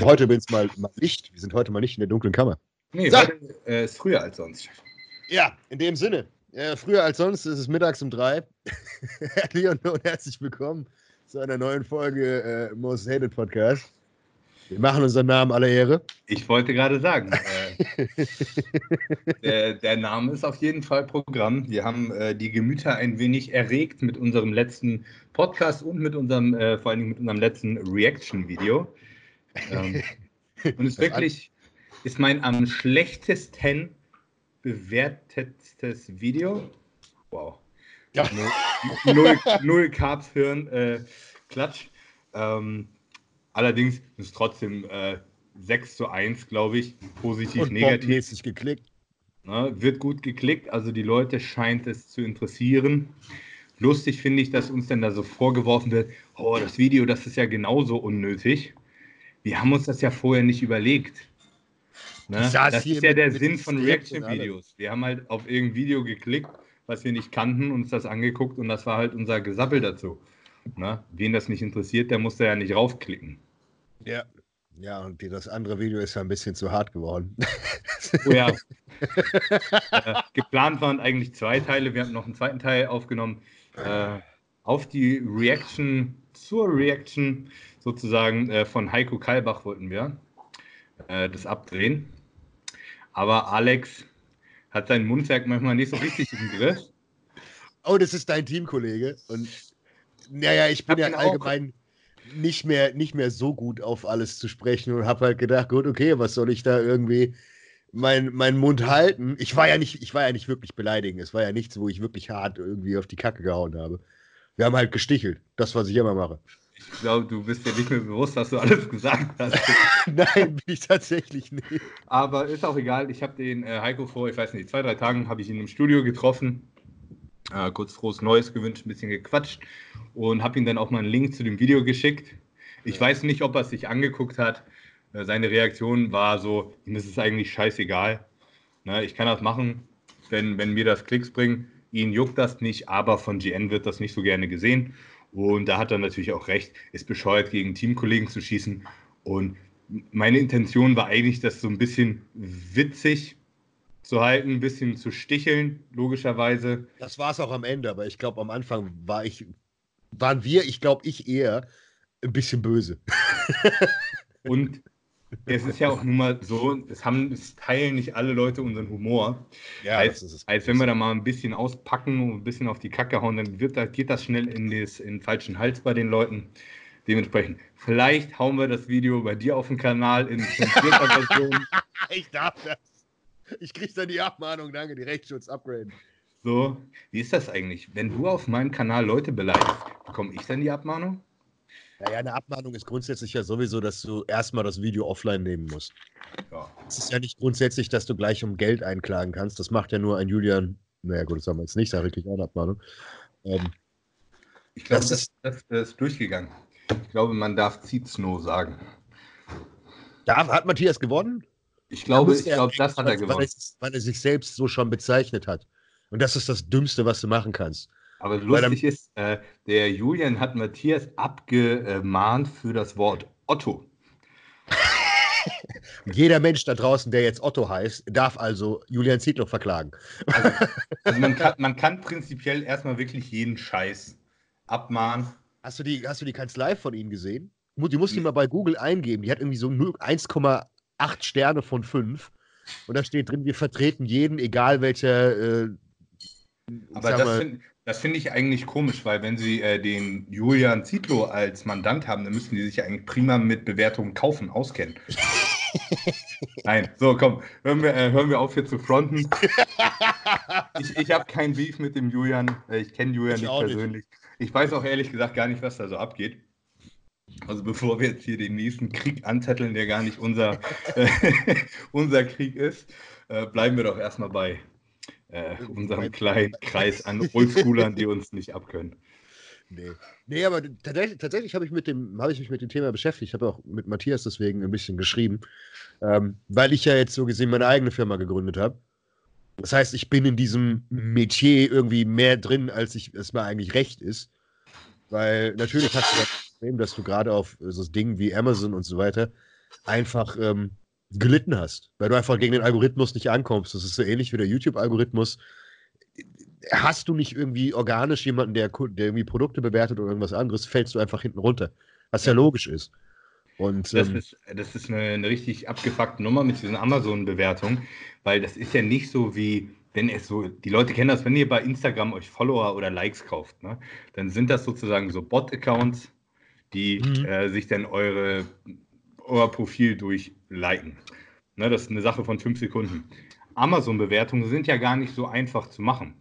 Heute übrigens mal, mal Licht. Wir sind heute mal nicht in der dunklen Kammer. Nee, so. heute äh, ist früher als sonst. Ja, in dem Sinne. Äh, früher als sonst ist es mittags um drei. Leon und herzlich willkommen zu einer neuen Folge äh, Most Hated Podcast. Wir machen unseren Namen aller Ehre. Ich wollte gerade sagen, äh, der, der, Name ist auf jeden Fall Programm. Wir haben äh, die Gemüter ein wenig erregt mit unserem letzten Podcast und mit unserem, äh, vor allen Dingen mit unserem letzten Reaction-Video. Ähm, und es wirklich ist mein am schlechtesten bewertetes Video. Wow. Ja. Null, null, null Carbs hören, äh, Klatsch. Ähm, Allerdings ist es trotzdem äh, 6 zu 1, glaube ich, positiv, Und negativ. geklickt. Ne, wird gut geklickt, also die Leute scheint es zu interessieren. Lustig finde ich, dass uns dann da so vorgeworfen wird, oh, das Video, das ist ja genauso unnötig. Wir haben uns das ja vorher nicht überlegt. Ne? Das ist ja der Sinn von Reaction-Videos. Wir haben halt auf irgendein Video geklickt, was wir nicht kannten, uns das angeguckt und das war halt unser Gesappel dazu. Ne? Wen das nicht interessiert, der muss da ja nicht raufklicken. Ja. Ja, und die, das andere Video ist ja ein bisschen zu hart geworden. Oh ja. äh, geplant waren eigentlich zwei Teile. Wir haben noch einen zweiten Teil aufgenommen. Äh, auf die Reaction, zur Reaction sozusagen äh, von Heiko Kalbach wollten wir äh, das abdrehen. Aber Alex hat sein Mundwerk manchmal nicht so richtig im Griff. Oh, das ist dein Teamkollege. Und naja, ich bin ja allgemein nicht mehr, nicht mehr so gut auf alles zu sprechen und habe halt gedacht, gut, okay, was soll ich da irgendwie meinen mein Mund halten? Ich war ja nicht, ich war ja nicht wirklich beleidigen. Es war ja nichts, wo ich wirklich hart irgendwie auf die Kacke gehauen habe. Wir haben halt gestichelt. Das, was ich immer mache. Ich glaube, du bist dir nicht mehr bewusst, was du alles gesagt hast. Nein, bin ich tatsächlich nicht. Aber ist auch egal. Ich habe den äh, Heiko vor, ich weiß nicht, zwei, drei Tagen habe ich ihn im Studio getroffen äh, kurz frohes Neues gewünscht, ein bisschen gequatscht und habe ihm dann auch mal einen Link zu dem Video geschickt. Ich ja. weiß nicht, ob er es sich angeguckt hat. Äh, seine Reaktion war so, ihm ist es eigentlich scheißegal. Ne, ich kann das machen, wenn, wenn mir das Klicks bringt. Ihn juckt das nicht, aber von GN wird das nicht so gerne gesehen. Und da hat er natürlich auch recht, ist bescheuert, gegen Teamkollegen zu schießen. Und meine Intention war eigentlich, das so ein bisschen witzig zu halten, ein bisschen zu sticheln, logischerweise. Das war es auch am Ende, aber ich glaube, am Anfang war ich, waren wir, ich glaube, ich eher ein bisschen böse. Und es ist ja auch nun mal so, es, haben, es teilen nicht alle Leute unseren Humor. Ja, als, das ist als wenn wir da mal ein bisschen auspacken und ein bisschen auf die Kacke hauen, dann wird, geht das schnell in, des, in den falschen Hals bei den Leuten. Dementsprechend, vielleicht hauen wir das Video bei dir auf den Kanal in zensierter Version. ich darf das. Ich krieg dann die Abmahnung, danke, die Rechtsschutz upgraden. So, wie ist das eigentlich? Wenn du auf meinem Kanal Leute beleidigst, bekomme ich dann die Abmahnung? Naja, eine Abmahnung ist grundsätzlich ja sowieso, dass du erstmal das Video offline nehmen musst. Ja. Es ist ja nicht grundsätzlich, dass du gleich um Geld einklagen kannst. Das macht ja nur ein Julian. Naja, gut, das haben wir jetzt nicht, sage ich eine Abmahnung. Ähm, ich glaube, das, das, das, das, ist durchgegangen. Ich glaube, man darf Ziehtsno sagen. Darf, hat Matthias gewonnen? Ich glaube, ich glaube, das hat er gewonnen. Weil er, weil er, sich selbst so schon bezeichnet hat. Und das ist das Dümmste, was du machen kannst. Aber lustig ist, äh, der Julian hat Matthias abgemahnt für das Wort Otto. Jeder Mensch da draußen, der jetzt Otto heißt, darf also Julian Zietlow verklagen. Also, also man, kann, man kann prinzipiell erstmal wirklich jeden Scheiß abmahnen. Hast du die, hast du die Kanzlei von ihm gesehen? Die musst du hm. mal bei Google eingeben. Die hat irgendwie so 1,8 acht Sterne von fünf. Und da steht drin, wir vertreten jeden, egal welcher. Äh, Aber das finde find ich eigentlich komisch, weil wenn Sie äh, den Julian Zietlow als Mandant haben, dann müssen die sich eigentlich prima mit Bewertungen kaufen, auskennen. Nein, so komm, hören wir, äh, hören wir auf hier zu fronten. Ich, ich habe keinen Beef mit dem Julian. Äh, ich kenne Julian ich nicht persönlich. Nicht. Ich weiß auch ehrlich gesagt gar nicht, was da so abgeht. Also bevor wir jetzt hier den nächsten Krieg anzetteln, der gar nicht unser, äh, unser Krieg ist, äh, bleiben wir doch erstmal bei äh, unserem kleinen Kreis an Oldschoolern, die uns nicht abkönnen. Nee. Nee, aber tatsächlich, tatsächlich habe ich, mit dem, hab ich mich mit dem Thema beschäftigt. Ich habe auch mit Matthias deswegen ein bisschen geschrieben, ähm, weil ich ja jetzt so gesehen meine eigene Firma gegründet habe. Das heißt, ich bin in diesem Metier irgendwie mehr drin, als ich, es mir eigentlich recht ist. Weil natürlich hast du das Problem, dass du gerade auf so Dingen wie Amazon und so weiter einfach ähm, gelitten hast, weil du einfach gegen den Algorithmus nicht ankommst. Das ist so ähnlich wie der YouTube-Algorithmus. Hast du nicht irgendwie organisch jemanden, der, der irgendwie Produkte bewertet oder irgendwas anderes, fällst du einfach hinten runter. Was ja logisch ist. Und, das, ähm, ist, das ist eine, eine richtig abgefuckte Nummer mit diesen Amazon-Bewertungen, weil das ist ja nicht so wie, wenn es so, die Leute kennen das, wenn ihr bei Instagram euch Follower oder Likes kauft, ne, dann sind das sozusagen so Bot-Accounts, die mhm. äh, sich dann eure, euer Profil durchliken. Ne, das ist eine Sache von fünf Sekunden. Amazon-Bewertungen sind ja gar nicht so einfach zu machen.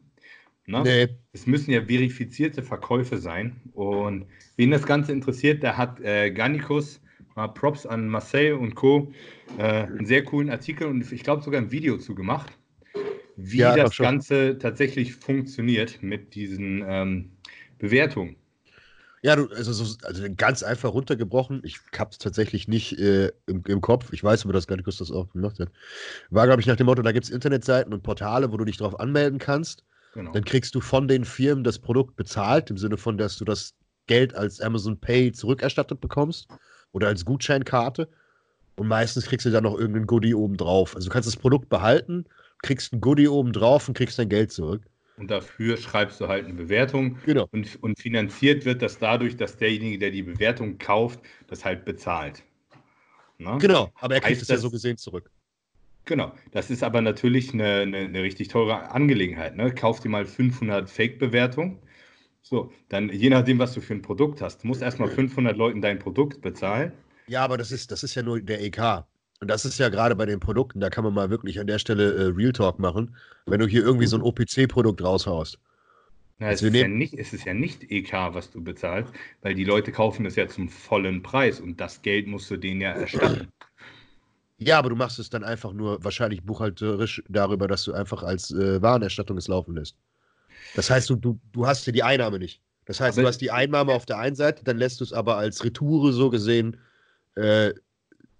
Ne? Nee. Es müssen ja verifizierte Verkäufe sein. Und wen das Ganze interessiert, der hat äh, Garnicus, mal Props an Marcel und Co., äh, einen sehr coolen Artikel und ich glaube sogar ein Video zu gemacht wie ja, das Ganze tatsächlich funktioniert mit diesen ähm, Bewertungen. Ja, du, also, so, also ganz einfach runtergebrochen. Ich hab's tatsächlich nicht äh, im, im, Kopf. Ich weiß aber, dass Garnikus das auch gemacht hat. War, glaube ich, nach dem Motto: da gibt es Internetseiten und Portale, wo du dich drauf anmelden kannst. Genau. Dann kriegst du von den Firmen das Produkt bezahlt, im Sinne von, dass du das Geld als Amazon Pay zurückerstattet bekommst oder als Gutscheinkarte. Und meistens kriegst du dann noch irgendein Goodie oben drauf. Also du kannst das Produkt behalten kriegst ein Goodie oben drauf und kriegst dein Geld zurück. Und dafür schreibst du halt eine Bewertung. Genau. Und, und finanziert wird das dadurch, dass derjenige, der die Bewertung kauft, das halt bezahlt. Na? Genau, aber er kriegt heißt es ja so gesehen zurück. Genau, das ist aber natürlich eine, eine, eine richtig teure Angelegenheit. Ne? Kauf dir mal 500 Fake-Bewertungen. So, dann je nachdem, was du für ein Produkt hast, du musst erstmal 500 Leuten dein Produkt bezahlen. Ja, aber das ist, das ist ja nur der EK. Und das ist ja gerade bei den Produkten, da kann man mal wirklich an der Stelle äh, Real Talk machen, wenn du hier irgendwie so ein OPC-Produkt raushaust. Na, es, ist ja nicht, es ist ja nicht EK, was du bezahlst, weil die Leute kaufen es ja zum vollen Preis und das Geld musst du denen ja erstatten. Ja, aber du machst es dann einfach nur wahrscheinlich buchhalterisch darüber, dass du einfach als äh, Warenerstattung es laufen lässt. Das heißt, du, du, du hast ja die Einnahme nicht. Das heißt, aber du hast die Einnahme auf der einen Seite, dann lässt du es aber als Retoure so gesehen äh,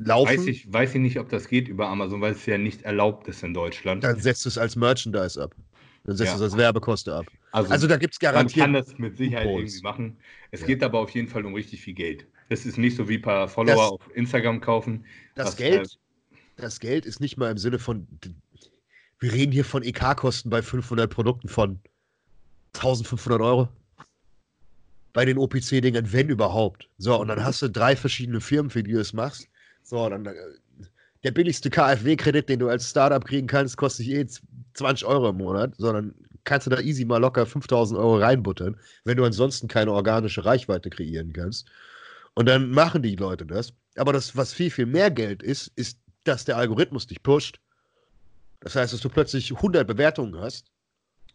laufen. Weiß ich, weiß ich nicht, ob das geht über Amazon, weil es ja nicht erlaubt ist in Deutschland. Dann setzt du es als Merchandise ab. Dann setzt ja. du es als Werbekoste ab. Also, also da gibt es garantiert. Man kann das mit Sicherheit Posts. irgendwie machen. Es ja. geht aber auf jeden Fall um richtig viel Geld. Das ist nicht so wie ein paar Follower das, auf Instagram kaufen. Das Geld, äh, das Geld ist nicht mal im Sinne von. Wir reden hier von EK-Kosten bei 500 Produkten von 1500 Euro bei den OPC-Dingern, wenn überhaupt. So, und dann hast du drei verschiedene Firmen, für die du es machst. So, dann äh, der billigste KfW-Kredit, den du als Startup kriegen kannst, kostet eh 20 Euro im Monat, sondern kannst du da easy mal locker 5000 Euro reinbuttern, wenn du ansonsten keine organische Reichweite kreieren kannst. Und dann machen die Leute das. Aber das, was viel, viel mehr Geld ist, ist, dass der Algorithmus dich pusht. Das heißt, dass du plötzlich 100 Bewertungen hast.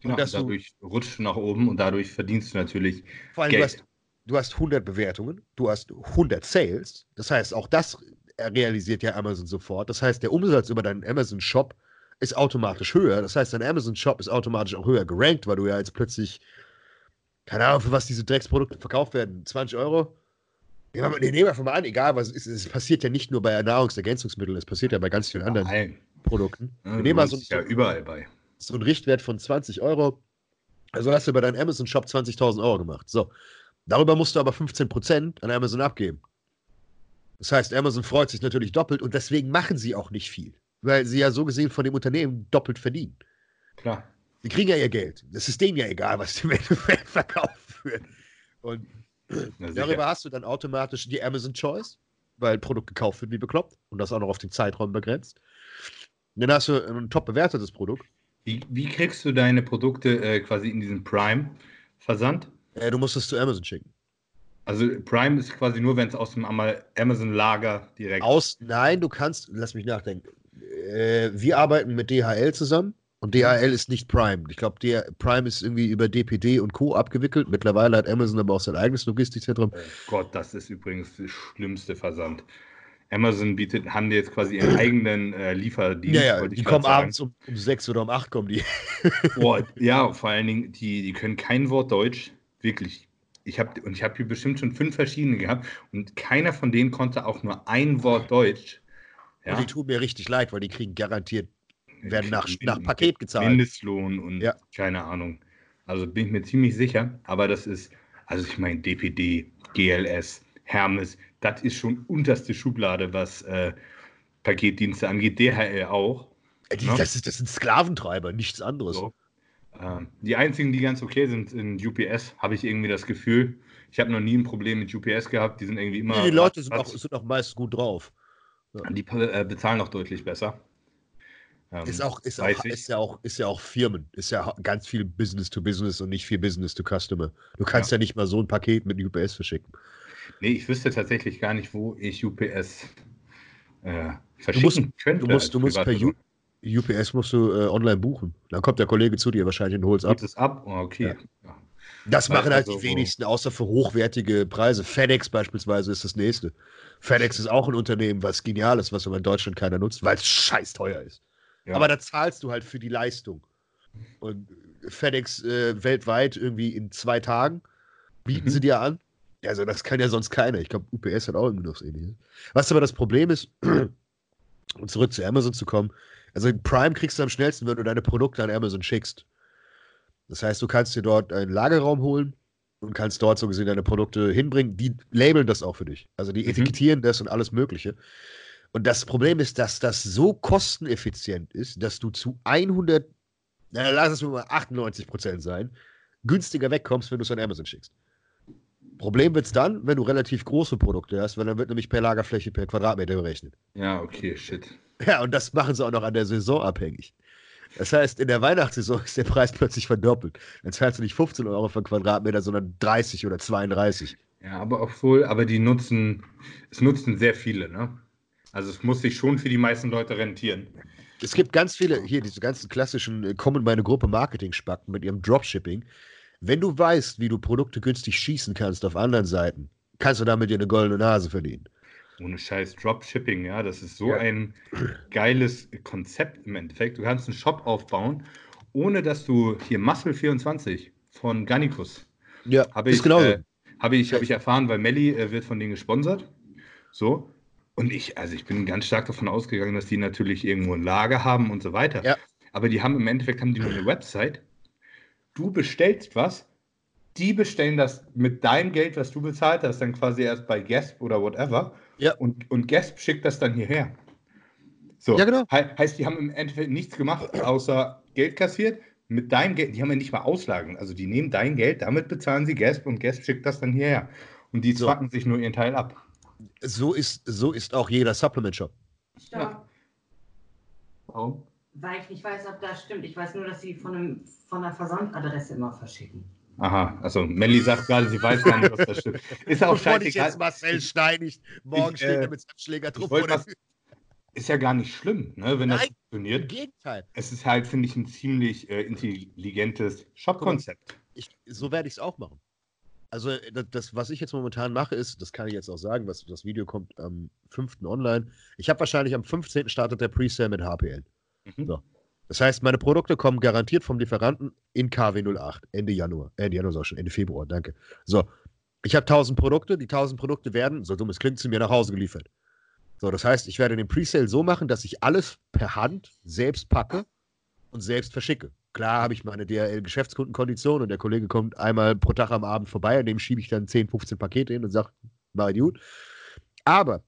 Genau, und dadurch du, rutscht du nach oben und dadurch verdienst du natürlich vor allem, Geld. Du hast, du hast 100 Bewertungen, du hast 100 Sales. Das heißt, auch das realisiert ja Amazon sofort. Das heißt, der Umsatz über deinen Amazon Shop ist automatisch höher. Das heißt, dein Amazon Shop ist automatisch auch höher gerankt, weil du ja jetzt plötzlich, keine Ahnung, für was diese Drecksprodukte verkauft werden, 20 Euro. Nehmen wir, nehmen wir mal an, egal was es ist. Es passiert ja nicht nur bei Nahrungsergänzungsmitteln, es passiert ja bei ganz vielen anderen Nein. Produkten. Ja, wir nehmen mal so, ja überall bei. so einen Richtwert von 20 Euro. Also hast du bei deinem Amazon Shop 20.000 Euro gemacht. So. Darüber musst du aber 15% an Amazon abgeben. Das heißt, Amazon freut sich natürlich doppelt und deswegen machen sie auch nicht viel, weil sie ja so gesehen von dem Unternehmen doppelt verdienen. Klar. Sie kriegen ja ihr Geld. Das ist denen ja egal, was die Endeffekt verkaufen wird. Und darüber hast du dann automatisch die Amazon Choice, weil ein Produkt gekauft wird wie bekloppt und das auch noch auf den Zeitraum begrenzt. Und dann hast du ein top bewertetes Produkt. Wie, wie kriegst du deine Produkte äh, quasi in diesen Prime-Versand? Äh, du musst es zu Amazon schicken. Also Prime ist quasi nur, wenn es aus dem Amazon-Lager direkt. Aus, nein, du kannst, lass mich nachdenken. Äh, wir arbeiten mit DHL zusammen und DHL ist nicht Prime. Ich glaube, Prime ist irgendwie über DPD und Co. abgewickelt. Mittlerweile hat Amazon aber auch sein eigenes Logistikzentrum. Oh Gott, das ist übrigens der schlimmste Versand. Amazon bietet, haben die jetzt quasi ihren eigenen äh, Lieferdienst. Ja, ja, die kommen sagen. abends um, um sechs oder um acht kommen die. Boah, ja, vor allen Dingen, die, die können kein Wort Deutsch. Wirklich ich habe und ich habe hier bestimmt schon fünf verschiedene gehabt und keiner von denen konnte auch nur ein Wort Deutsch. Ja. Und die tun mir richtig leid, weil die kriegen garantiert, werden nach, nach Paket gezahlt. Mindestlohn und ja. keine Ahnung. Also bin ich mir ziemlich sicher, aber das ist, also ich meine, DPD, GLS, Hermes, das ist schon unterste Schublade, was äh, Paketdienste angeht. DHL auch. Die, ne? das, ist, das sind Sklaventreiber, nichts anderes. So. Ähm, die einzigen, die ganz okay sind, sind UPS, habe ich irgendwie das Gefühl. Ich habe noch nie ein Problem mit UPS gehabt. Die sind irgendwie immer. Die Leute sind auch, sind auch meist gut drauf. Ja. Die äh, bezahlen auch deutlich besser. Ähm, ist, auch, ist, auch, ist, ja auch, ist ja auch Firmen. Ist ja ganz viel Business to Business und nicht viel Business to Customer. Du kannst ja, ja nicht mal so ein Paket mit UPS verschicken. Nee, ich wüsste tatsächlich gar nicht, wo ich UPS äh, verschicken du musst, könnte. Du musst, du musst per U UPS musst du äh, online buchen. Dann kommt der Kollege zu dir wahrscheinlich und holt es ab. es ab? Oh, okay. Ja. Das machen halt also die wenigsten, außer für hochwertige Preise. FedEx beispielsweise ist das nächste. FedEx ist auch ein Unternehmen, was genial ist, was aber in Deutschland keiner nutzt, weil es scheiß teuer ist. Ja. Aber da zahlst du halt für die Leistung. Und FedEx äh, weltweit irgendwie in zwei Tagen bieten mhm. sie dir an. Also, das kann ja sonst keiner. Ich glaube, UPS hat auch irgendwie noch ähnliches. Was aber das Problem ist, um zurück zu Amazon zu kommen, also Prime kriegst du am schnellsten, wenn du deine Produkte an Amazon schickst. Das heißt, du kannst dir dort einen Lagerraum holen und kannst dort so gesehen deine Produkte hinbringen. Die labeln das auch für dich. Also die mhm. etikettieren das und alles Mögliche. Und das Problem ist, dass das so kosteneffizient ist, dass du zu 100, na, lass es mal 98 Prozent sein, günstiger wegkommst, wenn du es an Amazon schickst. Problem wird es dann, wenn du relativ große Produkte hast, weil dann wird nämlich per Lagerfläche per Quadratmeter berechnet. Ja, okay, shit. Ja, und das machen sie auch noch an der Saison abhängig. Das heißt, in der Weihnachtssaison ist der Preis plötzlich verdoppelt. Dann zahlst du nicht 15 Euro für Quadratmeter, sondern 30 oder 32. Ja, aber obwohl, aber die nutzen, es nutzen sehr viele, ne? Also es muss sich schon für die meisten Leute rentieren. Es gibt ganz viele, hier diese ganzen klassischen, äh, kommen meine Gruppe Marketing-Spacken mit ihrem Dropshipping. Wenn du weißt, wie du Produkte günstig schießen kannst auf anderen Seiten, kannst du damit dir eine goldene Nase verdienen. Ohne Scheiß Dropshipping, ja, das ist so ja. ein geiles Konzept im Endeffekt. Du kannst einen Shop aufbauen, ohne dass du hier Muscle 24 von Gannikus. Ja, habe ich, genau äh, habe ich, hab ich erfahren, weil Melli äh, wird von denen gesponsert. So, und ich, also ich bin ganz stark davon ausgegangen, dass die natürlich irgendwo ein Lager haben und so weiter. Ja. Aber die haben im Endeffekt haben die nur eine Website. Du bestellst was, die bestellen das mit deinem Geld, was du bezahlt hast, dann quasi erst bei Gasp oder whatever. Ja. Und, und Gasp schickt das dann hierher. So. Ja, genau. He heißt, die haben im Endeffekt nichts gemacht, außer Geld kassiert. Mit deinem Geld, die haben ja nicht mal Auslagen. Also die nehmen dein Geld, damit bezahlen sie Gasp und Gasp schickt das dann hierher. Und die so. sich nur ihren Teil ab so ist, so ist auch jeder Supplement-Shop. Stopp. Ja. Warum? Weil ich nicht weiß, ob das stimmt. Ich weiß nur, dass sie von, einem, von einer Versandadresse immer verschicken. Aha, also Melli sagt gerade, sie weiß gar nicht, was das stimmt. Ist auch Bevor scheißegal. jetzt Marcel steinigt, morgen ich, steht äh, er mit seinem Schlägertrupp vor der Ist ja gar nicht schlimm, ne, wenn Nein, das funktioniert. Im Gegenteil. Es ist halt, finde ich, ein ziemlich äh, intelligentes Shop-Konzept. So werde ich es auch machen. Also äh, das, was ich jetzt momentan mache, ist, das kann ich jetzt auch sagen, was, das Video kommt am 5. online. Ich habe wahrscheinlich am 15. startet der Presale mit HPL. Mhm. So. Das heißt, meine Produkte kommen garantiert vom Lieferanten in KW08, Ende Januar. Äh, Ende Januar auch schon, Ende Februar, danke. So, ich habe 1000 Produkte, die 1000 Produkte werden, so dumm es klingt, zu mir nach Hause geliefert. So, das heißt, ich werde den Presale so machen, dass ich alles per Hand selbst packe und selbst verschicke. Klar habe ich meine DRL-Geschäftskundenkondition und der Kollege kommt einmal pro Tag am Abend vorbei und dem schiebe ich dann 10, 15 Pakete hin und sage, mach gut. Aber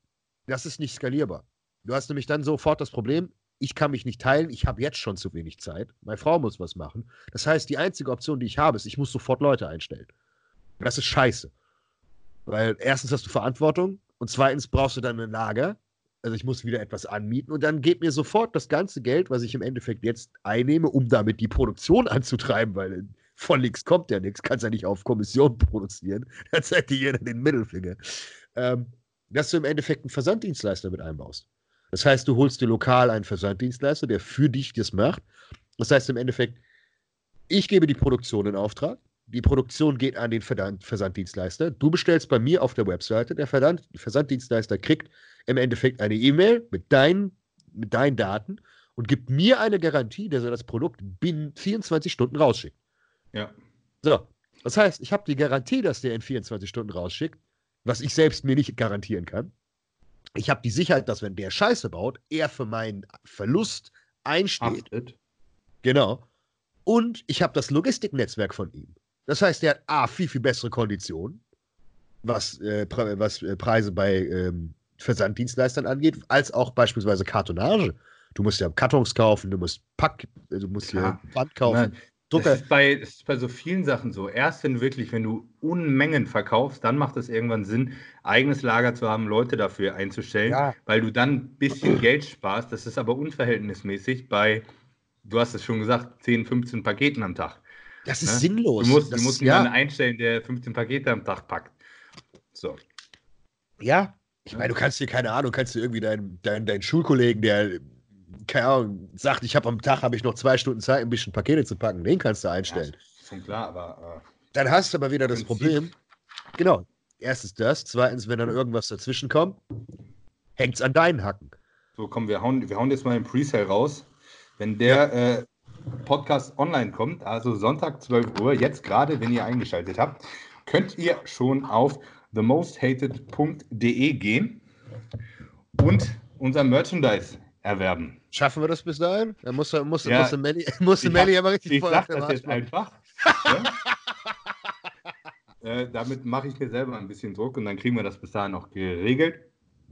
das ist nicht skalierbar. Du hast nämlich dann sofort das Problem, ich kann mich nicht teilen, ich habe jetzt schon zu wenig Zeit, meine Frau muss was machen. Das heißt, die einzige Option, die ich habe, ist, ich muss sofort Leute einstellen. Das ist scheiße. Weil erstens hast du Verantwortung und zweitens brauchst du dann ein Lager also ich muss wieder etwas anmieten und dann geht mir sofort das ganze Geld, was ich im Endeffekt jetzt einnehme, um damit die Produktion anzutreiben, weil von nichts kommt ja nichts, kannst ja nicht auf Kommission produzieren. Da zeigt dir jeder den Mittelfinger. Ähm, dass du im Endeffekt einen Versanddienstleister mit einbaust. Das heißt, du holst dir lokal einen Versanddienstleister, der für dich das macht. Das heißt im Endeffekt, ich gebe die Produktion in Auftrag, die Produktion geht an den Versanddienstleister. Du bestellst bei mir auf der Webseite. Der Versanddienstleister kriegt im Endeffekt eine E-Mail mit deinen, mit deinen Daten und gibt mir eine Garantie, dass er das Produkt binnen 24 Stunden rausschickt. Ja. So. Das heißt, ich habe die Garantie, dass der in 24 Stunden rausschickt, was ich selbst mir nicht garantieren kann. Ich habe die Sicherheit, dass wenn der Scheiße baut, er für meinen Verlust einsteht. Haftet. Genau. Und ich habe das Logistiknetzwerk von ihm. Das heißt, er hat A, viel, viel bessere Konditionen. was, äh, was äh, Preise bei ähm, Versanddienstleistern angeht, als auch beispielsweise Kartonage. Du musst ja Kartons kaufen, du musst Pack, du musst ja Band kaufen. Das ist, bei, das ist bei so vielen Sachen so. Erst wenn du wirklich, wenn du Unmengen verkaufst, dann macht es irgendwann Sinn, eigenes Lager zu haben, Leute dafür einzustellen, ja. weil du dann ein bisschen Geld sparst. Das ist aber unverhältnismäßig bei, du hast es schon gesagt, 10, 15 Paketen am Tag. Das ist ne? sinnlos. Du musst, das, du musst ja. jemanden einstellen, der 15 Pakete am Tag packt. So. Ja, ich meine, du kannst dir, keine Ahnung, kannst du irgendwie deinen dein, dein Schulkollegen, der keine Ahnung, sagt, ich habe am Tag habe ich noch zwei Stunden Zeit, ein bisschen Pakete zu packen, den kannst du einstellen. Ja, schon klar, aber. Äh, dann hast du aber wieder das Problem. Genau. Erstens das, zweitens, wenn dann irgendwas dazwischen kommt, hängt es an deinen Hacken. So, komm, wir hauen, wir hauen jetzt mal den Presale raus. Wenn der ja. äh, Podcast online kommt, also Sonntag 12 Uhr, jetzt gerade, wenn ihr eingeschaltet habt, könnt ihr schon auf themosthated.de gehen und unser Merchandise erwerben. Schaffen wir das bis dahin? Da muss, muss, ja, muss, Melli, muss Melli aber richtig Ich sag das jetzt einfach. ja? äh, damit mache ich mir selber ein bisschen Druck und dann kriegen wir das bis dahin auch geregelt.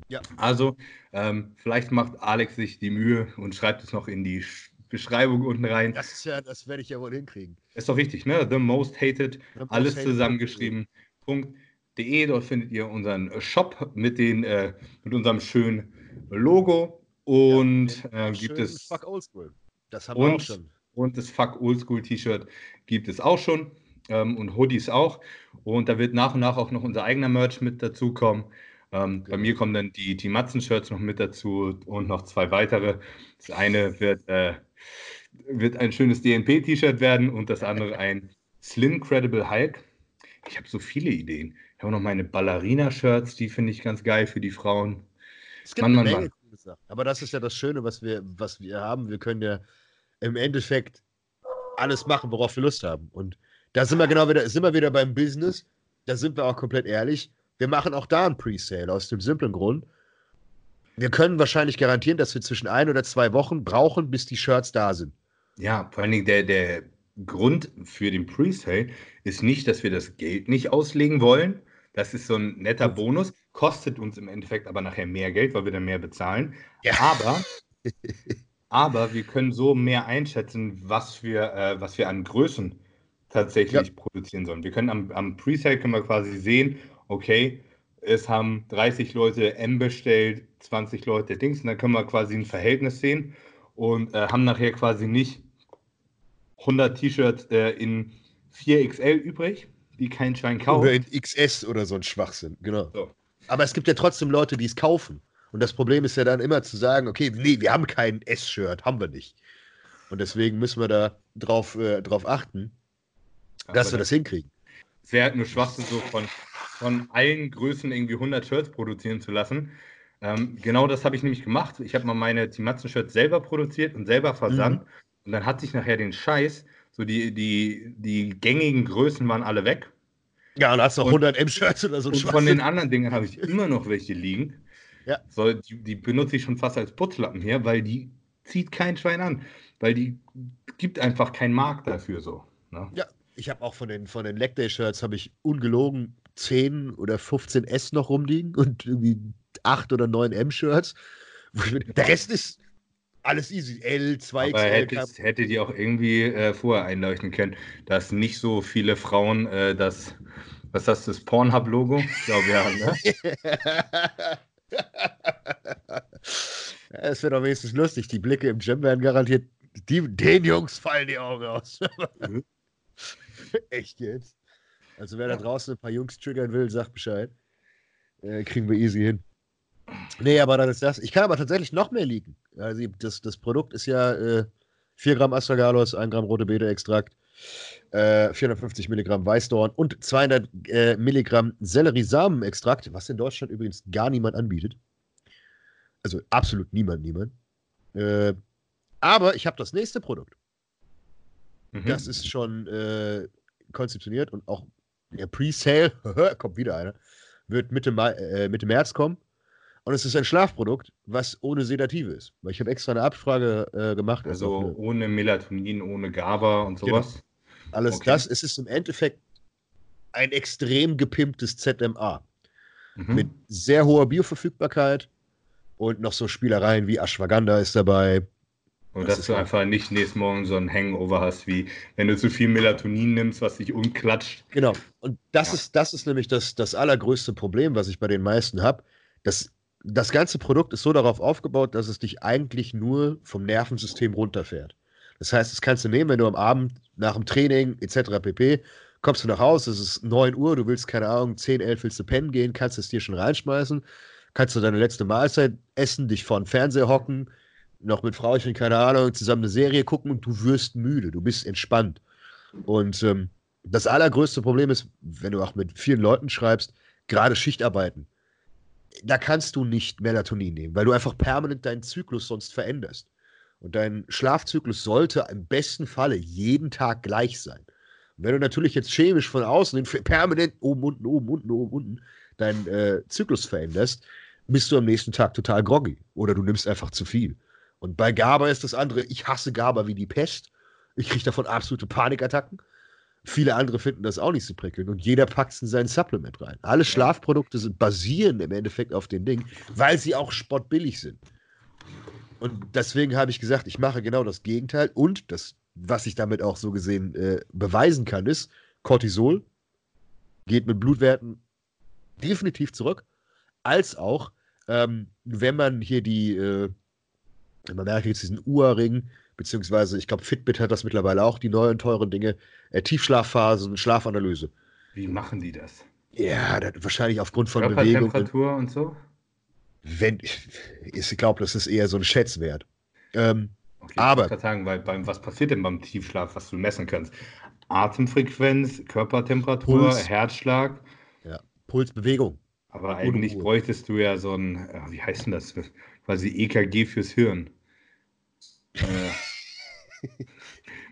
Ja. Also, ähm, vielleicht macht Alex sich die Mühe und schreibt es noch in die Beschreibung unten rein. Das ist ja, das werde ich ja wohl hinkriegen. Ist doch richtig, ne? The Most Hated, The most alles hated zusammengeschrieben. .de, dort findet ihr unseren Shop mit, den, äh, mit unserem schönen Logo und ja, äh, gibt es. Fuck Oldschool. Das haben und, wir auch schon. Und das Fuck Oldschool T-Shirt gibt es auch schon. Ähm, und Hoodies auch. Und da wird nach und nach auch noch unser eigener Merch mit dazukommen. Ähm, genau. Bei mir kommen dann die, die Matzen-Shirts noch mit dazu und noch zwei weitere. Das eine wird, äh, wird ein schönes DNP-T-Shirt werden und das andere ein Slim Credible Hulk. Ich habe so viele Ideen. Ich habe noch meine Ballerina-Shirts, die finde ich ganz geil für die Frauen. Es gibt Mann, eine Mann, Menge Sachen. Aber das ist ja das Schöne, was wir, was wir haben. Wir können ja im Endeffekt alles machen, worauf wir Lust haben. Und da sind wir genau wieder, sind wir wieder beim Business. Da sind wir auch komplett ehrlich. Wir machen auch da ein Presale aus dem simplen Grund. Wir können wahrscheinlich garantieren, dass wir zwischen ein oder zwei Wochen brauchen, bis die Shirts da sind. Ja, vor allen Dingen der, der Grund für den Presale ist nicht, dass wir das Geld nicht auslegen wollen. Das ist so ein netter Bonus kostet uns im Endeffekt aber nachher mehr Geld, weil wir dann mehr bezahlen. Ja. Aber, aber wir können so mehr einschätzen, was wir, äh, was wir an Größen tatsächlich ja. produzieren sollen. Wir können am, am Presale können wir quasi sehen, okay, es haben 30 Leute M bestellt, 20 Leute Dings, und dann können wir quasi ein Verhältnis sehen und äh, haben nachher quasi nicht 100 T-Shirts äh, in 4XL übrig, die kein Schein kauft. Oder in XS oder so ein Schwachsinn, genau. So. Aber es gibt ja trotzdem Leute, die es kaufen. Und das Problem ist ja dann immer zu sagen, okay, nee, wir haben kein S-Shirt, haben wir nicht. Und deswegen müssen wir da drauf, äh, drauf achten, dass wir das hinkriegen. Es wäre halt nur Schwachsinn, so von, von allen Größen irgendwie 100 Shirts produzieren zu lassen. Ähm, genau das habe ich nämlich gemacht. Ich habe mal meine Timatzen-Shirts selber produziert und selber versandt. Mhm. Und dann hatte ich nachher den Scheiß, so die, die, die gängigen Größen waren alle weg. Ja, und hast noch 100 M-Shirts oder so. Und von den anderen Dingen habe ich immer noch welche liegen. Ja. So, die, die, benutze ich schon fast als Putzlappen hier, weil die zieht kein Schwein an. Weil die gibt einfach keinen Markt dafür so. Ne? Ja, ich habe auch von den, von den Leg Day Shirts habe ich ungelogen 10 oder 15 S noch rumliegen und irgendwie 8 oder 9 M-Shirts. Der Rest ist alles easy. L, 2 Aber hättest, hättet ihr auch irgendwie äh, vorher einleuchten können, dass nicht so viele Frauen äh, das was ist das, das Pornhub-Logo? Ich glaube ja, ne? Es wird doch wenigstens lustig. Die Blicke im Gym werden garantiert. Die, den Jungs fallen die Augen aus. Mhm. Echt jetzt? Also, wer da draußen ein paar Jungs triggern will, sagt Bescheid. Äh, kriegen wir easy hin. Nee, aber dann ist das. Ich kann aber tatsächlich noch mehr liegen. Also, das, das Produkt ist ja äh, 4 Gramm Astragalus, 1 Gramm rote Beete-Extrakt, äh, 450 Milligramm Weißdorn und 200 äh, Milligramm Selleriesamenextrakt, was in Deutschland übrigens gar niemand anbietet. Also absolut niemand, niemand. Äh, aber ich habe das nächste Produkt. Mhm. Das ist schon äh, konzeptioniert und auch der Pre-Sale, kommt wieder einer, wird Mitte, Mai, äh, Mitte März kommen. Und es ist ein Schlafprodukt, was ohne Sedative ist. Weil ich habe extra eine Abfrage äh, gemacht. Also, also ohne Melatonin, ohne GABA und genau. sowas. Genau. Alles okay. das. Es ist im Endeffekt ein extrem gepimptes ZMA. Mhm. Mit sehr hoher Bioverfügbarkeit und noch so Spielereien wie Ashwagandha ist dabei. Und das dass du einfach nicht nächsten Morgen so ein Hangover hast, wie wenn du zu viel Melatonin nimmst, was dich umklatscht. Genau. Und das, ja. ist, das ist nämlich das, das allergrößte Problem, was ich bei den meisten habe. Das, das ganze Produkt ist so darauf aufgebaut, dass es dich eigentlich nur vom Nervensystem runterfährt. Das heißt, das kannst du nehmen, wenn du am Abend nach dem Training etc. pp. kommst du nach Hause, es ist 9 Uhr, du willst, keine Ahnung, 10, 11 willst du pennen gehen, kannst es dir schon reinschmeißen, kannst du deine letzte Mahlzeit essen, dich vor den Fernseher hocken, noch mit Frauchen, keine Ahnung, zusammen eine Serie gucken und du wirst müde, du bist entspannt. Und ähm, das allergrößte Problem ist, wenn du auch mit vielen Leuten schreibst, gerade Schichtarbeiten. Da kannst du nicht Melatonin nehmen, weil du einfach permanent deinen Zyklus sonst veränderst. Und dein Schlafzyklus sollte im besten Falle jeden Tag gleich sein. Und wenn du natürlich jetzt chemisch von außen permanent oben, unten, oben, unten, oben, unten deinen äh, Zyklus veränderst, bist du am nächsten Tag total groggy. Oder du nimmst einfach zu viel. Und bei GABA ist das andere, ich hasse GABA wie die Pest. Ich kriege davon absolute Panikattacken. Viele andere finden das auch nicht so prickelnd und jeder packt es in sein Supplement rein. Alle Schlafprodukte sind, basieren im Endeffekt auf den Ding, weil sie auch spottbillig sind. Und deswegen habe ich gesagt, ich mache genau das Gegenteil. Und das, was ich damit auch so gesehen äh, beweisen kann, ist, Cortisol geht mit Blutwerten definitiv zurück. Als auch, ähm, wenn man hier die, äh, man merkt jetzt diesen Uhrring, beziehungsweise ich glaube, Fitbit hat das mittlerweile auch, die neuen teuren Dinge, äh, Tiefschlafphasen, Schlafanalyse. Wie machen die das? Ja, das, wahrscheinlich aufgrund von Bewegung. Temperatur und so? wenn, ich glaube, das ist eher so ein Schätzwert. Ähm, okay, aber. Ich sagen, weil beim, was passiert denn beim Tiefschlaf, was du messen kannst? Atemfrequenz, Körpertemperatur, Puls. Herzschlag. Ja, Pulsbewegung. Aber eigentlich Unruhe. bräuchtest du ja so ein, äh, wie heißt denn das? Quasi EKG fürs Hirn.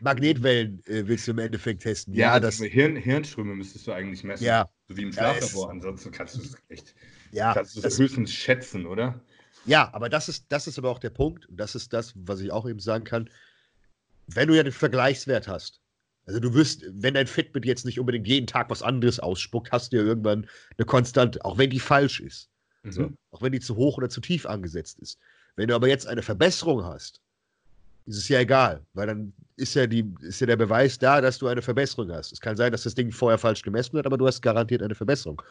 Magnetwellen äh, willst du im Endeffekt testen. Ja, ja das Hirn, Hirnströme müsstest du eigentlich messen. Ja. So wie im Schlaflabor. Ja, Ansonsten kannst du es echt ja, Kannst das höchstens schätzen, oder? Ja, aber das ist, das ist aber auch der Punkt, und das ist das, was ich auch eben sagen kann. Wenn du ja den Vergleichswert hast, also du wirst, wenn dein Fitbit jetzt nicht unbedingt jeden Tag was anderes ausspuckt, hast du ja irgendwann eine Konstante, auch wenn die falsch ist. Mhm. So, auch wenn die zu hoch oder zu tief angesetzt ist. Wenn du aber jetzt eine Verbesserung hast, ist es ja egal, weil dann ist ja, die, ist ja der Beweis da, dass du eine Verbesserung hast. Es kann sein, dass das Ding vorher falsch gemessen wird, aber du hast garantiert eine Verbesserung.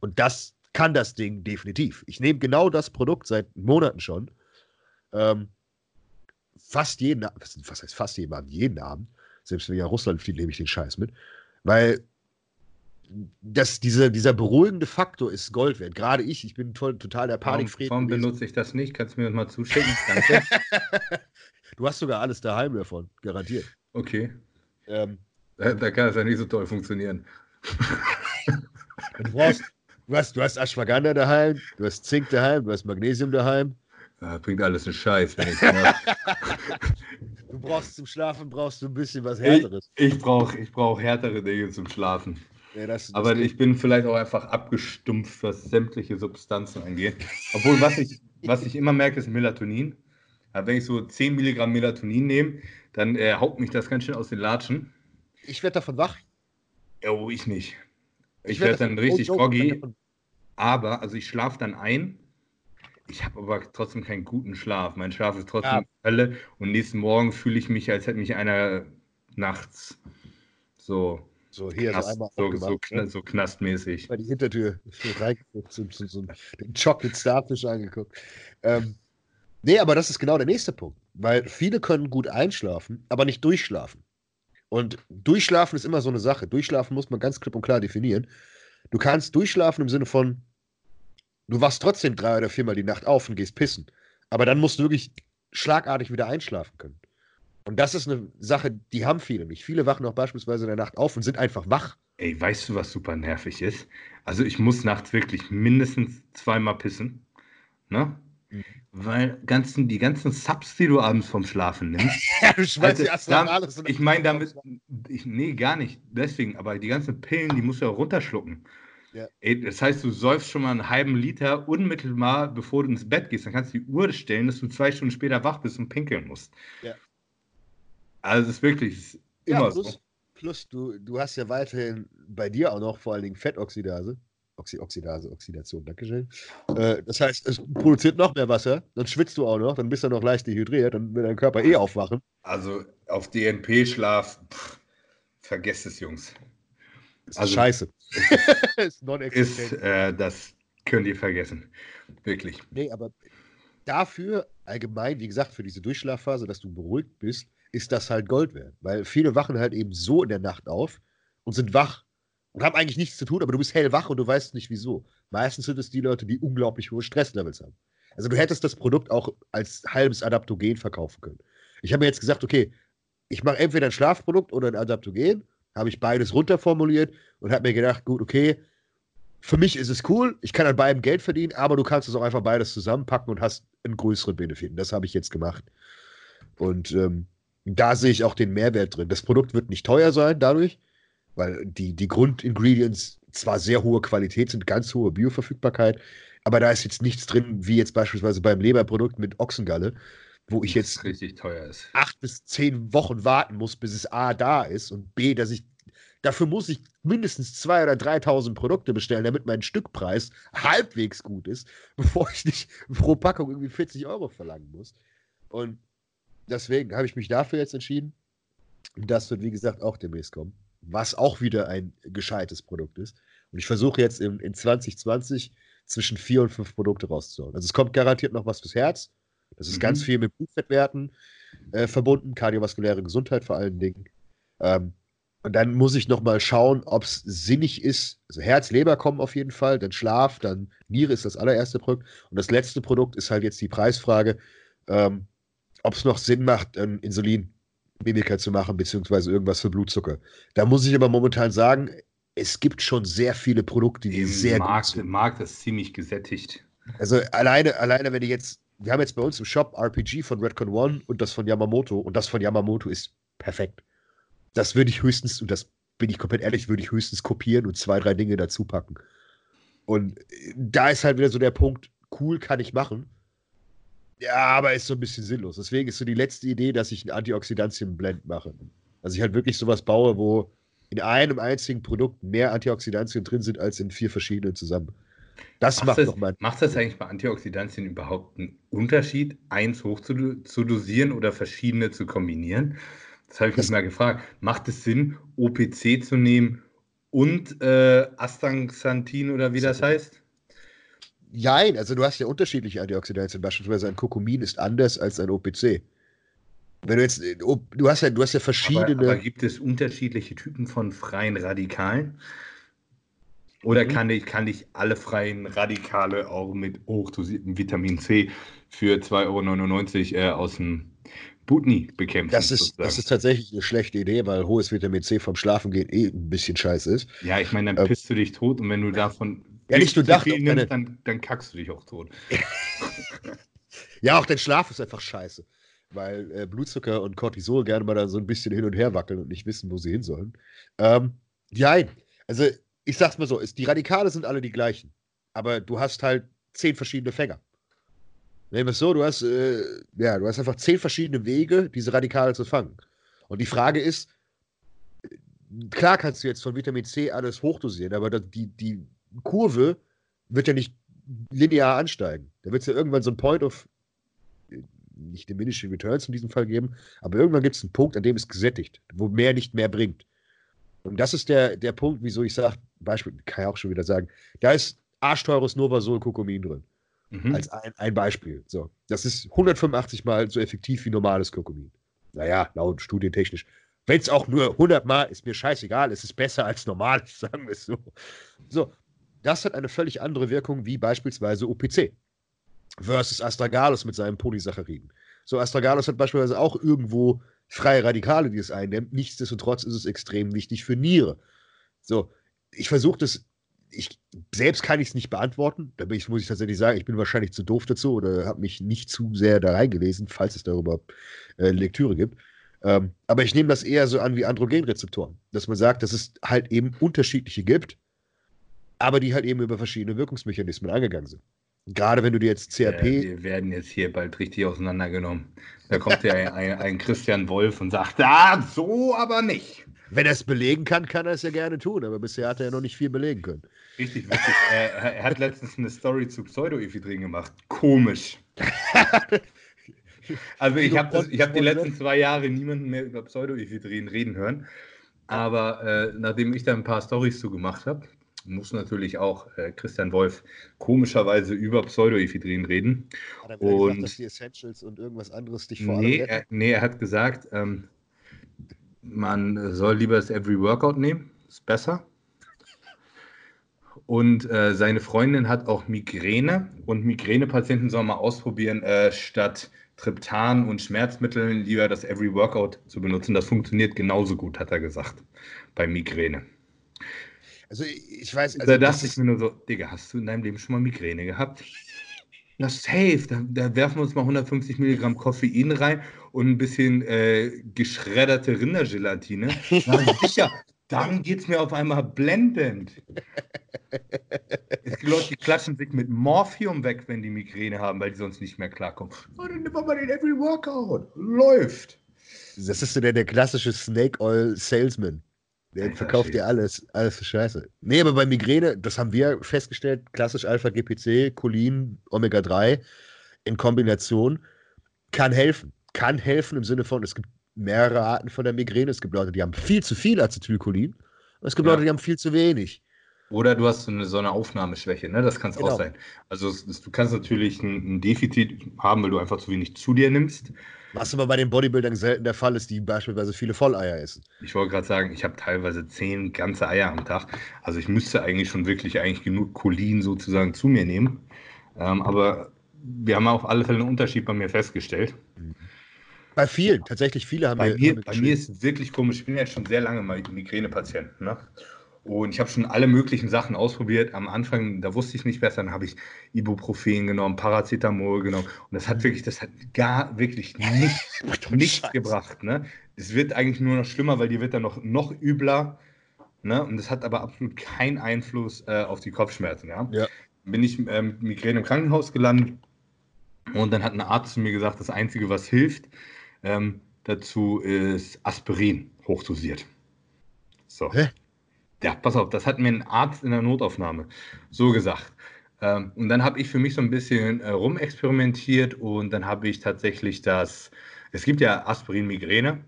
Und das kann das Ding definitiv. Ich nehme genau das Produkt seit Monaten schon. Ähm, fast jeden Abend, was heißt fast jeden Abend? Jeden Abend. Selbst wenn ich nach Russland fliege, nehme ich den Scheiß mit. Weil das, diese, dieser beruhigende Faktor ist Gold wert. Gerade ich, ich bin toll, total der Panikfried. Warum, warum benutze ich das nicht? Kannst du mir das mal zuschicken? Danke. du hast sogar alles daheim davon, garantiert. Okay. Ähm, da, da, kann es ja nicht so toll funktionieren. du brauchst, Du hast, du hast Ashwagandha daheim, du hast Zink daheim, du hast Magnesium daheim. Ja, bringt alles einen Scheiß, wenn ich Du brauchst zum Schlafen brauchst du ein bisschen was Härteres. Ich, ich brauche ich brauch härtere Dinge zum Schlafen. Ja, das, das Aber ich bin vielleicht auch einfach abgestumpft, was sämtliche Substanzen angeht. Obwohl, was ich, was ich immer merke, ist Melatonin. Wenn ich so 10 Milligramm Melatonin nehme, dann äh, haut mich das ganz schön aus den Latschen. Ich werde davon wach. Oh, ich nicht. Ich, ich werde dann richtig groggy. Aber, also ich schlafe dann ein. Ich habe aber trotzdem keinen guten Schlaf. Mein Schlaf ist trotzdem ja. Hölle. Und nächsten Morgen fühle ich mich, als hätte mich einer nachts so. So hier Knast, so einmal so, so, ne? so knastmäßig. Bei die Hintertür reingeguckt, so, so, so den Chocolate Starfish angeguckt. Ähm, nee, aber das ist genau der nächste Punkt. Weil viele können gut einschlafen, aber nicht durchschlafen. Und durchschlafen ist immer so eine Sache. Durchschlafen muss man ganz klipp und klar definieren. Du kannst durchschlafen im Sinne von, du wachst trotzdem drei oder viermal die Nacht auf und gehst pissen. Aber dann musst du wirklich schlagartig wieder einschlafen können. Und das ist eine Sache, die haben viele nicht. Viele wachen auch beispielsweise in der Nacht auf und sind einfach wach. Ey, weißt du, was super nervig ist? Also ich muss nachts wirklich mindestens zweimal pissen. Ne? Mhm. Weil ganzen, die ganzen Subs, die du abends vom Schlafen nimmst. ja, du schmeißt also, die alles. Ich meine damit, ich, nee, gar nicht. Deswegen, aber die ganzen Pillen, die musst du ja runterschlucken. Ja. Ey, das heißt, du säufst schon mal einen halben Liter unmittelbar, bevor du ins Bett gehst. Dann kannst du die Uhr stellen, dass du zwei Stunden später wach bist und pinkeln musst. Ja. Also, es ist wirklich es ist immer plus, so. Plus, du, du hast ja weiterhin bei dir auch noch vor allen Dingen Fettoxidase. Oxy Oxidase, Oxidation, Dankeschön. Äh, das heißt, es produziert noch mehr Wasser, dann schwitzt du auch noch, dann bist du noch leicht dehydriert, dann will dein Körper eh aufwachen. Also auf DNP-Schlaf, vergesst es, Jungs. Das ist also, scheiße. ist, ist äh, das könnt ihr vergessen. Wirklich. Nee, aber dafür allgemein, wie gesagt, für diese Durchschlafphase, dass du beruhigt bist, ist das halt Gold wert. Weil viele wachen halt eben so in der Nacht auf und sind wach und haben eigentlich nichts zu tun, aber du bist hellwach und du weißt nicht wieso. Meistens sind es die Leute, die unglaublich hohe Stresslevels haben. Also du hättest das Produkt auch als halbes Adaptogen verkaufen können. Ich habe mir jetzt gesagt, okay, ich mache entweder ein Schlafprodukt oder ein Adaptogen, habe ich beides runterformuliert und habe mir gedacht, gut, okay, für mich ist es cool, ich kann an beidem Geld verdienen, aber du kannst es auch einfach beides zusammenpacken und hast einen größeren Benefit. Das habe ich jetzt gemacht. Und ähm, da sehe ich auch den Mehrwert drin. Das Produkt wird nicht teuer sein dadurch, weil die, die Grundingredients zwar sehr hohe Qualität sind, ganz hohe Bioverfügbarkeit, aber da ist jetzt nichts drin, wie jetzt beispielsweise beim Leberprodukt mit Ochsengalle, wo ich jetzt richtig teuer ist. acht bis zehn Wochen warten muss, bis es A da ist und B, dass ich dafür muss ich mindestens 2.000 oder 3.000 Produkte bestellen, damit mein Stückpreis halbwegs gut ist, bevor ich nicht pro Packung irgendwie 40 Euro verlangen muss. Und deswegen habe ich mich dafür jetzt entschieden. Und das wird, wie gesagt, auch demnächst kommen. Was auch wieder ein gescheites Produkt ist. Und ich versuche jetzt in, in 2020 zwischen vier und fünf Produkte rauszuholen. Also es kommt garantiert noch was fürs Herz. Das ist mhm. ganz viel mit Blutfettwerten äh, verbunden, kardiovaskuläre Gesundheit vor allen Dingen. Ähm, und dann muss ich noch mal schauen, ob es sinnig ist. Also Herz, Leber kommen auf jeden Fall, dann Schlaf, dann Niere ist das allererste Produkt. Und das letzte Produkt ist halt jetzt die Preisfrage. Ähm, ob es noch Sinn macht, ein Insulinmimika zu machen, beziehungsweise irgendwas für Blutzucker. Da muss ich aber momentan sagen, es gibt schon sehr viele Produkte, die Im sehr Markt, gut sind. Markt ist ziemlich gesättigt. Also alleine, alleine, wenn ich jetzt, wir haben jetzt bei uns im Shop RPG von Redcon One und das von Yamamoto und das von Yamamoto ist perfekt. Das würde ich höchstens, und das bin ich komplett ehrlich, würde ich höchstens kopieren und zwei, drei Dinge dazu packen. Und da ist halt wieder so der Punkt, cool kann ich machen, ja, aber ist so ein bisschen sinnlos. Deswegen ist so die letzte Idee, dass ich ein Antioxidantien-Blend mache. Also ich halt wirklich sowas baue, wo in einem einzigen Produkt mehr Antioxidantien drin sind als in vier verschiedenen zusammen. Das macht, macht nochmal. Macht das eigentlich bei Antioxidantien überhaupt einen Unterschied, eins hoch zu, zu dosieren oder verschiedene zu kombinieren? Das habe ich das mich mal gefragt. Macht es Sinn, OPC zu nehmen und äh, Astaxanthin oder wie das heißt? Nein, also du hast ja unterschiedliche Antioxidantien. Beispielsweise ein Kokumin ist anders als ein OPC. Wenn du jetzt, du hast ja, du hast ja verschiedene. Aber, aber gibt es unterschiedliche Typen von freien Radikalen? Oder mhm. kann, ich, kann ich alle freien Radikale auch mit hochdosiertem Vitamin C für 2,99 Euro äh, aus dem Butni bekämpfen? Das ist, das ist tatsächlich eine schlechte Idee, weil hohes Vitamin C vom Schlafen gehen eh ein bisschen scheiße ist. Ja, ich meine, dann ähm, pisst du dich tot und wenn du davon ja, nicht nur das. Nimmst, dann, dann kackst du dich auch tot. ja, auch dein Schlaf ist einfach scheiße. Weil äh, Blutzucker und Cortisol gerne mal da so ein bisschen hin und her wackeln und nicht wissen, wo sie hin sollen. Ähm, ja, also ich sag's mal so, ist, die Radikale sind alle die gleichen. Aber du hast halt zehn verschiedene Fänger. Nehmen wir es so, du hast, äh, ja, du hast einfach zehn verschiedene Wege, diese Radikale zu fangen. Und die Frage ist, klar kannst du jetzt von Vitamin C alles hochdosieren, aber die, die Kurve wird ja nicht linear ansteigen. Da wird es ja irgendwann so ein Point of nicht diminishing returns in diesem Fall geben, aber irgendwann gibt es einen Punkt, an dem es gesättigt, wo mehr nicht mehr bringt. Und das ist der, der Punkt, wieso ich sage, Beispiel, kann ich auch schon wieder sagen, da ist arschteures Novasol Kokomin drin. Mhm. Als ein, ein Beispiel. So. Das ist 185 Mal so effektiv wie normales Kokomin. Naja, laut studientechnisch. Wenn es auch nur 100 Mal ist mir scheißegal, es ist besser als normales, sagen wir es so. So, das hat eine völlig andere Wirkung wie beispielsweise OPC versus Astragalus mit seinen Polysacchariden. So, Astragalus hat beispielsweise auch irgendwo freie Radikale, die es einnimmt. Nichtsdestotrotz ist es extrem wichtig für Niere. So, ich versuche das, ich selbst kann ich es nicht beantworten. Da ich, muss ich tatsächlich sagen, ich bin wahrscheinlich zu doof dazu oder habe mich nicht zu sehr da reingelesen, falls es darüber äh, Lektüre gibt. Ähm, aber ich nehme das eher so an wie Androgenrezeptoren, dass man sagt, dass es halt eben unterschiedliche gibt aber die halt eben über verschiedene Wirkungsmechanismen angegangen sind. Gerade wenn du dir jetzt CRP. Ja, wir werden jetzt hier bald richtig auseinandergenommen. Da kommt ja ein, ein, Christian Wolf und sagt, ah, so aber nicht. Wenn er es belegen kann, kann er es ja gerne tun, aber bisher hat er ja noch nicht viel belegen können. Richtig witzig. er, er, hat letztens eine Story zu Pseudoephedrin gemacht. Komisch. also ich habe hab die letzten zwei Jahre niemanden mehr über Pseudoephedrin reden hören. Aber äh, nachdem ich da ein paar Stories zu gemacht habe, muss natürlich auch äh, Christian Wolf komischerweise über Pseudoephedrin reden. Hat er und gesagt, dass die Essentials und irgendwas anderes dich vor nee, er, nee, er hat gesagt, ähm, man soll lieber das Every Workout nehmen, ist besser. Und äh, seine Freundin hat auch Migräne und Migränepatienten sollen mal ausprobieren, äh, statt Triptan und Schmerzmitteln lieber das Every Workout zu benutzen. Das funktioniert genauso gut, hat er gesagt, bei Migräne. Also ich weiß. Also da dachte ich mir nur so, Digga, hast du in deinem Leben schon mal Migräne gehabt? Na safe, da, da werfen wir uns mal 150 Milligramm Koffein rein und ein bisschen äh, geschredderte Rindergelatine. Na sicher, dann geht es mir auf einmal blendend. Es gibt Leute, die klatschen sich mit Morphium weg, wenn die Migräne haben, weil die sonst nicht mehr klarkommen. Oh, dann nimm mal den Every Workout. Läuft. Das ist so der, der klassische Snake Oil Salesman. Der Alter, verkauft dir alles, alles für Scheiße. Nee, aber bei Migräne, das haben wir festgestellt, klassisch Alpha-GPC, Cholin, Omega-3 in Kombination kann helfen. Kann helfen im Sinne von, es gibt mehrere Arten von der Migräne. Es gibt Leute, die haben viel zu viel Acetylcholin und es gibt ja. Leute, die haben viel zu wenig. Oder du hast so eine, so eine Aufnahmeschwäche, ne? das kann es genau. auch sein. Also es, du kannst natürlich ein, ein Defizit haben, weil du einfach zu wenig zu dir nimmst. Was aber bei den Bodybuildern selten der Fall ist, die beispielsweise viele Volleier essen. Ich wollte gerade sagen, ich habe teilweise zehn ganze Eier am Tag. Also ich müsste eigentlich schon wirklich eigentlich genug Cholin sozusagen zu mir nehmen. Ähm, aber wir haben auf alle Fälle einen Unterschied bei mir festgestellt. Bei vielen, tatsächlich viele haben bei mir. Bei mir ist es wirklich komisch. Ich bin ja schon sehr lange mal Migränepatient. Ne? Und ich habe schon alle möglichen Sachen ausprobiert. Am Anfang, da wusste ich nicht besser, dann habe ich Ibuprofen genommen, Paracetamol genommen. Und das hat mhm. wirklich, das hat gar wirklich nichts, nichts gebracht. Ne? Es wird eigentlich nur noch schlimmer, weil die wird dann noch, noch übler. Ne? Und das hat aber absolut keinen Einfluss äh, auf die Kopfschmerzen. Ja? ja. Bin ich äh, mit Migräne im Krankenhaus gelandet und dann hat ein Arzt zu mir gesagt, das Einzige, was hilft, ähm, dazu ist Aspirin hochdosiert. So. Hä? Ja, pass auf, das hat mir ein Arzt in der Notaufnahme so gesagt. Ähm, und dann habe ich für mich so ein bisschen äh, rumexperimentiert und dann habe ich tatsächlich das, es gibt ja Aspirin-Migräne,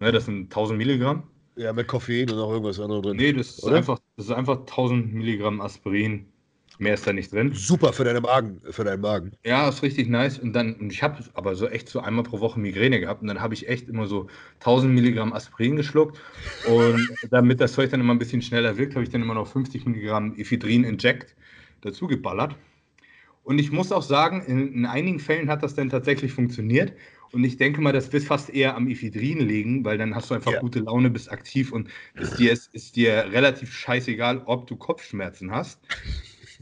ne, das sind 1000 Milligramm. Ja, mit Koffein und noch irgendwas anderes drin. Nee, das ist, einfach, das ist einfach 1000 Milligramm Aspirin Mehr ist da nicht drin. Super für deinen Magen, für deinen Magen. Ja, ist richtig nice. Und dann, ich habe aber so echt so einmal pro Woche Migräne gehabt und dann habe ich echt immer so 1000 Milligramm Aspirin geschluckt. Und damit das Zeug dann immer ein bisschen schneller wirkt, habe ich dann immer noch 50 Milligramm Ephedrin Inject dazu geballert. Und ich muss auch sagen, in, in einigen Fällen hat das dann tatsächlich funktioniert. Und ich denke mal, das wird fast eher am Ephedrin liegen, weil dann hast du einfach ja. gute Laune, bist aktiv und ist dir, ist, ist dir relativ scheißegal, ob du Kopfschmerzen hast.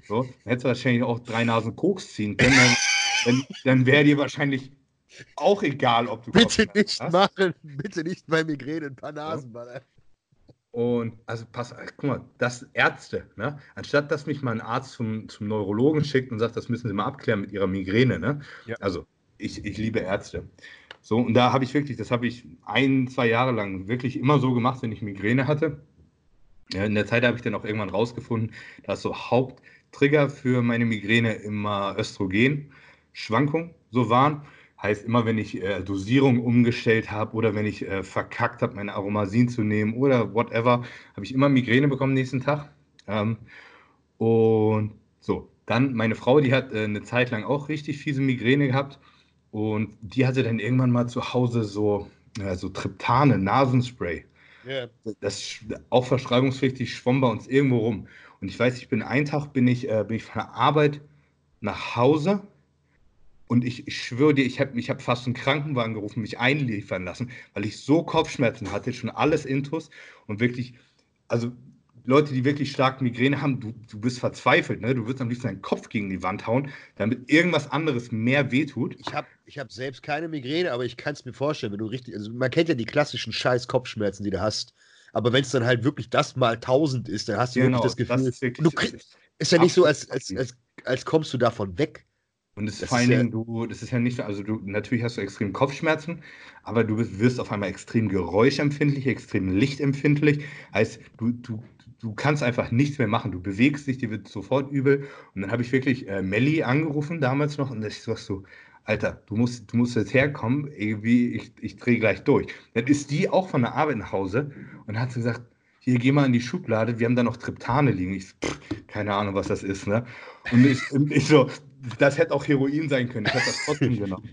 So, dann hättest du wahrscheinlich auch drei Nasen Koks ziehen können. Dann, dann, wäre dir wahrscheinlich auch egal, ob du Bitte nicht hast. machen, bitte nicht bei Migräne ein paar Nasen, so. Und also pass, guck mal, das Ärzte, ne? anstatt dass mich mal ein Arzt zum, zum Neurologen schickt und sagt, das müssen Sie mal abklären mit Ihrer Migräne, ne? Ja. Also ich, ich liebe Ärzte. So, und da habe ich wirklich, das habe ich ein, zwei Jahre lang wirklich immer so gemacht, wenn ich Migräne hatte. Ja, in der Zeit habe ich dann auch irgendwann rausgefunden, dass so Haupt, Trigger für meine Migräne immer Östrogen-Schwankungen so waren. Heißt, immer wenn ich äh, Dosierung umgestellt habe oder wenn ich äh, verkackt habe, meine Aromasin zu nehmen oder whatever, habe ich immer Migräne bekommen nächsten Tag. Ähm, und so, dann meine Frau, die hat äh, eine Zeit lang auch richtig fiese Migräne gehabt und die hatte dann irgendwann mal zu Hause so, so Triptane, Nasenspray. Yeah. Das auch verschreibungspflichtig schwamm bei uns irgendwo rum. Und ich weiß, ich bin einen Tag bin ich, äh, bin ich von der Arbeit nach Hause und ich, ich schwöre dir, ich habe ich hab fast einen Krankenwagen gerufen, mich einliefern lassen, weil ich so Kopfschmerzen hatte, schon alles Intus und wirklich, also Leute, die wirklich stark Migräne haben, du, du bist verzweifelt, ne? Du wirst am liebsten deinen Kopf gegen die Wand hauen, damit irgendwas anderes mehr wehtut. Ich habe ich hab selbst keine Migräne, aber ich kann es mir vorstellen, wenn du richtig, also man kennt ja die klassischen scheiß Kopfschmerzen, die du hast. Aber wenn es dann halt wirklich das mal 1000 ist, dann hast du genau, wirklich das Gefühl, das ist, du kriegst, ist ja nicht so, als, als, als, als kommst du davon weg. Und das, das vor allen Dingen, ja, du, das ist ja nicht, also du, natürlich hast du extrem Kopfschmerzen, aber du wirst auf einmal extrem geräuschempfindlich, extrem lichtempfindlich. Heißt, du, du, du kannst einfach nichts mehr machen. Du bewegst dich, dir wird sofort übel. Und dann habe ich wirklich äh, Melli angerufen damals noch und ich sag so, Alter, du musst, du musst jetzt herkommen, irgendwie, ich, ich drehe gleich durch. Dann ist die auch von der Arbeit nach Hause und hat gesagt, hier, geh mal in die Schublade, wir haben da noch Triptane liegen. Ich, pff, keine Ahnung, was das ist, ne? Und ich, ich so, das hätte auch Heroin sein können. Ich hätte das trotzdem genommen.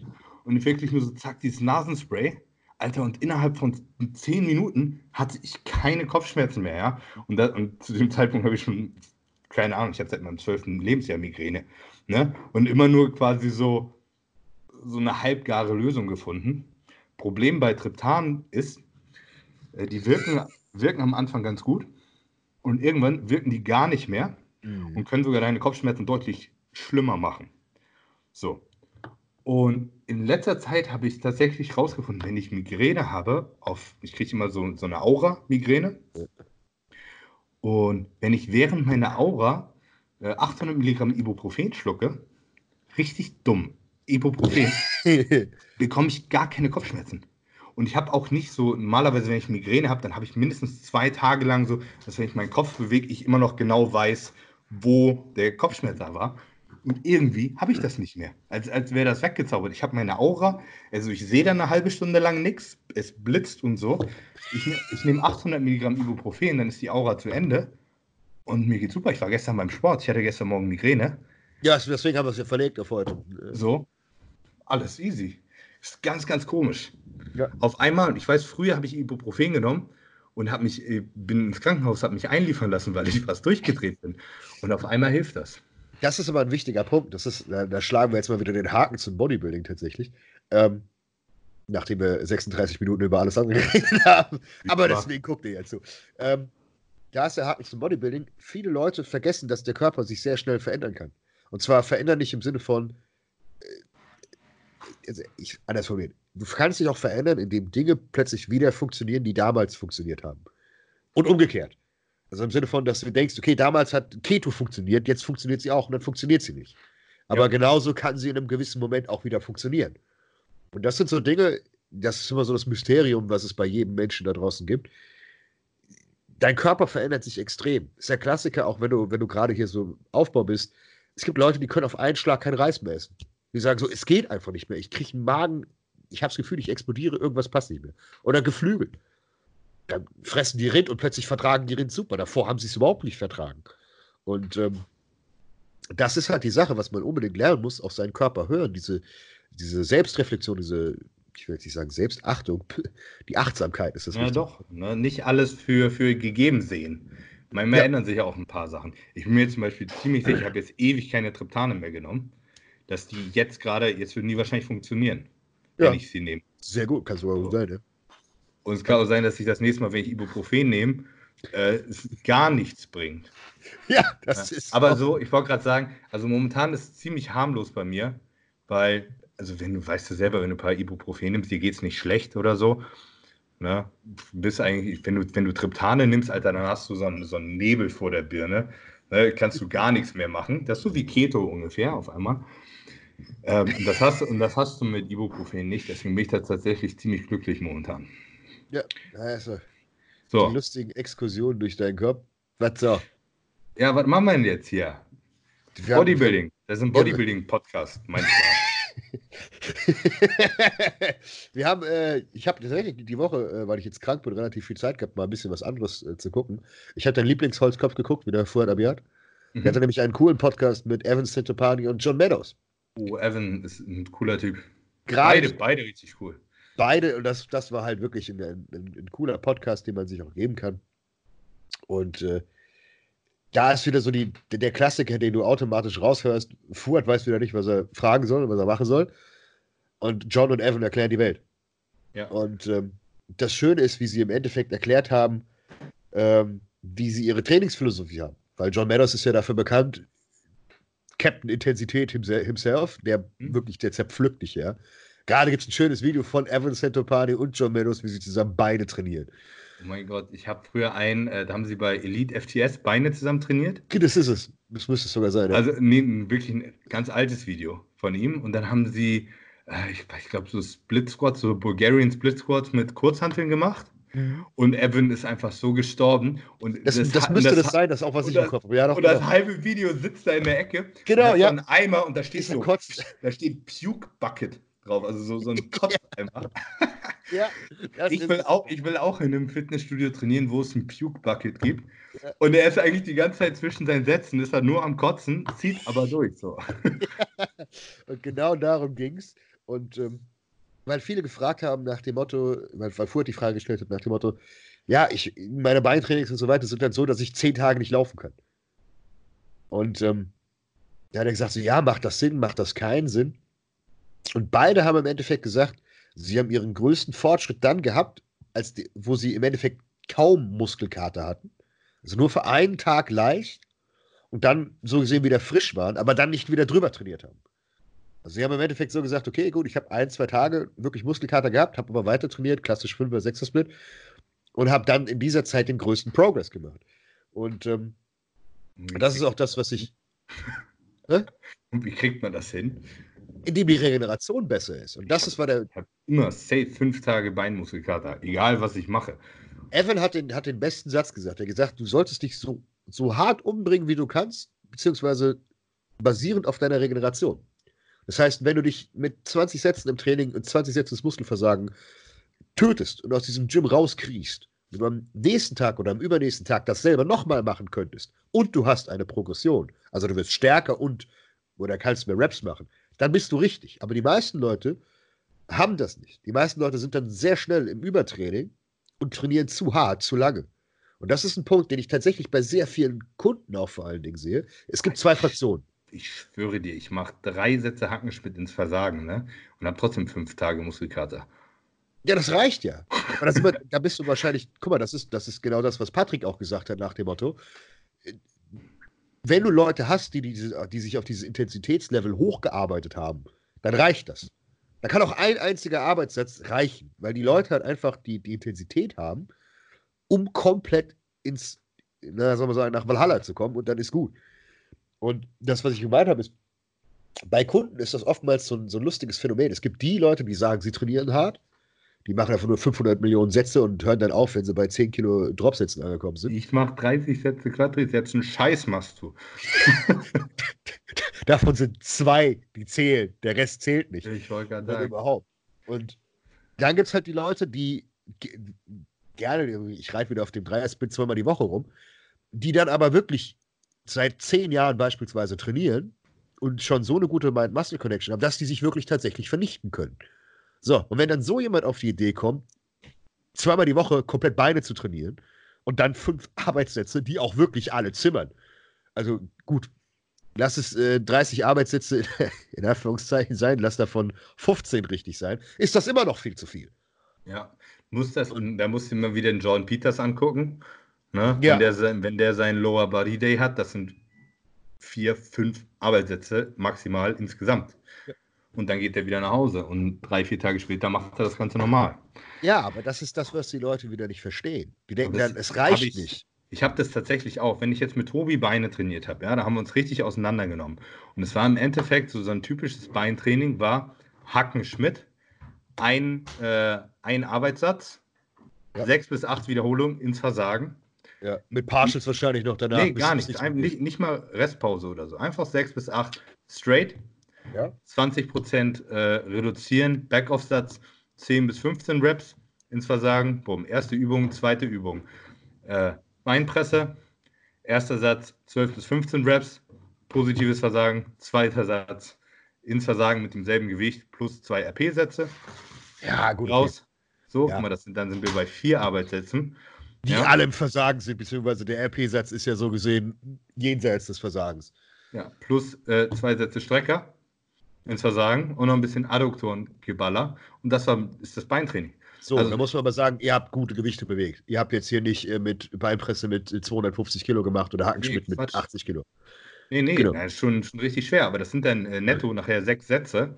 Und wirklich nur so, zack, dieses Nasenspray. Alter, und innerhalb von zehn Minuten hatte ich keine Kopfschmerzen mehr, ja. Und, das, und zu dem Zeitpunkt habe ich schon, keine Ahnung, ich hatte seit meinem zwölften Lebensjahr Migräne. Ne? Und immer nur quasi so, so eine halbgare Lösung gefunden. Problem bei Triptan ist, äh, die wirken, wirken am Anfang ganz gut und irgendwann wirken die gar nicht mehr mhm. und können sogar deine Kopfschmerzen deutlich schlimmer machen. So. Und in letzter Zeit habe ich tatsächlich rausgefunden, wenn ich Migräne habe, auf, ich kriege immer so, so eine Aura-Migräne. Und wenn ich während meiner Aura äh, 800 Milligramm Ibuprofen schlucke, richtig dumm, Ibuprofen, bekomme ich gar keine Kopfschmerzen. Und ich habe auch nicht so, normalerweise, wenn ich Migräne habe, dann habe ich mindestens zwei Tage lang so, dass wenn ich meinen Kopf bewege, ich immer noch genau weiß, wo der Kopfschmerz da war. Und irgendwie habe ich das nicht mehr. Als, als wäre das weggezaubert. Ich habe meine Aura, also ich sehe da eine halbe Stunde lang nichts, es blitzt und so. Ich, ne, ich nehme 800 Milligramm Ibuprofen, dann ist die Aura zu Ende. Und mir geht's super. Ich war gestern beim Sport, ich hatte gestern Morgen Migräne. Ja, deswegen haben wir es ja verlegt auf heute. So, alles easy. Ist ganz, ganz komisch. Ja. Auf einmal, ich weiß, früher habe ich Ibuprofen genommen und habe mich, äh, bin ins Krankenhaus, habe mich einliefern lassen, weil ich fast durchgedreht bin. Und auf einmal hilft das. Das ist aber ein wichtiger Punkt. Das ist, da, da schlagen wir jetzt mal wieder den Haken zum Bodybuilding tatsächlich. Ähm, nachdem wir 36 Minuten über alles andere geredet haben. Aber deswegen guckt ihr jetzt zu. Ähm, da ist der Haken zum Bodybuilding. Viele Leute vergessen, dass der Körper sich sehr schnell verändern kann. Und zwar verändern nicht im Sinne von, ich, anders formuliert, du kannst dich auch verändern, indem Dinge plötzlich wieder funktionieren, die damals funktioniert haben. Und umgekehrt. Also im Sinne von, dass du denkst, okay, damals hat Keto funktioniert, jetzt funktioniert sie auch und dann funktioniert sie nicht. Aber ja. genauso kann sie in einem gewissen Moment auch wieder funktionieren. Und das sind so Dinge, das ist immer so das Mysterium, was es bei jedem Menschen da draußen gibt. Dein Körper verändert sich extrem. Das ist der Klassiker, auch wenn du, wenn du gerade hier so Aufbau bist. Es gibt Leute, die können auf einen Schlag kein Reis mehr essen. Die sagen so, es geht einfach nicht mehr. Ich kriege einen Magen, ich habe das Gefühl, ich explodiere, irgendwas passt nicht mehr. Oder Geflügel dann fressen die Rind und plötzlich vertragen die Rind super. Davor haben sie es überhaupt nicht vertragen. Und ähm, das ist halt die Sache, was man unbedingt lernen muss, auf seinen Körper hören. Diese, diese Selbstreflexion, diese, ich will jetzt nicht sagen Selbstachtung, die Achtsamkeit ist das. Ja, doch. Ne? Nicht alles für, für gegeben sehen. Manchmal ja. ändern sich ja auch ein paar Sachen. Ich bin mir zum Beispiel ziemlich sicher, ich habe jetzt ewig keine Triptane mehr genommen, dass die jetzt gerade, jetzt würden die wahrscheinlich funktionieren, wenn ja. ich sie nehme. Sehr gut, kann sogar so. sein, ja. Und es kann auch sein, dass ich das nächste Mal, wenn ich Ibuprofen nehme, äh, gar nichts bringt. Ja, das ja. ist. Aber so, ich wollte gerade sagen, also momentan ist es ziemlich harmlos bei mir, weil, also wenn du weißt du selber, wenn du ein paar Ibuprofen nimmst, dir geht es nicht schlecht oder so. Ne? Bist eigentlich, wenn du, wenn du Triptane nimmst, Alter, dann hast du so einen, so einen Nebel vor der Birne. Ne? Kannst du gar nichts mehr machen. Das ist so wie Keto ungefähr auf einmal. Ähm, das hast, und das hast du mit Ibuprofen nicht. Deswegen bin ich da tatsächlich ziemlich glücklich momentan. Ja, also. So. Die lustigen Exkursionen durch deinen Kopf. Was so? Ja, was machen wir denn jetzt hier? Wir Bodybuilding. Das ist ein Bodybuilding-Podcast, meinst du? wir haben, äh, ich habe tatsächlich die Woche, äh, weil ich jetzt krank bin, relativ viel Zeit gehabt, mal ein bisschen was anderes äh, zu gucken. Ich habe deinen Lieblingsholzkopf geguckt, wie der vorher Abiat. Mhm. Der hatte nämlich einen coolen Podcast mit Evan Santopani und John Meadows. Oh, Evan ist ein cooler Typ. Gerade beide, beide richtig cool beide, und das, das war halt wirklich ein, ein, ein, cooler Podcast, den man sich auch geben kann. Und äh, da ist wieder so die, der Klassiker, den du automatisch raushörst. Fuad weiß wieder nicht, was er fragen soll, was er machen soll. Und John und Evan erklären die Welt. Ja. Und ähm, das Schöne ist, wie sie im Endeffekt erklärt haben, ähm, wie sie ihre Trainingsphilosophie haben. Weil John Meadows ist ja dafür bekannt, Captain Intensität himself, der mhm. wirklich, der zerpflückt dich, ja. Gerade gibt es ein schönes Video von Evan Santopani und John Meadows, wie sie zusammen beide trainieren. Oh mein Gott, ich habe früher einen, äh, da haben sie bei Elite FTS Beine zusammen trainiert. Das ist es. Das müsste es sogar sein. Ja. Also nee, wirklich ein ganz altes Video von ihm. Und dann haben sie, äh, ich, ich glaube, so Split Squats, so Bulgarian Split Squats mit Kurzhanteln gemacht. Und Evan ist einfach so gestorben. Und das, das, das müsste das, das, sein, das ist auch was ich im Kopf habe. Ja, und das genau. halbe Video sitzt da in der Ecke. Genau, ja. So ein Eimer und da steht so, da steht Puke Bucket drauf, also so, so ein Kotzeimer. ja, ich, will auch, ich will auch in einem Fitnessstudio trainieren, wo es ein Puke Bucket gibt. Ja. Und er ist eigentlich die ganze Zeit zwischen seinen Sätzen, ist er nur am Kotzen, zieht aber durch so. und genau darum ging es. Und ähm, weil viele gefragt haben nach dem Motto, weil, weil Furt die Frage gestellt hat nach dem Motto, ja, ich, meine Beintrainings und so weiter sind dann so, dass ich zehn Tage nicht laufen kann. Und ähm, da hat er gesagt, so, ja, macht das Sinn, macht das keinen Sinn? Und beide haben im Endeffekt gesagt, sie haben ihren größten Fortschritt dann gehabt, als die, wo sie im Endeffekt kaum Muskelkater hatten. Also nur für einen Tag leicht und dann so gesehen wieder frisch waren, aber dann nicht wieder drüber trainiert haben. Also sie haben im Endeffekt so gesagt, okay, gut, ich habe ein, zwei Tage wirklich Muskelkater gehabt, habe aber weiter trainiert, klassisch 5 oder 6 Split und habe dann in dieser Zeit den größten Progress gemacht. Und ähm, das ist auch das, was ich. Und wie kriegt man das hin? Indem die Regeneration besser ist. Und das ist war der. Ich habe immer safe fünf Tage Beinmuskelkater, egal was ich mache. Evan hat den, hat den besten Satz gesagt. Er hat gesagt, du solltest dich so, so hart umbringen, wie du kannst, beziehungsweise basierend auf deiner Regeneration. Das heißt, wenn du dich mit 20 Sätzen im Training und 20 Sätzen des Muskelversagen tötest und aus diesem Gym rauskriechst, wenn du am nächsten Tag oder am übernächsten Tag das selber nochmal machen könntest und du hast eine Progression, also du wirst stärker und oder kannst mehr Raps machen, dann bist du richtig. Aber die meisten Leute haben das nicht. Die meisten Leute sind dann sehr schnell im Übertraining und trainieren zu hart, zu lange. Und das ist ein Punkt, den ich tatsächlich bei sehr vielen Kunden auch vor allen Dingen sehe. Es gibt zwei Fraktionen ich schwöre dir, ich mache drei Sätze Hackenschmidt ins Versagen, ne? Und habe trotzdem fünf Tage Muskelkater. Ja, das reicht ja. Immer, da bist du wahrscheinlich, guck mal, das ist, das ist genau das, was Patrick auch gesagt hat nach dem Motto. Wenn du Leute hast, die, diese, die sich auf dieses Intensitätslevel hochgearbeitet haben, dann reicht das. Da kann auch ein einziger Arbeitssatz reichen, weil die Leute halt einfach die, die Intensität haben, um komplett ins, na, soll man sagen, nach Valhalla zu kommen und dann ist gut. Und das, was ich gemeint habe, ist, bei Kunden ist das oftmals so ein, so ein lustiges Phänomen. Es gibt die Leute, die sagen, sie trainieren hart, die machen einfach nur 500 Millionen Sätze und hören dann auf, wenn sie bei 10 Kilo Dropsätzen angekommen sind. Ich mache 30 Sätze Quadrisätzen, Scheiß machst du. Davon sind zwei, die zählen. Der Rest zählt nicht. Ich wollte gerade sagen. Überhaupt. Und dann gibt es halt die Leute, die gerne, ich reite wieder auf dem Dreier-Split zweimal die Woche rum, die dann aber wirklich seit zehn Jahren beispielsweise trainieren und schon so eine gute Mind-Muscle-Connection haben, dass die sich wirklich tatsächlich vernichten können. So, und wenn dann so jemand auf die Idee kommt, zweimal die Woche komplett Beine zu trainieren und dann fünf Arbeitssätze, die auch wirklich alle zimmern. Also gut, lass es äh, 30 Arbeitssätze in Anführungszeichen sein, lass davon 15 richtig sein, ist das immer noch viel zu viel. Ja, muss das, und da musst du immer wieder den John Peters angucken Ne? Ja. Wenn, der, wenn der seinen Lower Body Day hat, das sind vier, fünf Arbeitssätze maximal insgesamt. Ja. Und dann geht er wieder nach Hause und drei, vier Tage später macht er das Ganze normal. Ja, aber das ist das, was die Leute wieder nicht verstehen. Die denken dann, es reicht ich, nicht. Ich habe das tatsächlich auch, wenn ich jetzt mit Tobi Beine trainiert habe, ja, da haben wir uns richtig auseinandergenommen. Und es war im Endeffekt so, so ein typisches Beintraining, war Hacken Schmidt, ein, äh, ein Arbeitssatz, ja. sechs bis acht Wiederholungen ins Versagen. Ja, mit Partials wahrscheinlich noch danach. Nee, gar nicht. Nicht, nicht, nicht, mal Restpause oder so. Einfach 6 bis 8 straight. Ja. 20 Prozent äh, reduzieren. Backoff-Satz 10 bis 15 Reps ins Versagen. Bumm. Erste Übung, zweite Übung. Äh, Beinpresse. Erster Satz 12 bis 15 Reps. Positives Versagen. Zweiter Satz ins Versagen mit demselben Gewicht plus zwei RP-Sätze. Ja, gut. Raus. Okay. So, ja. guck mal, das sind, dann sind wir bei vier Arbeitssätzen die ja. alle im Versagen sind, beziehungsweise der RP-Satz ist ja so gesehen jenseits des Versagens. Ja, plus äh, zwei Sätze Strecker ins Versagen und noch ein bisschen Adduktorengeballer. Und das war, ist das Beintraining. So, also, da muss man aber sagen, ihr habt gute Gewichte bewegt. Ihr habt jetzt hier nicht äh, mit Beinpresse mit 250 Kilo gemacht oder Hackenschmidt nee, mit 80 Kilo. Nee, nee, genau. das ist schon, schon richtig schwer, aber das sind dann äh, netto nachher sechs Sätze.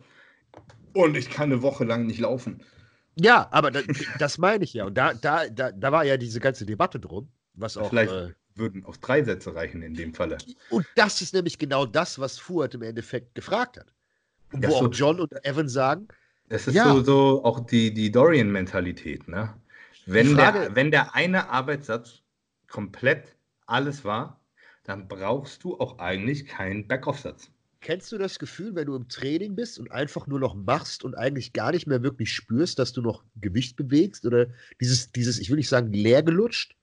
Und ich kann eine Woche lang nicht laufen. Ja, aber das, das meine ich ja. Und da, da, da, da war ja diese ganze Debatte drum, was auch vielleicht, äh, würden auch drei Sätze reichen in dem Falle. Und das ist nämlich genau das, was Fuhrt im Endeffekt gefragt hat. Und wo so, auch John und Evan sagen. Es ist ja. so, so auch die, die Dorian-Mentalität, ne? Wenn, Frage, der, wenn der eine Arbeitssatz komplett alles war, dann brauchst du auch eigentlich keinen Backoff-Satz. Kennst du das Gefühl, wenn du im Training bist und einfach nur noch machst und eigentlich gar nicht mehr wirklich spürst, dass du noch Gewicht bewegst? Oder dieses, dieses ich will nicht sagen, leer gelutscht?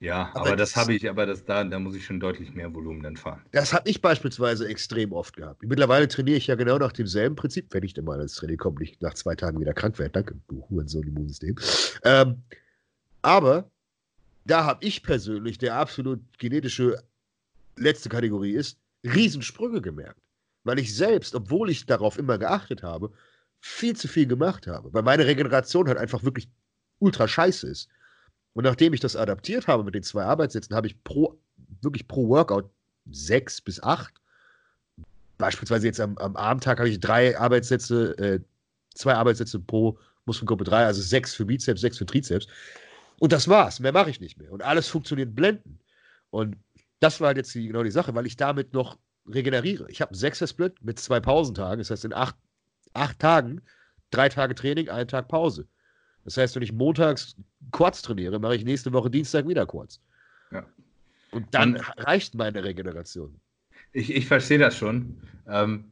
Ja, aber, aber das, habe ich, aber das, da, da muss ich schon deutlich mehr Volumen dann fahren. Das habe ich beispielsweise extrem oft gehabt. Mittlerweile trainiere ich ja genau nach demselben Prinzip, wenn ich denn mal ins Training komme, nicht nach zwei Tagen wieder krank werde. Danke, du Hurensohn-Immunsystem. Ähm, aber da habe ich persönlich, der absolut genetische letzte Kategorie ist, Riesensprünge gemerkt. Weil ich selbst, obwohl ich darauf immer geachtet habe, viel zu viel gemacht habe. Weil meine Regeneration halt einfach wirklich ultra scheiße ist. Und nachdem ich das adaptiert habe mit den zwei Arbeitssätzen, habe ich pro, wirklich pro Workout sechs bis acht. Beispielsweise jetzt am, am Abendtag habe ich drei Arbeitssätze, äh, zwei Arbeitssätze pro Muskelgruppe drei, also sechs für Bizeps, sechs für Trizeps. Und das war's. Mehr mache ich nicht mehr. Und alles funktioniert blenden. Und das war halt jetzt die, genau die Sache, weil ich damit noch regeneriere. Ich habe einen Sechser-Split mit zwei Pausentagen. Das heißt, in acht, acht Tagen, drei Tage Training, einen Tag Pause. Das heißt, wenn ich montags Quads trainiere, mache ich nächste Woche Dienstag wieder Quads. Ja. Und dann Man, reicht meine Regeneration. Ich, ich verstehe das schon. Ähm,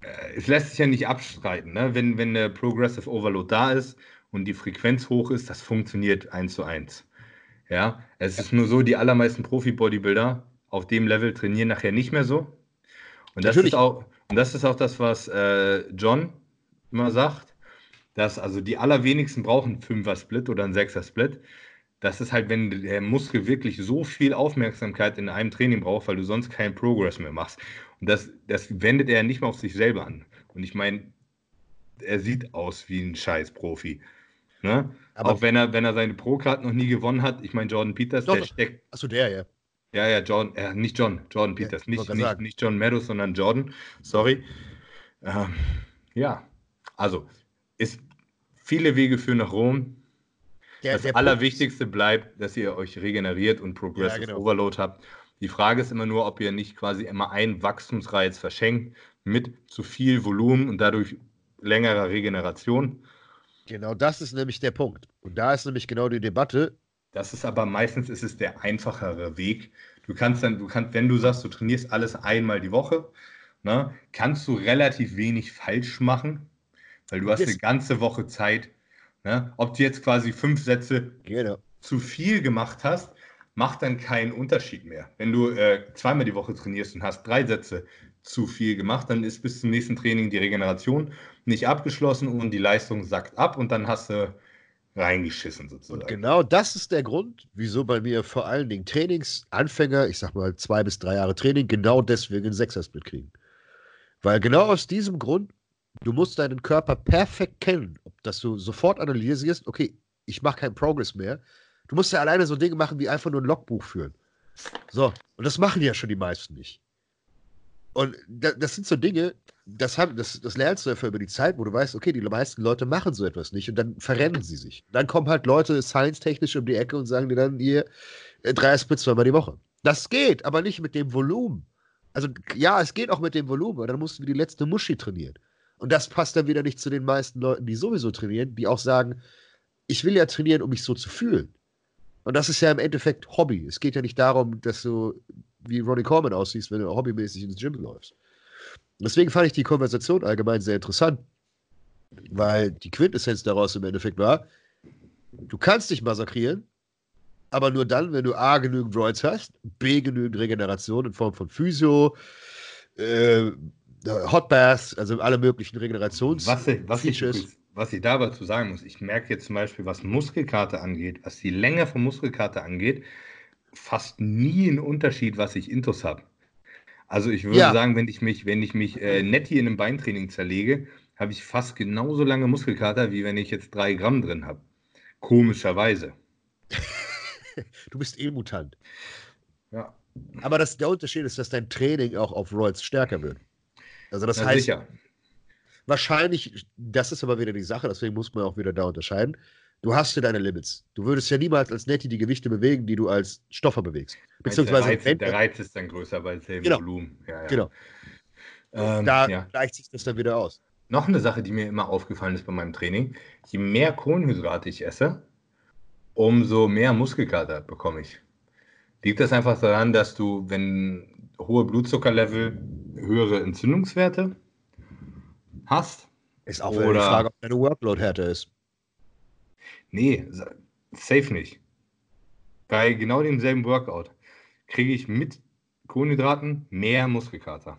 äh, es lässt sich ja nicht abstreiten, ne? wenn, wenn der Progressive Overload da ist und die Frequenz hoch ist, das funktioniert eins zu eins. Ja, es ist nur so, die allermeisten Profi-Bodybuilder auf dem Level trainieren nachher nicht mehr so. Und das, ist auch, und das ist auch das, was äh, John immer sagt, dass also die allerwenigsten brauchen einen Fünfer-Split oder einen Sechser-Split. Das ist halt, wenn der Muskel wirklich so viel Aufmerksamkeit in einem Training braucht, weil du sonst keinen Progress mehr machst. Und das, das wendet er nicht mal auf sich selber an. Und ich meine, er sieht aus wie ein Scheiß-Profi. Ne? Aber auch wenn er, wenn er seine Pro-Card noch nie gewonnen hat, ich meine, Jordan Peters, doch, der steckt. Achso, der, ja. Ja, ja, Jordan, äh, nicht John, Jordan Peters, ja, nicht, nicht, nicht, John Meadows, sondern Jordan, sorry. Ähm, ja, also, ist viele Wege führen nach Rom. Der, das der Allerwichtigste Punkt. bleibt, dass ihr euch regeneriert und Progressive ja, genau. Overload habt. Die Frage ist immer nur, ob ihr nicht quasi immer einen Wachstumsreiz verschenkt mit zu viel Volumen und dadurch längerer Regeneration. Genau, das ist nämlich der Punkt. Und da ist nämlich genau die Debatte. Das ist aber meistens ist es der einfachere Weg. Du kannst dann, du kannst, wenn du sagst, du trainierst alles einmal die Woche, ne, kannst du relativ wenig falsch machen, weil du hast eine ganze Woche Zeit. Ne? Ob du jetzt quasi fünf Sätze genau. zu viel gemacht hast, macht dann keinen Unterschied mehr. Wenn du äh, zweimal die Woche trainierst und hast drei Sätze zu viel gemacht, dann ist bis zum nächsten Training die Regeneration nicht abgeschlossen und die Leistung sackt ab und dann hast du reingeschissen sozusagen. Und genau das ist der Grund, wieso bei mir vor allen Dingen Trainingsanfänger, ich sag mal zwei bis drei Jahre Training, genau deswegen ein Sechsersplit kriegen. Weil genau aus diesem Grund, du musst deinen Körper perfekt kennen, dass du sofort analysierst, okay, ich mache keinen Progress mehr. Du musst ja alleine so Dinge machen wie einfach nur ein Logbuch führen. So, und das machen ja schon die meisten nicht. Und das sind so Dinge, das, haben, das, das lernst du einfach über die Zeit, wo du weißt, okay, die meisten Leute machen so etwas nicht und dann verrennen sie sich. Dann kommen halt Leute science-technisch um die Ecke und sagen dir dann, ihr äh, drei Splits zweimal die Woche. Das geht, aber nicht mit dem Volumen. Also ja, es geht auch mit dem Volumen, aber dann musst du wie die letzte Muschi trainieren. Und das passt dann wieder nicht zu den meisten Leuten, die sowieso trainieren, die auch sagen, ich will ja trainieren, um mich so zu fühlen. Und das ist ja im Endeffekt Hobby. Es geht ja nicht darum, dass du wie Ronnie Coleman aussiehst, wenn du hobbymäßig ins Gym läufst. Deswegen fand ich die Konversation allgemein sehr interessant, weil die Quintessenz daraus im Endeffekt war, du kannst dich massakrieren, aber nur dann, wenn du A, genügend Droids hast, B, genügend Regeneration in Form von Physio, äh, Hot Baths, also alle möglichen Regenerations. Was, was, ich, was ich dabei zu sagen muss, ich merke jetzt zum Beispiel, was Muskelkarte angeht, was die Länge von Muskelkarte angeht, fast nie einen Unterschied, was ich Intus habe. Also ich würde ja. sagen, wenn ich mich, wenn ich mich äh, nett hier in einem Beintraining zerlege, habe ich fast genauso lange Muskelkater, wie wenn ich jetzt drei Gramm drin habe. Komischerweise. du bist eh Mutant. Ja. Aber das, der Unterschied ist, dass dein Training auch auf Roids stärker wird. Also das Na, heißt, sicher. wahrscheinlich, das ist aber wieder die Sache, deswegen muss man auch wieder da unterscheiden. Du hast ja deine Limits. Du würdest ja niemals als Netty die Gewichte bewegen, die du als Stoffer bewegst. Beziehungsweise der, Reiz, der Reiz ist dann größer bei demselben genau. Volumen. Ja, ja. Genau. Ähm, da ja. gleicht sich das dann wieder aus. Noch eine Sache, die mir immer aufgefallen ist bei meinem Training: Je mehr Kohlenhydrate ich esse, umso mehr Muskelkater bekomme ich. Liegt das einfach daran, dass du, wenn hohe Blutzuckerlevel, höhere Entzündungswerte hast? Ist auch wieder die Frage, ob deine Workload härter ist. Nee, safe nicht. Bei genau demselben Workout kriege ich mit Kohlenhydraten mehr Muskelkater.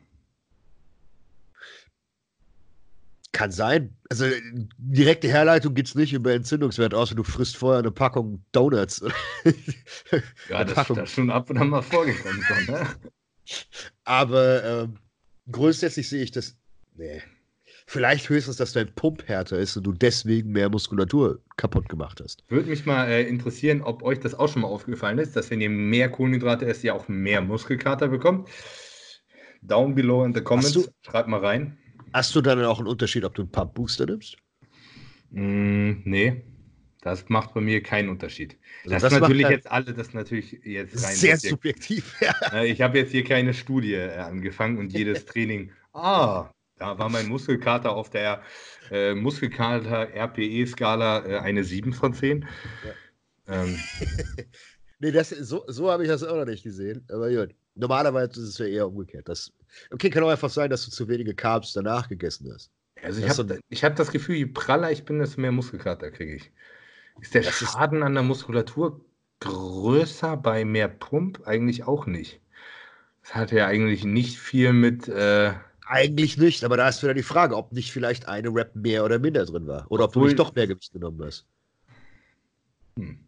Kann sein. Also direkte Herleitung gibt es nicht über Entzündungswert, außer du frisst vorher eine Packung Donuts. ja, das, Packung. das schon ab und an mal vorgekommen. ne? Aber ähm, grundsätzlich sehe ich das. Nee, Vielleicht höchstens, dass dein Pump härter ist und du deswegen mehr Muskulatur kaputt gemacht hast. Würde mich mal äh, interessieren, ob euch das auch schon mal aufgefallen ist, dass wenn ihr mehr Kohlenhydrate esst, ihr auch mehr Muskelkater bekommt. Down below in the comments. Du, Schreibt mal rein. Hast du dann auch einen Unterschied, ob du einen Pump Booster nimmst? Mm, nee, das macht bei mir keinen Unterschied. Also das, das ist natürlich jetzt alle, das natürlich jetzt rein. Sehr subjektiv, ja. Ich habe jetzt hier keine Studie äh, angefangen und jedes Training. Ah, da war mein Muskelkater auf der äh, Muskelkater RPE-Skala äh, eine 7 von 10. Ja. Ähm. nee, das, so, so habe ich das auch noch nicht gesehen. Aber gut. Normalerweise ist es ja eher umgekehrt. Das, okay, kann auch einfach sein, dass du zu wenige Carbs danach gegessen hast. Also ich habe hab das Gefühl, je praller ich bin, desto mehr Muskelkater kriege ich. Ist der das Schaden ist an der Muskulatur größer bei mehr Pump? Eigentlich auch nicht. Das hat ja eigentlich nicht viel mit äh, eigentlich nicht, aber da ist wieder die Frage, ob nicht vielleicht eine Rap mehr oder minder drin war. Oder ob Obwohl, du nicht doch mehr Gewicht genommen hast. Hm.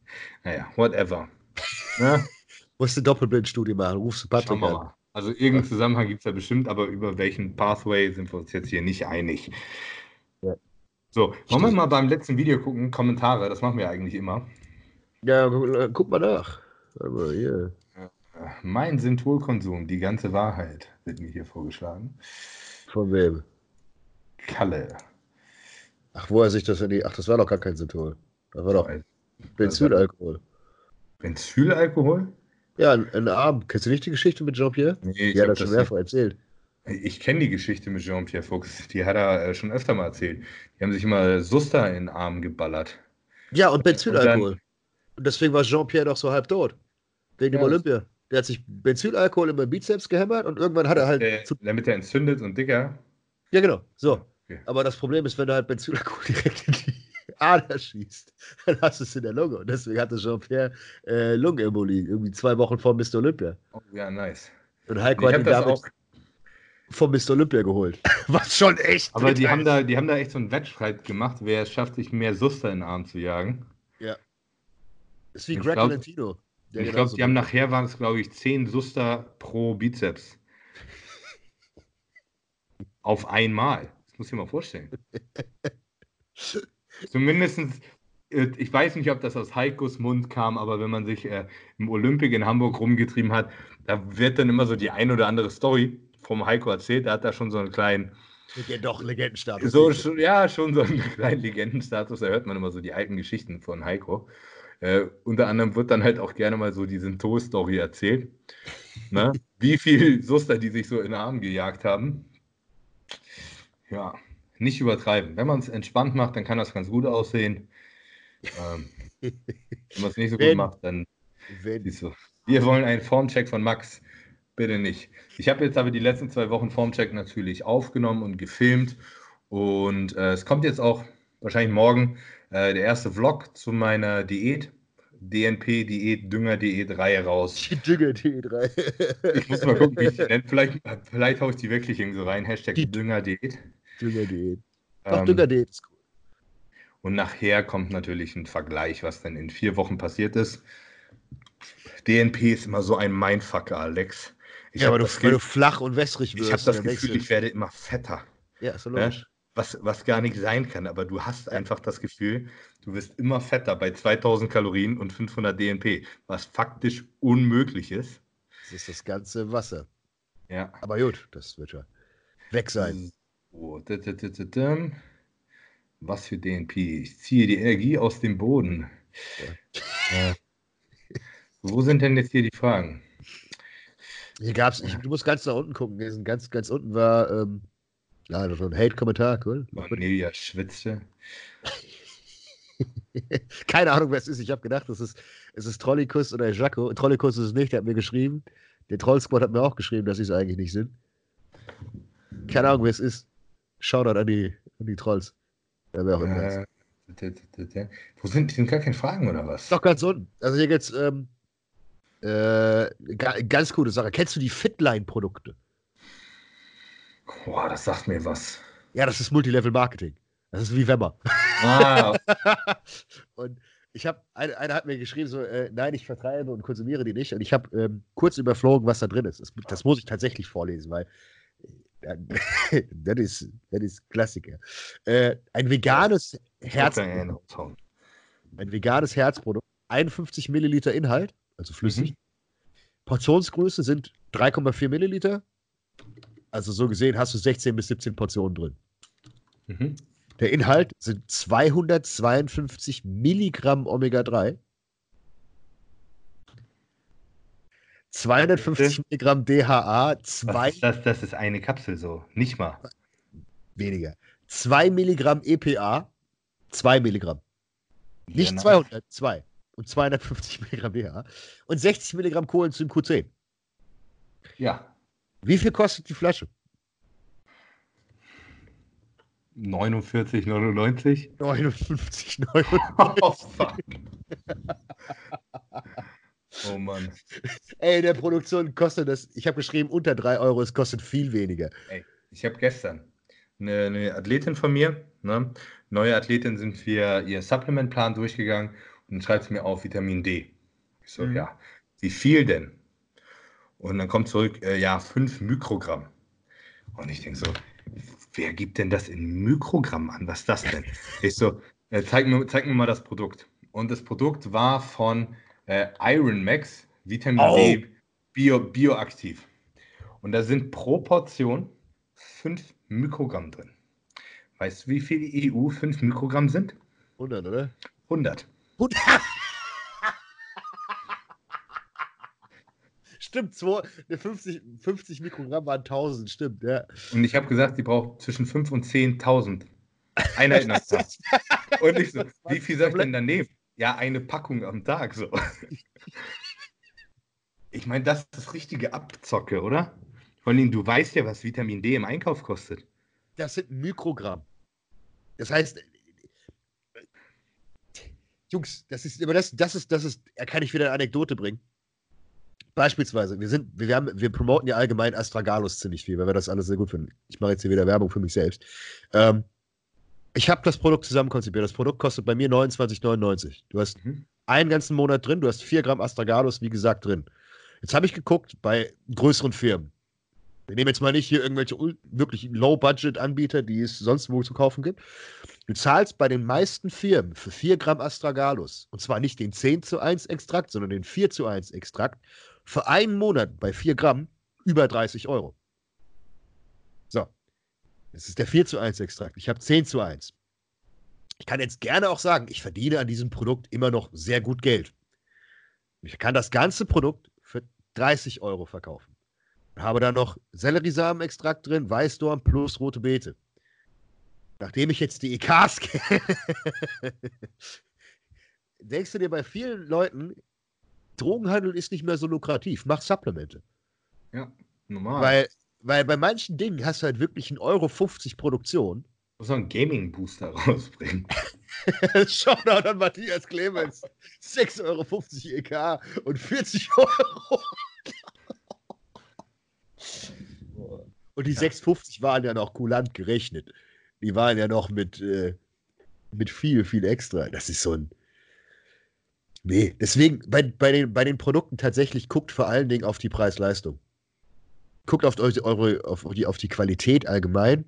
Naja, whatever. ja? Musst eine Doppelblindstudie machen, rufst du Patrick an. Mal. Also irgendeinen Zusammenhang gibt es ja bestimmt, aber über welchen Pathway sind wir uns jetzt hier nicht einig. Ja. So, wollen wir mal beim letzten Video gucken, Kommentare, das machen wir eigentlich immer. Ja, guck mal nach. Warte mal, Mein Synthol-Konsum, die ganze Wahrheit, wird mir hier vorgeschlagen. Von wem? Kalle. Ach, wo er sich das die. Ach, das war doch gar kein Synthol. Das war doch Benzylalkohol. Benzylalkohol? Ja, ein Arm. Kennst du nicht die Geschichte mit Jean-Pierre? Nee, ja, das schon mehrfach erzählt. Ich kenne die Geschichte mit Jean-Pierre Fuchs. Die hat er äh, schon öfter mal erzählt. Die haben sich immer Suster in den Arm geballert. Ja, und Benzylalkohol. Und, und deswegen war Jean-Pierre doch so halb tot. Wegen ja, dem Olympia. Der hat sich Benzylalkohol in den Bizeps gehämmert und irgendwann hat er halt. Der, damit er entzündet und dicker. Ja, genau. So. Okay. Aber das Problem ist, wenn du halt Benzylalkohol direkt in die Ader schießt, dann hast du es in der Lunge. Und deswegen hatte Jean-Pierre äh, Lungenembolie, irgendwie zwei Wochen vor Mr. Olympia. Oh, ja, nice. Und Heiko hat ihn damit auch vom Mr. Olympia geholt. Was schon echt. Aber die haben, da, die haben da echt so einen Wettstreit gemacht, wer es schafft, sich mehr Suster in den Arm zu jagen. Ja. Ist wie Greg Valentino. Ja, ich glaube, die haben nachher waren es, glaube ich, 10 Suster pro Bizeps. Auf einmal. Das muss ich mir mal vorstellen. Zumindest, äh, ich weiß nicht, ob das aus Heikos Mund kam, aber wenn man sich äh, im Olympic in Hamburg rumgetrieben hat, da wird dann immer so die ein oder andere Story vom Heiko erzählt. Er hat da schon so einen kleinen. Doch, Legendenstatus. So, schon, ja, schon so einen kleinen Legendenstatus. Da hört man immer so die alten Geschichten von Heiko. Äh, unter anderem wird dann halt auch gerne mal so die Synthol-Story erzählt. Ne? Wie viel Suster die sich so in den Arm gejagt haben. Ja, nicht übertreiben. Wenn man es entspannt macht, dann kann das ganz gut aussehen. Ähm, wenn man es nicht so wenn, gut macht, dann siehst du. Wir wollen einen Formcheck von Max. Bitte nicht. Ich habe jetzt aber die letzten zwei Wochen Formcheck natürlich aufgenommen und gefilmt. Und äh, es kommt jetzt auch wahrscheinlich morgen äh, der erste Vlog zu meiner Diät. DNP-Diät, Dünger-Diät-Reihe raus. Die Dünger-Diät 3. ich muss mal gucken, wie ich die nenne. Vielleicht, vielleicht haue ich die wirklich irgendwie so rein. Hashtag Dünger-Diät. Dünger-Diät. Doch, ähm, Dünger-Diät ist cool. Und nachher kommt natürlich ein Vergleich, was denn in vier Wochen passiert ist. DNP ist immer so ein Mindfucker, Alex. Ich ja, aber du, weil du flach und wässrig wirst. Ich habe das Gefühl, ich werde immer fetter. Ja, so logisch. Was, was gar nicht sein kann, aber du hast einfach das Gefühl, du wirst immer fetter bei 2000 Kalorien und 500 DNP, was faktisch unmöglich ist. Das ist das ganze Wasser. Ja. Aber gut, das wird ja weg sein. So, Was für DNP? Ich ziehe die Energie aus dem Boden. Ja. Wo sind denn jetzt hier die Fragen? Hier gab's, ich, du musst ganz nach unten gucken. Ganz, ganz unten war ähm, ja, so ein Hate-Kommentar, cool. Cornelia schwitzte. Keine Ahnung, wer es ist. Ich habe gedacht, es ist, es ist Trollikus oder Jaco. Trollikus ist es nicht, der hat mir geschrieben. Der Trollsquad hat mir auch geschrieben, dass sie es eigentlich nicht sind. Keine Ahnung, wer es ist. Shoutout an die, an die Trolls. Wer wäre auch immer äh, Wo sind, die sind gar keine Fragen oder was? Doch, ganz unten. Also hier geht's, ähm, äh, ganz coole Sache. Kennst du die Fitline-Produkte? Boah, das sagt mir was. Ja, das ist Multilevel-Marketing. Das ist wie Wemmer. Ah. und ich habe, einer, einer hat mir geschrieben, so, äh, nein, ich vertreibe und konsumiere die nicht. Und ich habe ähm, kurz überflogen, was da drin ist. Das, das muss ich tatsächlich vorlesen, weil äh, das, ist, das ist Klassiker. Äh, ein veganes Herz. Ein veganes Herzprodukt. 51 Milliliter Inhalt, also flüssig. Mhm. Portionsgröße sind 3,4 Milliliter. Also so gesehen hast du 16 bis 17 Portionen drin. Mhm. Der Inhalt sind 252 Milligramm Omega-3. 250 Milligramm DHA, zwei. Das, das, ist eine Kapsel so, nicht mal. Weniger. 2 Milligramm EPA, 2 Milligramm. Nicht ja, 200, 2. Und 250 Milligramm DHA. Und 60 Milligramm Coenzym Q10. Ja. Wie viel kostet die Flasche? 49,99? 59,99. Oh, fuck. oh Mann. Ey, der Produktion kostet das, ich habe geschrieben, unter 3 Euro, es kostet viel weniger. Ey, ich habe gestern eine, eine, Athletin von mir, ne? neue Athletin, sind wir ihr Supplementplan durchgegangen und schreibt mir auf Vitamin D. Ich so, mhm. ja, wie viel denn? Und dann kommt zurück, äh, ja, 5 Mikrogramm. Und ich denke so, wer gibt denn das in Mikrogramm an? Was ist das denn? Ich so, äh, zeig, mir, zeig mir mal das Produkt. Und das Produkt war von äh, Iron Max, Vitamin oh. D, Bio, bioaktiv. Und da sind pro Portion 5 Mikrogramm drin. Weißt du, wie viel EU 5 Mikrogramm sind? 100, oder? 100. 100. stimmt, 50, 50 Mikrogramm waren 1000, stimmt, ja. Und ich habe gesagt, die braucht zwischen 5 und 10.000 Einheiten am Tag. Und ich so, wie viel soll ich denn daneben? Ja, eine Packung am Tag, so. Ich meine, das ist das richtige Abzocke, oder? Vor allem, du weißt ja, was Vitamin D im Einkauf kostet. Das sind Mikrogramm. Das heißt, Jungs, das ist, aber das, das ist, das ist, da kann ich wieder eine Anekdote bringen. Beispielsweise, wir sind, wir, haben, wir promoten ja allgemein Astragalus ziemlich viel, weil wir das alles sehr gut finden. Ich mache jetzt hier wieder Werbung für mich selbst. Ähm, ich habe das Produkt zusammen konzipiert. Das Produkt kostet bei mir 29,99. Du hast mhm. einen ganzen Monat drin, du hast 4 Gramm Astragalus, wie gesagt, drin. Jetzt habe ich geguckt bei größeren Firmen. Wir nehmen jetzt mal nicht hier irgendwelche wirklich Low-Budget-Anbieter, die es sonst wo zu kaufen gibt. Du zahlst bei den meisten Firmen für 4 Gramm Astragalus, und zwar nicht den 10 zu 1 Extrakt, sondern den 4 zu 1 Extrakt, für einen Monat bei 4 Gramm über 30 Euro. So. Das ist der 4 zu 1 Extrakt. Ich habe 10 zu 1. Ich kann jetzt gerne auch sagen, ich verdiene an diesem Produkt immer noch sehr gut Geld. Ich kann das ganze Produkt für 30 Euro verkaufen. Habe da noch Selleriesamenextrakt drin, Weißdorn plus rote Beete. Nachdem ich jetzt die EKs kenne, denkst du dir bei vielen Leuten, Drogenhandel ist nicht mehr so lukrativ. Mach Supplemente. Ja, normal. Weil, weil bei manchen Dingen hast du halt wirklich 1,50 Euro Produktion. Muss man einen Gaming-Booster rausbringen. Shoutout an Matthias Clemens. 6,50 Euro EK und 40 Euro. und die ja. 6,50 waren ja noch kulant gerechnet. Die waren ja noch mit, äh, mit viel, viel extra. Das ist so ein Nee, deswegen bei, bei, den, bei den Produkten tatsächlich guckt vor allen Dingen auf die Preis-Leistung. Guckt auf, eure, auf, die, auf die Qualität allgemein.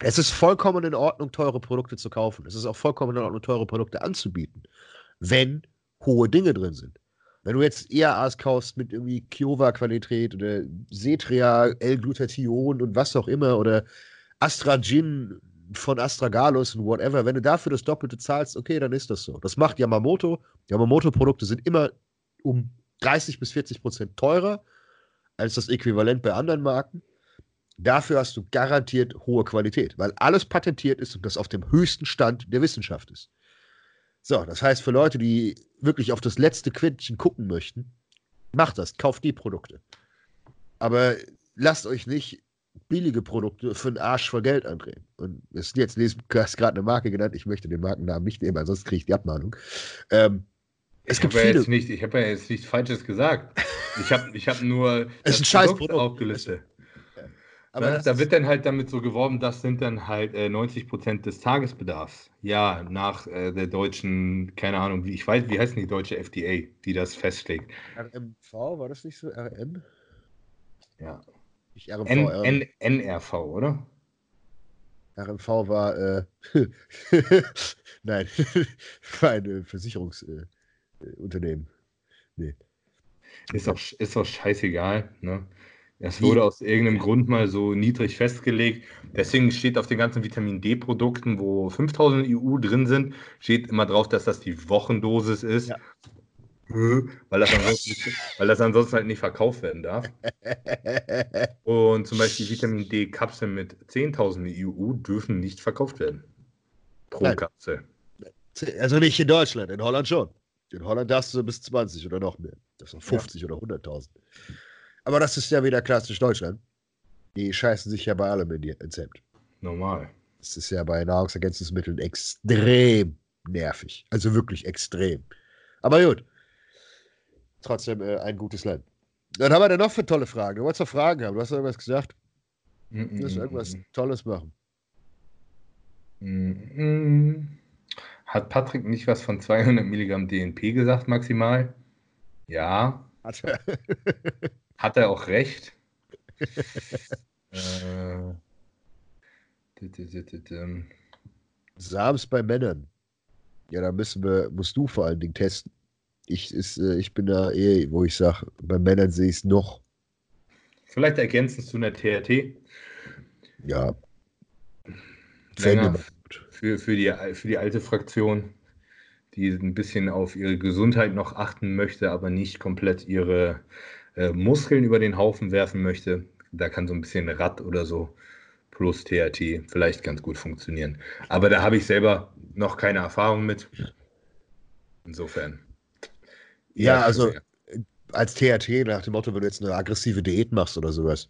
Es ist vollkommen in Ordnung, teure Produkte zu kaufen. Es ist auch vollkommen in Ordnung, teure Produkte anzubieten, wenn hohe Dinge drin sind. Wenn du jetzt ERAs kaufst mit irgendwie Kiowa-Qualität oder Cetria, L-Glutathion und was auch immer oder Astra Gin von Astragalus und whatever, wenn du dafür das Doppelte zahlst, okay, dann ist das so. Das macht Yamamoto. Yamamoto-Produkte sind immer um 30 bis 40 Prozent teurer als das Äquivalent bei anderen Marken. Dafür hast du garantiert hohe Qualität, weil alles patentiert ist und das auf dem höchsten Stand der Wissenschaft ist. So, das heißt, für Leute, die wirklich auf das letzte Quintchen gucken möchten, macht das, kauft die Produkte. Aber lasst euch nicht billige Produkte für einen Arsch voll Geld andrehen. Und jetzt, jetzt du hast gerade eine Marke genannt, ich möchte den Markennamen nicht nehmen, sonst kriege ich die Abmahnung. Ähm, es ich gibt viele. Ja nicht, ich habe ja jetzt nichts Falsches gesagt. Ich habe ich hab nur es ist ein Produkt aufgelistet. Aber da, da wird dann halt damit so geworben, das sind dann halt äh, 90 Prozent des Tagesbedarfs. Ja, nach äh, der deutschen, keine Ahnung, wie ich weiß, wie heißt denn die deutsche FDA, die das festlegt? RMV, war das nicht so? RM? Ja. Nicht RMV, N, N, NRV, oder? RMV war, äh, nein, war ein Versicherungsunternehmen. Äh, nee. Ist doch, ist scheißegal, ne? Es wurde aus irgendeinem Grund mal so niedrig festgelegt. Deswegen steht auf den ganzen Vitamin D-Produkten, wo 5000 EU drin sind, steht immer drauf, dass das die Wochendosis ist. Ja. Weil, das ansonsten, weil das ansonsten halt nicht verkauft werden darf. Und zum Beispiel Vitamin D-Kapseln mit 10.000 EU dürfen nicht verkauft werden. Pro Nein. Kapsel. Also nicht in Deutschland, in Holland schon. In Holland darfst du bis 20 oder noch mehr. Das sind 50 ja. oder 100.000. Aber das ist ja wieder klassisch Deutschland. Die scheißen sich ja bei allem in ins Hemd. Normal. Das ist ja bei Nahrungsergänzungsmitteln extrem nervig. Also wirklich extrem. Aber gut. Trotzdem äh, ein gutes Land. Dann haben wir denn noch für tolle Fragen. Du wolltest noch Fragen haben. Du hast noch irgendwas gesagt. Mm -mm, du musst irgendwas mm Tolles machen. Hat Patrick nicht was von 200 Milligramm DNP gesagt, maximal? Ja. Hat er. Hat er auch recht. äh, Sams bei Männern. Ja, da müssen wir, musst du vor allen Dingen testen. Ich, ist, äh, ich bin da eh, wo ich sage, bei Männern sehe ich es noch. Vielleicht ergänzend zu einer TRT. Ja. Länger für, für, die, für die alte Fraktion, die ein bisschen auf ihre Gesundheit noch achten möchte, aber nicht komplett ihre äh, Muskeln über den Haufen werfen möchte, da kann so ein bisschen Rad oder so plus THT vielleicht ganz gut funktionieren. Aber da habe ich selber noch keine Erfahrung mit. Insofern. Ja, also sehr. als THT nach dem Motto, wenn du jetzt eine aggressive Diät machst oder sowas,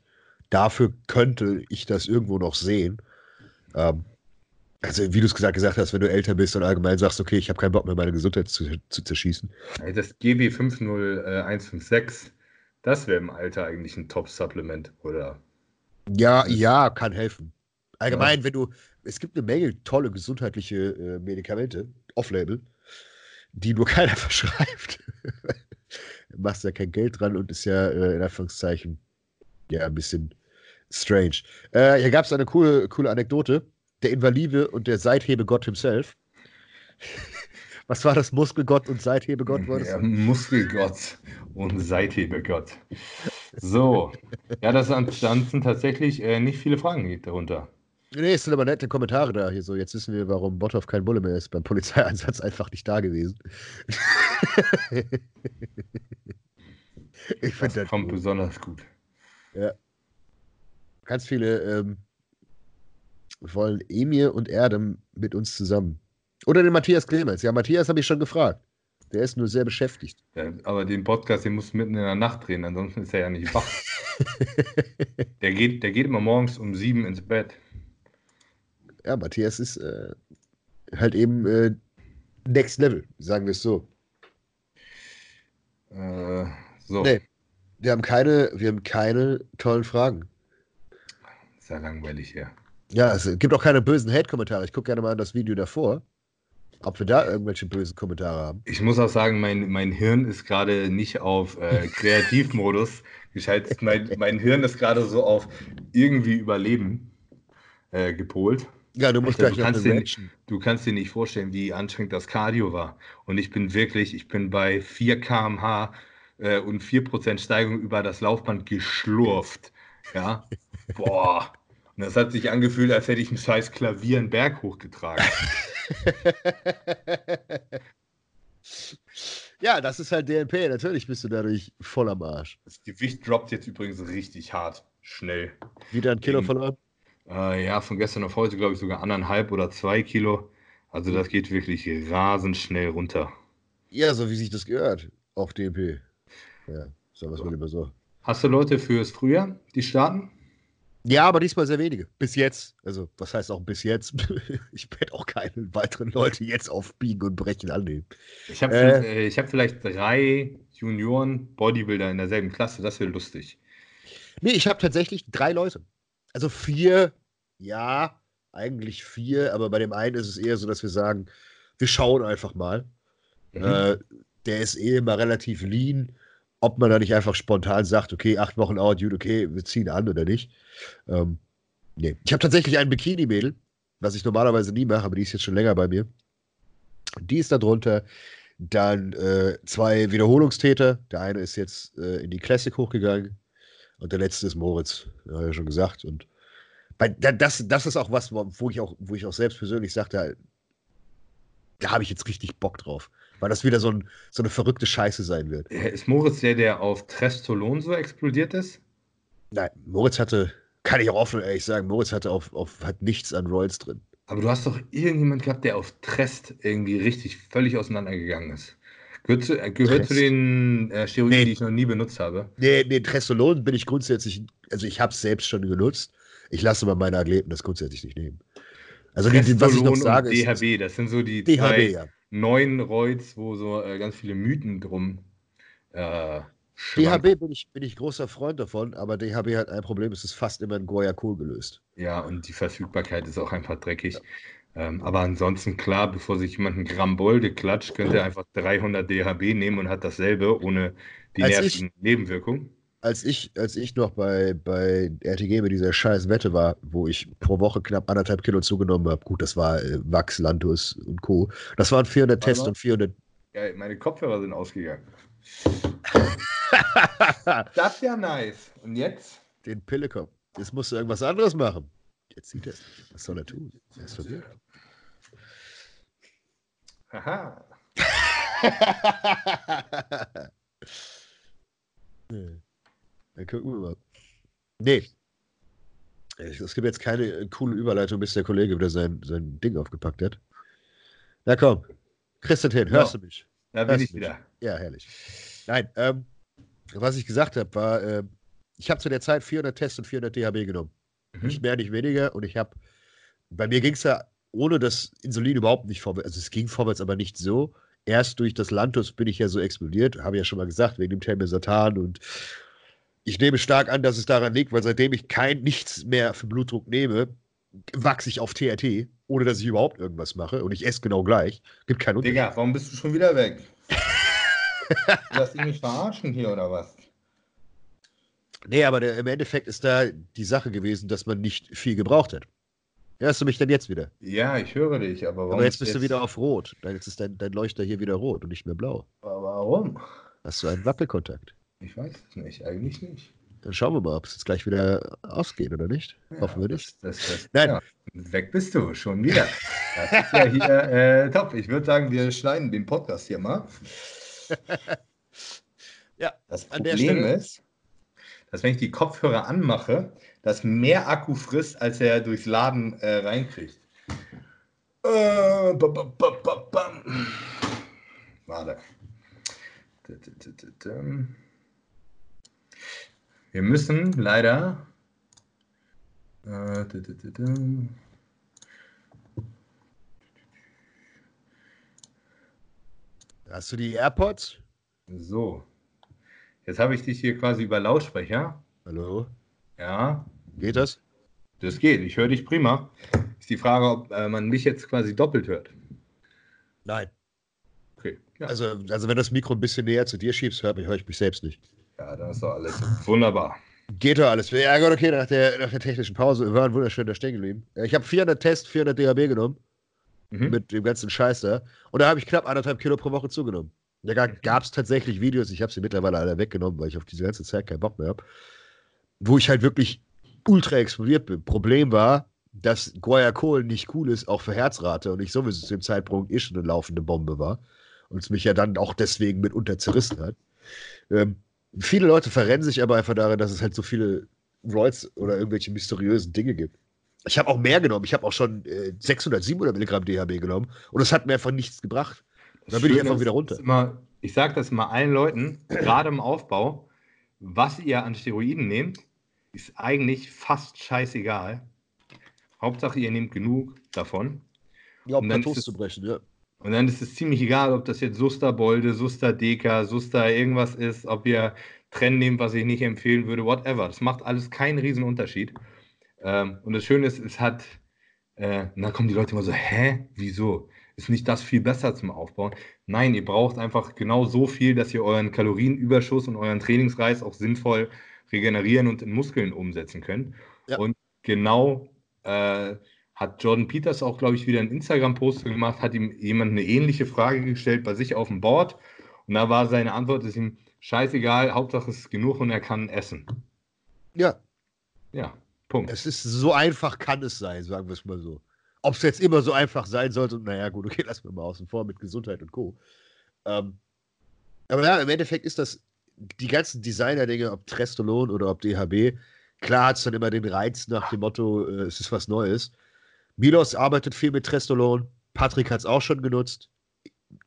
dafür könnte ich das irgendwo noch sehen. Ähm, also wie du es gesagt, gesagt hast, wenn du älter bist und allgemein sagst, okay, ich habe keinen Bock mehr, meine Gesundheit zu, zu zerschießen. Das GB 50156 das wäre im Alter eigentlich ein Top-Supplement, oder? Ja, ja, kann helfen. Allgemein, ja. wenn du, es gibt eine Menge tolle gesundheitliche äh, Medikamente, off-label, die nur keiner verschreibt. machst ja kein Geld dran und ist ja äh, in Anführungszeichen ja ein bisschen strange. Äh, hier gab es eine coole, coole Anekdote. Der Invalide und der Seithebegott himself was war das? Muskelgott und Seithebegott? War das? Ja, Muskelgott und Seithebegott. So, ja, das sind tatsächlich äh, nicht viele Fragen darunter. Nee, es sind aber nette Kommentare da. Hier so, jetzt wissen wir, warum Bothoff kein Bulle mehr ist. Beim Polizeieinsatz einfach nicht da gewesen. ich finde das, kommt gut. besonders gut. Ja. Ganz viele ähm, wollen Emir und Erdem mit uns zusammen. Oder den Matthias Clemens. Ja, Matthias habe ich schon gefragt. Der ist nur sehr beschäftigt. Ja, aber den Podcast, den musst du mitten in der Nacht drehen, ansonsten ist er ja nicht wach. der, geht, der geht immer morgens um sieben ins Bett. Ja, Matthias ist äh, halt eben äh, Next Level, sagen wir es so. Äh, so. Nee, wir haben keine, wir haben keine tollen Fragen. Sehr langweilig, ja. Ja, es gibt auch keine bösen Hate-Kommentare. Ich gucke gerne mal an das Video davor ob wir da irgendwelche bösen Kommentare haben. Ich muss auch sagen, mein, mein Hirn ist gerade nicht auf äh, Kreativmodus geschaltet. mein, mein Hirn ist gerade so auf irgendwie Überleben äh, gepolt. Ja, du musst also, gleich du kannst, dir, du kannst dir nicht vorstellen, wie anstrengend das Cardio war. Und ich bin wirklich, ich bin bei 4 km/h äh, und 4% Steigung über das Laufband geschlurft. Ja, boah. Und das hat sich angefühlt, als hätte ich ein scheiß Klavier einen Berg hochgetragen. ja, das ist halt DNP. Natürlich bist du dadurch voll am Arsch. Das Gewicht droppt jetzt übrigens richtig hart, schnell. Wieder ein Kilo verloren? Äh, ja, von gestern auf heute, glaube ich, sogar anderthalb oder zwei Kilo. Also das geht wirklich rasend schnell runter. Ja, so wie sich das gehört auf DNP. Ja, sagen wir es mal lieber so. Hast du Leute fürs Frühjahr, die starten? Ja, aber diesmal sehr wenige. Bis jetzt. Also, was heißt auch bis jetzt? ich werde auch keine weiteren Leute jetzt auf Biegen und Brechen annehmen. Ich habe äh, hab vielleicht drei Junioren-Bodybuilder in derselben Klasse. Das wäre lustig. Nee, ich habe tatsächlich drei Leute. Also vier, ja, eigentlich vier, aber bei dem einen ist es eher so, dass wir sagen, wir schauen einfach mal. Mhm. Äh, der ist eh immer relativ lean ob man da nicht einfach spontan sagt, okay, acht Wochen out, gut, okay, wir ziehen an oder nicht. Ähm, nee. Ich habe tatsächlich ein Bikini-Mädel, was ich normalerweise nie mache, aber die ist jetzt schon länger bei mir. Die ist da drunter. Dann äh, zwei Wiederholungstäter. Der eine ist jetzt äh, in die Classic hochgegangen und der letzte ist Moritz, habe ich ja schon gesagt. Und bei, das, das ist auch was, wo ich auch, wo ich auch selbst persönlich sagte, da, habe ich jetzt richtig Bock drauf weil das wieder so, ein, so eine verrückte Scheiße sein wird. Ist Moritz der, der auf Trestolon so explodiert ist? Nein, Moritz hatte, kann ich auch offen ehrlich sagen, Moritz hatte auf, auf hat nichts an Royals drin. Aber du hast doch irgendjemand gehabt, der auf Trest irgendwie richtig völlig auseinandergegangen ist. Gehört zu, äh, gehört zu den äh, Steroiden, nee. die ich noch nie benutzt habe? Nee, nee, Trestolon bin ich grundsätzlich, also ich habe es selbst schon genutzt. Ich lasse aber meine Athleten das grundsätzlich nicht nehmen. Also die, was ich noch sage und DHB, ist, das sind so die DHB, zwei, ja neuen Reuz, wo so äh, ganz viele Mythen drum. Äh, DHB bin ich, bin ich großer Freund davon, aber DHB hat ein Problem, es ist fast immer in Guayaquil gelöst. Ja, und die Verfügbarkeit ist auch einfach dreckig. Ja. Ähm, aber ansonsten, klar, bevor sich jemand ein Gramm Bolde klatscht, könnte er einfach 300 DHB nehmen und hat dasselbe ohne die Als nervigen Nebenwirkungen als ich, als ich noch bei, bei RTG mit dieser scheiß Wette war, wo ich pro Woche knapp anderthalb Kilo zugenommen habe, gut, das war äh, Wachs, Lantus und Co. Das waren 400 Tests und 400. Ja, meine Kopfhörer sind ausgegangen. das ist ja nice. Und jetzt? Den Pillekopf. Jetzt musst du irgendwas anderes machen. Jetzt sieht er es. Was soll er tun? Er ist verwirrt. Haha. Dann gucken wir mal. Nee. Es gibt jetzt keine äh, coole Überleitung, bis der Kollege wieder sein, sein Ding aufgepackt hat. Na komm. Christian, hörst ja. du mich? Da bin hörst ich wieder. Ja, herrlich. Nein, ähm, was ich gesagt habe, war, äh, ich habe zu der Zeit 400 Tests und 400 DHB genommen. Mhm. Nicht mehr, nicht weniger. Und ich habe, bei mir ging es ja ohne das Insulin überhaupt nicht vorwärts. Also es ging vorwärts, aber nicht so. Erst durch das Lantus bin ich ja so explodiert, habe ich ja schon mal gesagt, wegen dem Telmesatan und ich nehme stark an, dass es daran liegt, weil seitdem ich kein nichts mehr für Blutdruck nehme, wachse ich auf TRT, ohne dass ich überhaupt irgendwas mache. Und ich esse genau gleich. Gibt keinen Unterschied. Digga, warum bist du schon wieder weg? Lass dich mich verarschen hier oder was? Nee, aber der, im Endeffekt ist da die Sache gewesen, dass man nicht viel gebraucht hat. Hörst du mich denn jetzt wieder? Ja, ich höre dich, aber warum? Aber jetzt bist jetzt... du wieder auf Rot. Jetzt ist dein, dein Leuchter hier wieder rot und nicht mehr blau. Aber warum? Hast du einen Wackelkontakt? Ich weiß es nicht, eigentlich nicht. Dann schauen wir mal, ob es jetzt gleich wieder ausgeht oder nicht. Ja, Hoffen wir nicht. Das, das, das, Nein. Ja, weg bist du, schon wieder. Das ist ja hier äh, top. Ich würde sagen, wir schneiden den Podcast hier mal. ja, das Problem ist, dass wenn ich die Kopfhörer anmache, das mehr Akku frisst, als er durchs Laden äh, reinkriegt. Äh, Warte. Wir müssen leider. Äh, Hast du die AirPods? So. Jetzt habe ich dich hier quasi über Lautsprecher. Hallo? Ja. Geht das? Das geht. Ich höre dich prima. Ist die Frage, ob äh, man mich jetzt quasi doppelt hört. Nein. Okay. Ja. Also, also, wenn das Mikro ein bisschen näher zu dir schiebst, höre hör ich mich selbst nicht. Ja, dann ist doch alles wunderbar. Geht doch alles. Ja, gut, okay, nach der, nach der technischen Pause. Wir waren wunderschön da stehen geblieben. Ich habe 400 Tests, 400 DHB genommen. Mhm. Mit dem ganzen Scheiß da. Und da habe ich knapp anderthalb Kilo pro Woche zugenommen. Da gab es tatsächlich Videos, ich habe sie mittlerweile alle weggenommen, weil ich auf diese ganze Zeit keinen Bock mehr habe, wo ich halt wirklich ultra explodiert bin. Problem war, dass Guayacol nicht cool ist, auch für Herzrate und ich sowieso zu dem Zeitpunkt eh schon eine laufende Bombe war und es mich ja dann auch deswegen mitunter zerrissen hat. Ähm, viele Leute verrennen sich aber einfach darin, dass es halt so viele Roids oder irgendwelche mysteriösen Dinge gibt. Ich habe auch mehr genommen. Ich habe auch schon äh, 600, 700 Milligramm DHB genommen und es hat mir einfach nichts gebracht. Dann bin ich einfach wieder runter. Immer, ich sage das mal allen Leuten, gerade im Aufbau, was ihr an Steroiden nehmt, ist eigentlich fast scheißegal. Hauptsache, ihr nehmt genug davon. Ja, um Plateaus zu brechen, ja. Und dann ist es ziemlich egal, ob das jetzt Susterbolde, Susterdeka, Suster irgendwas ist, ob ihr Trennen nehmt, was ich nicht empfehlen würde, whatever. Das macht alles keinen riesen Unterschied. Ähm, und das Schöne ist, es hat, äh, da kommen die Leute immer so, hä, wieso? Ist nicht das viel besser zum Aufbauen? Nein, ihr braucht einfach genau so viel, dass ihr euren Kalorienüberschuss und euren Trainingsreiz auch sinnvoll regenerieren und in Muskeln umsetzen könnt. Ja. Und genau äh, hat Jordan Peters auch, glaube ich, wieder ein Instagram-Post gemacht, hat ihm jemand eine ähnliche Frage gestellt bei sich auf dem Board. Und da war seine Antwort, ist ihm scheißegal, Hauptsache es ist genug und er kann essen. Ja. Ja, Punkt. Es ist so einfach, kann es sein, sagen wir es mal so. Ob es jetzt immer so einfach sein sollte, naja, gut, okay, lassen wir mal außen vor mit Gesundheit und Co. Ähm, aber ja, im Endeffekt ist das die ganzen Designer-Dinge, ob Trestolon oder ob DHB, klar hat es dann immer den Reiz nach dem Motto, äh, es ist was Neues. Milos arbeitet viel mit Trestolon. Patrick hat es auch schon genutzt.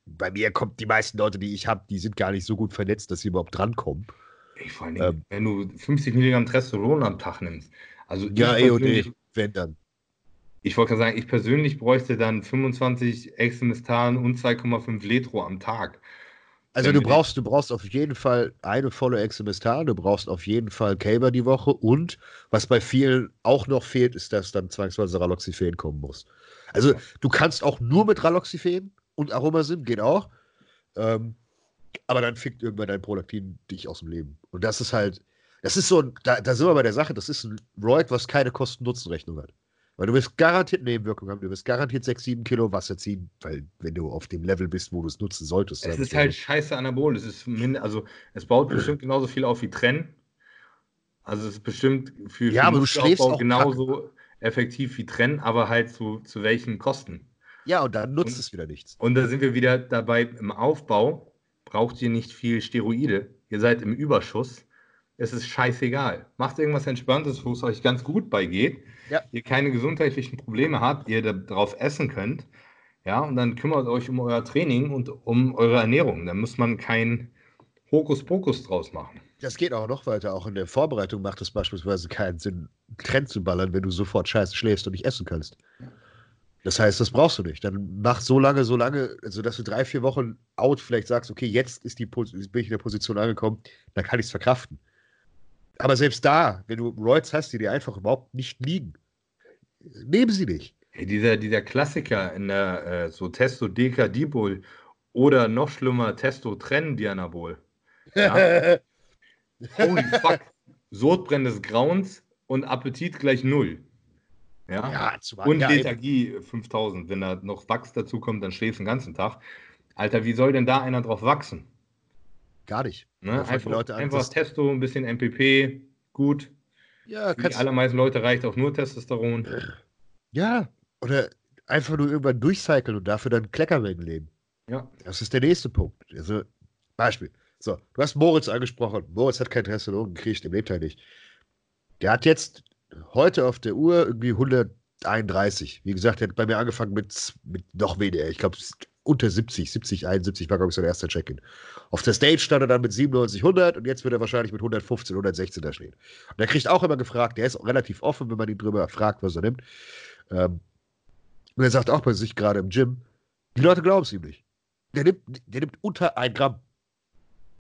Bei mir kommt die meisten Leute, die ich habe, die sind gar nicht so gut vernetzt, dass sie überhaupt drankommen. Ich vor allem, ähm, wenn du 50 Milligramm Trestolon am Tag nimmst. Also ja, EOD, wenn dann. Ich wollte gerade sagen, ich persönlich bräuchte dann 25 Exemistan und 2,5 Letro am Tag. Also du brauchst, du brauchst auf jeden Fall eine volle Exemistal, du brauchst auf jeden Fall Caber die Woche und was bei vielen auch noch fehlt, ist, dass dann zwangsweise Raloxifen kommen muss. Also du kannst auch nur mit Raloxifen und Aromasim, geht auch. Ähm, aber dann fickt irgendwann dein Prolaktin dich aus dem Leben. Und das ist halt, das ist so ein, da, da sind wir bei der Sache, das ist ein Roid, was keine Kosten-Nutzen-Rechnung hat. Weil du wirst garantiert Nebenwirkungen haben, du wirst garantiert 6, 7 Kilo Wasser ziehen, weil wenn du auf dem Level bist, wo du es nutzen solltest. Es ist halt scheiße Anabol. Es ist also es baut bestimmt genauso viel auf wie Trenn. Also es ist bestimmt für, ja, schläfst auch genauso Kack. effektiv wie Trenn, aber halt zu, zu welchen Kosten. Ja, und dann nutzt und, es wieder nichts. Und da sind wir wieder dabei, im Aufbau braucht ihr nicht viel Steroide. Ihr seid im Überschuss. Es ist scheißegal. Macht irgendwas Entspanntes, wo es euch ganz gut beigeht ja. ihr keine gesundheitlichen Probleme habt, ihr darauf essen könnt. Ja, und dann kümmert euch um euer Training und um eure Ernährung. Da muss man kein Hokuspokus draus machen. Das geht auch noch weiter. Auch in der Vorbereitung macht es beispielsweise keinen Sinn, Trend zu ballern, wenn du sofort scheiße schläfst und nicht essen kannst. Das heißt, das brauchst du nicht. Dann mach so lange, so lange, also dass du drei, vier Wochen out vielleicht sagst, okay, jetzt ist die, bin ich in der Position angekommen, dann kann ich es verkraften. Aber selbst da, wenn du Roids hast, die dir einfach überhaupt nicht liegen, nehmen sie nicht. Hey, dieser, dieser Klassiker in der äh, so Testo Decadibol oder noch schlimmer Testo Trendianabol. Ja? Holy fuck. Sodbrennen des Grauens und Appetit gleich null. Ja, ja und ja, Lethargie 5000. Wenn da noch Wachs dazu kommt, dann schläfst du den ganzen Tag. Alter, wie soll denn da einer drauf wachsen? Gar nicht. Ne? Einfach, Leute einfach Testo, ein bisschen MPP, gut. Ja, Für die allermeisten Leute reicht auch nur Testosteron. Ja, oder einfach nur irgendwann durchcyclen und dafür dann Kleckermengen leben. Ja. Das ist der nächste Punkt. Also, Beispiel. So, du hast Moritz angesprochen. Moritz hat kein Testosteron gekriegt, im Leben nicht. Der hat jetzt heute auf der Uhr irgendwie 131. Wie gesagt, er hat bei mir angefangen mit, mit noch weniger. Ich glaube, unter 70, 70, 71 war, glaube ich, sein erster Check-in. Auf der Stage stand er dann mit 97, 100 und jetzt wird er wahrscheinlich mit 115, 116 da stehen. Und er kriegt auch immer gefragt, der ist relativ offen, wenn man ihn drüber fragt, was er nimmt. Ähm, und er sagt auch bei sich gerade im Gym, die Leute glauben es ihm nicht. Der nimmt, der nimmt unter ein Gramm.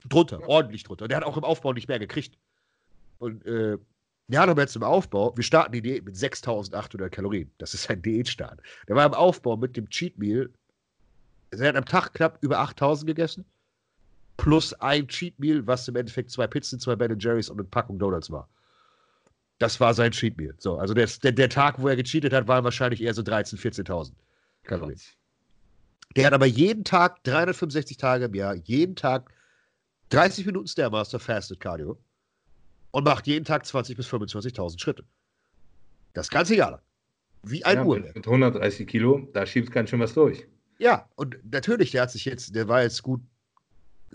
Drunter, ja. ordentlich drunter. Der hat auch im Aufbau nicht mehr gekriegt. Und äh, wir haben aber jetzt im Aufbau, wir starten die Diät mit 6800 Kalorien. Das ist ein Diätstart. Der war im Aufbau mit dem Cheat Meal er hat am Tag knapp über 8000 gegessen. Plus ein Cheat Meal, was im Endeffekt zwei Pizzen, zwei Ben Jerry's und eine Packung Donuts war. Das war sein Cheat Meal. So, also der, der, der Tag, wo er gecheatet hat, waren wahrscheinlich eher so 13.000, 14.000 Kalorien. Der hat aber jeden Tag, 365 Tage im Jahr, jeden Tag 30 Minuten Stairmaster Fasted Cardio und macht jeden Tag 20.000 bis 25.000 Schritte. Das ganze Jahr lang. Wie ein ja, Uhrwerk. Mit 130 Kilo, da schiebst ganz schön was durch. Ja, und natürlich, der hat sich jetzt, der war jetzt gut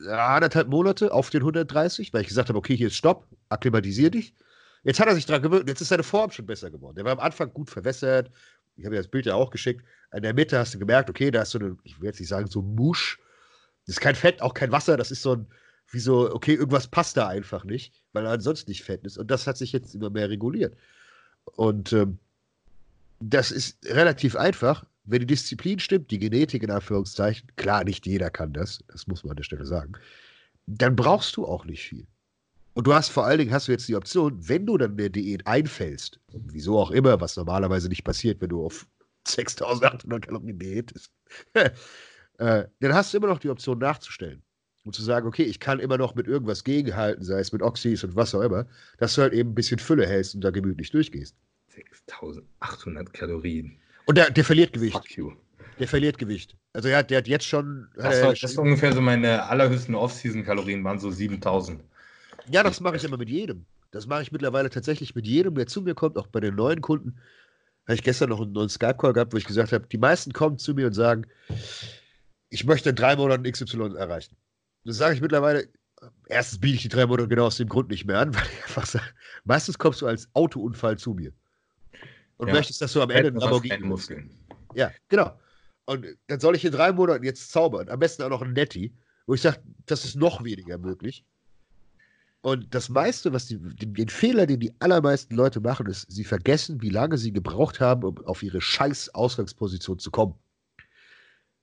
anderthalb Monate auf den 130, weil ich gesagt habe, okay, hier ist Stopp, akklimatisier dich. Jetzt hat er sich dran gewöhnt, jetzt ist seine Form schon besser geworden. Der war am Anfang gut verwässert. Ich habe ja das Bild ja auch geschickt. In der Mitte hast du gemerkt, okay, da ist so eine, ich will jetzt nicht sagen, so Musch. Das ist kein Fett, auch kein Wasser, das ist so ein, wie so, okay, irgendwas passt da einfach nicht, weil er ansonsten nicht fett ist. Und das hat sich jetzt immer mehr reguliert. Und ähm, das ist relativ einfach, wenn die Disziplin stimmt, die Genetik in Anführungszeichen, klar, nicht jeder kann das, das muss man an der Stelle sagen, dann brauchst du auch nicht viel. Und du hast vor allen Dingen hast du jetzt die Option, wenn du dann der Diät einfällst, wieso auch immer, was normalerweise nicht passiert, wenn du auf 6800 Kalorien diätest, äh, dann hast du immer noch die Option nachzustellen. Und zu sagen, okay, ich kann immer noch mit irgendwas gegenhalten, sei es mit Oxys und was auch immer, dass du halt eben ein bisschen Fülle hältst und da gemütlich durchgehst. 6800 Kalorien. Und der, der verliert Gewicht. Fuck you. Der verliert Gewicht. Also er hat, der hat jetzt schon. Das, war, das ist ungefähr so meine allerhöchsten Off-Season-Kalorien, waren so 7000. Ja, das mache ich immer mit jedem. Das mache ich mittlerweile tatsächlich mit jedem, der zu mir kommt, auch bei den neuen Kunden. Habe ich gestern noch einen neuen Skype-Call gehabt, wo ich gesagt habe, die meisten kommen zu mir und sagen, ich möchte in drei Monaten XY erreichen. Das sage ich mittlerweile, erstens biete ich die drei Monate genau aus dem Grund nicht mehr an, weil ich einfach sage, meistens kommst du als Autounfall zu mir und ja. möchtest, dass du am Ende einen Lamborghini Muskeln. Ja, genau. Und dann soll ich in drei Monaten jetzt zaubern. Am besten auch noch ein Netti, wo ich sage, das ist noch weniger möglich. Und das meiste, was die, den, den, Fehler, den die allermeisten Leute machen, ist, sie vergessen, wie lange sie gebraucht haben, um auf ihre scheiß Ausgangsposition zu kommen.